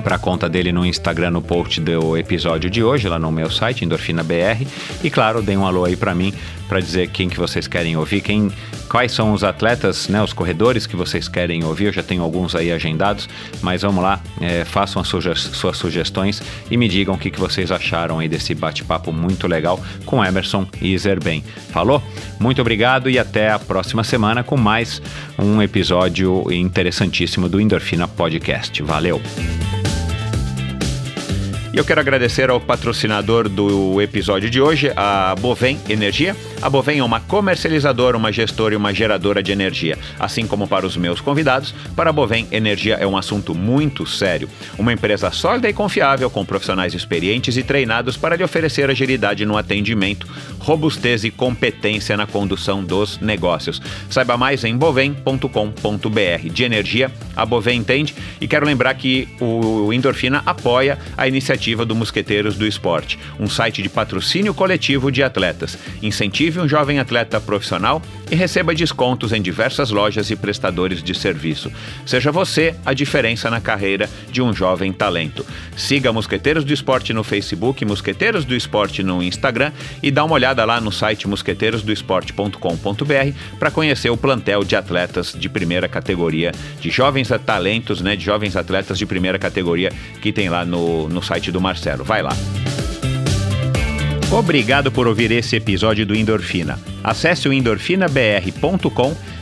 para a conta dele no Instagram no post do episódio de hoje, lá no meu site, Endorfina BR. E claro, deem um alô aí para mim para dizer quem que vocês querem ouvir, quem, quais são os atletas, né, os corredores que vocês querem ouvir. Eu já tenho alguns aí agendados, mas vamos lá, é, façam suge suas sugestões e me digam o que, que vocês acharam aí desse bate-papo muito legal com Emerson e Zerben. Falou? Muito obrigado e até a próxima semana com mais um episódio interessantíssimo do Endorfina Podcast. Valeu! Eu quero agradecer ao patrocinador do episódio de hoje, a Bovem Energia. A Bovem é uma comercializadora, uma gestora e uma geradora de energia. Assim como para os meus convidados, para a Bovem, energia é um assunto muito sério. Uma empresa sólida e confiável, com profissionais experientes e treinados para lhe oferecer agilidade no atendimento, robustez e competência na condução dos negócios. Saiba mais em bovem.com.br. De energia, a Bovem entende. E quero lembrar que o Endorfina apoia a iniciativa do Mosqueteiros do Esporte, um site de patrocínio coletivo de atletas. Incentive um jovem atleta profissional e receba descontos em diversas lojas e prestadores de serviço. Seja você a diferença na carreira de um jovem talento. Siga Mosqueteiros do Esporte no Facebook, Mosqueteiros do Esporte no Instagram e dá uma olhada lá no site mosqueteirosdoesporte.com.br para conhecer o plantel de atletas de primeira categoria, de jovens talentos, né, de jovens atletas de primeira categoria que tem lá no, no site do Marcelo. Vai lá. Obrigado por ouvir esse episódio do Endorfina. Acesse o endorfinabr.com,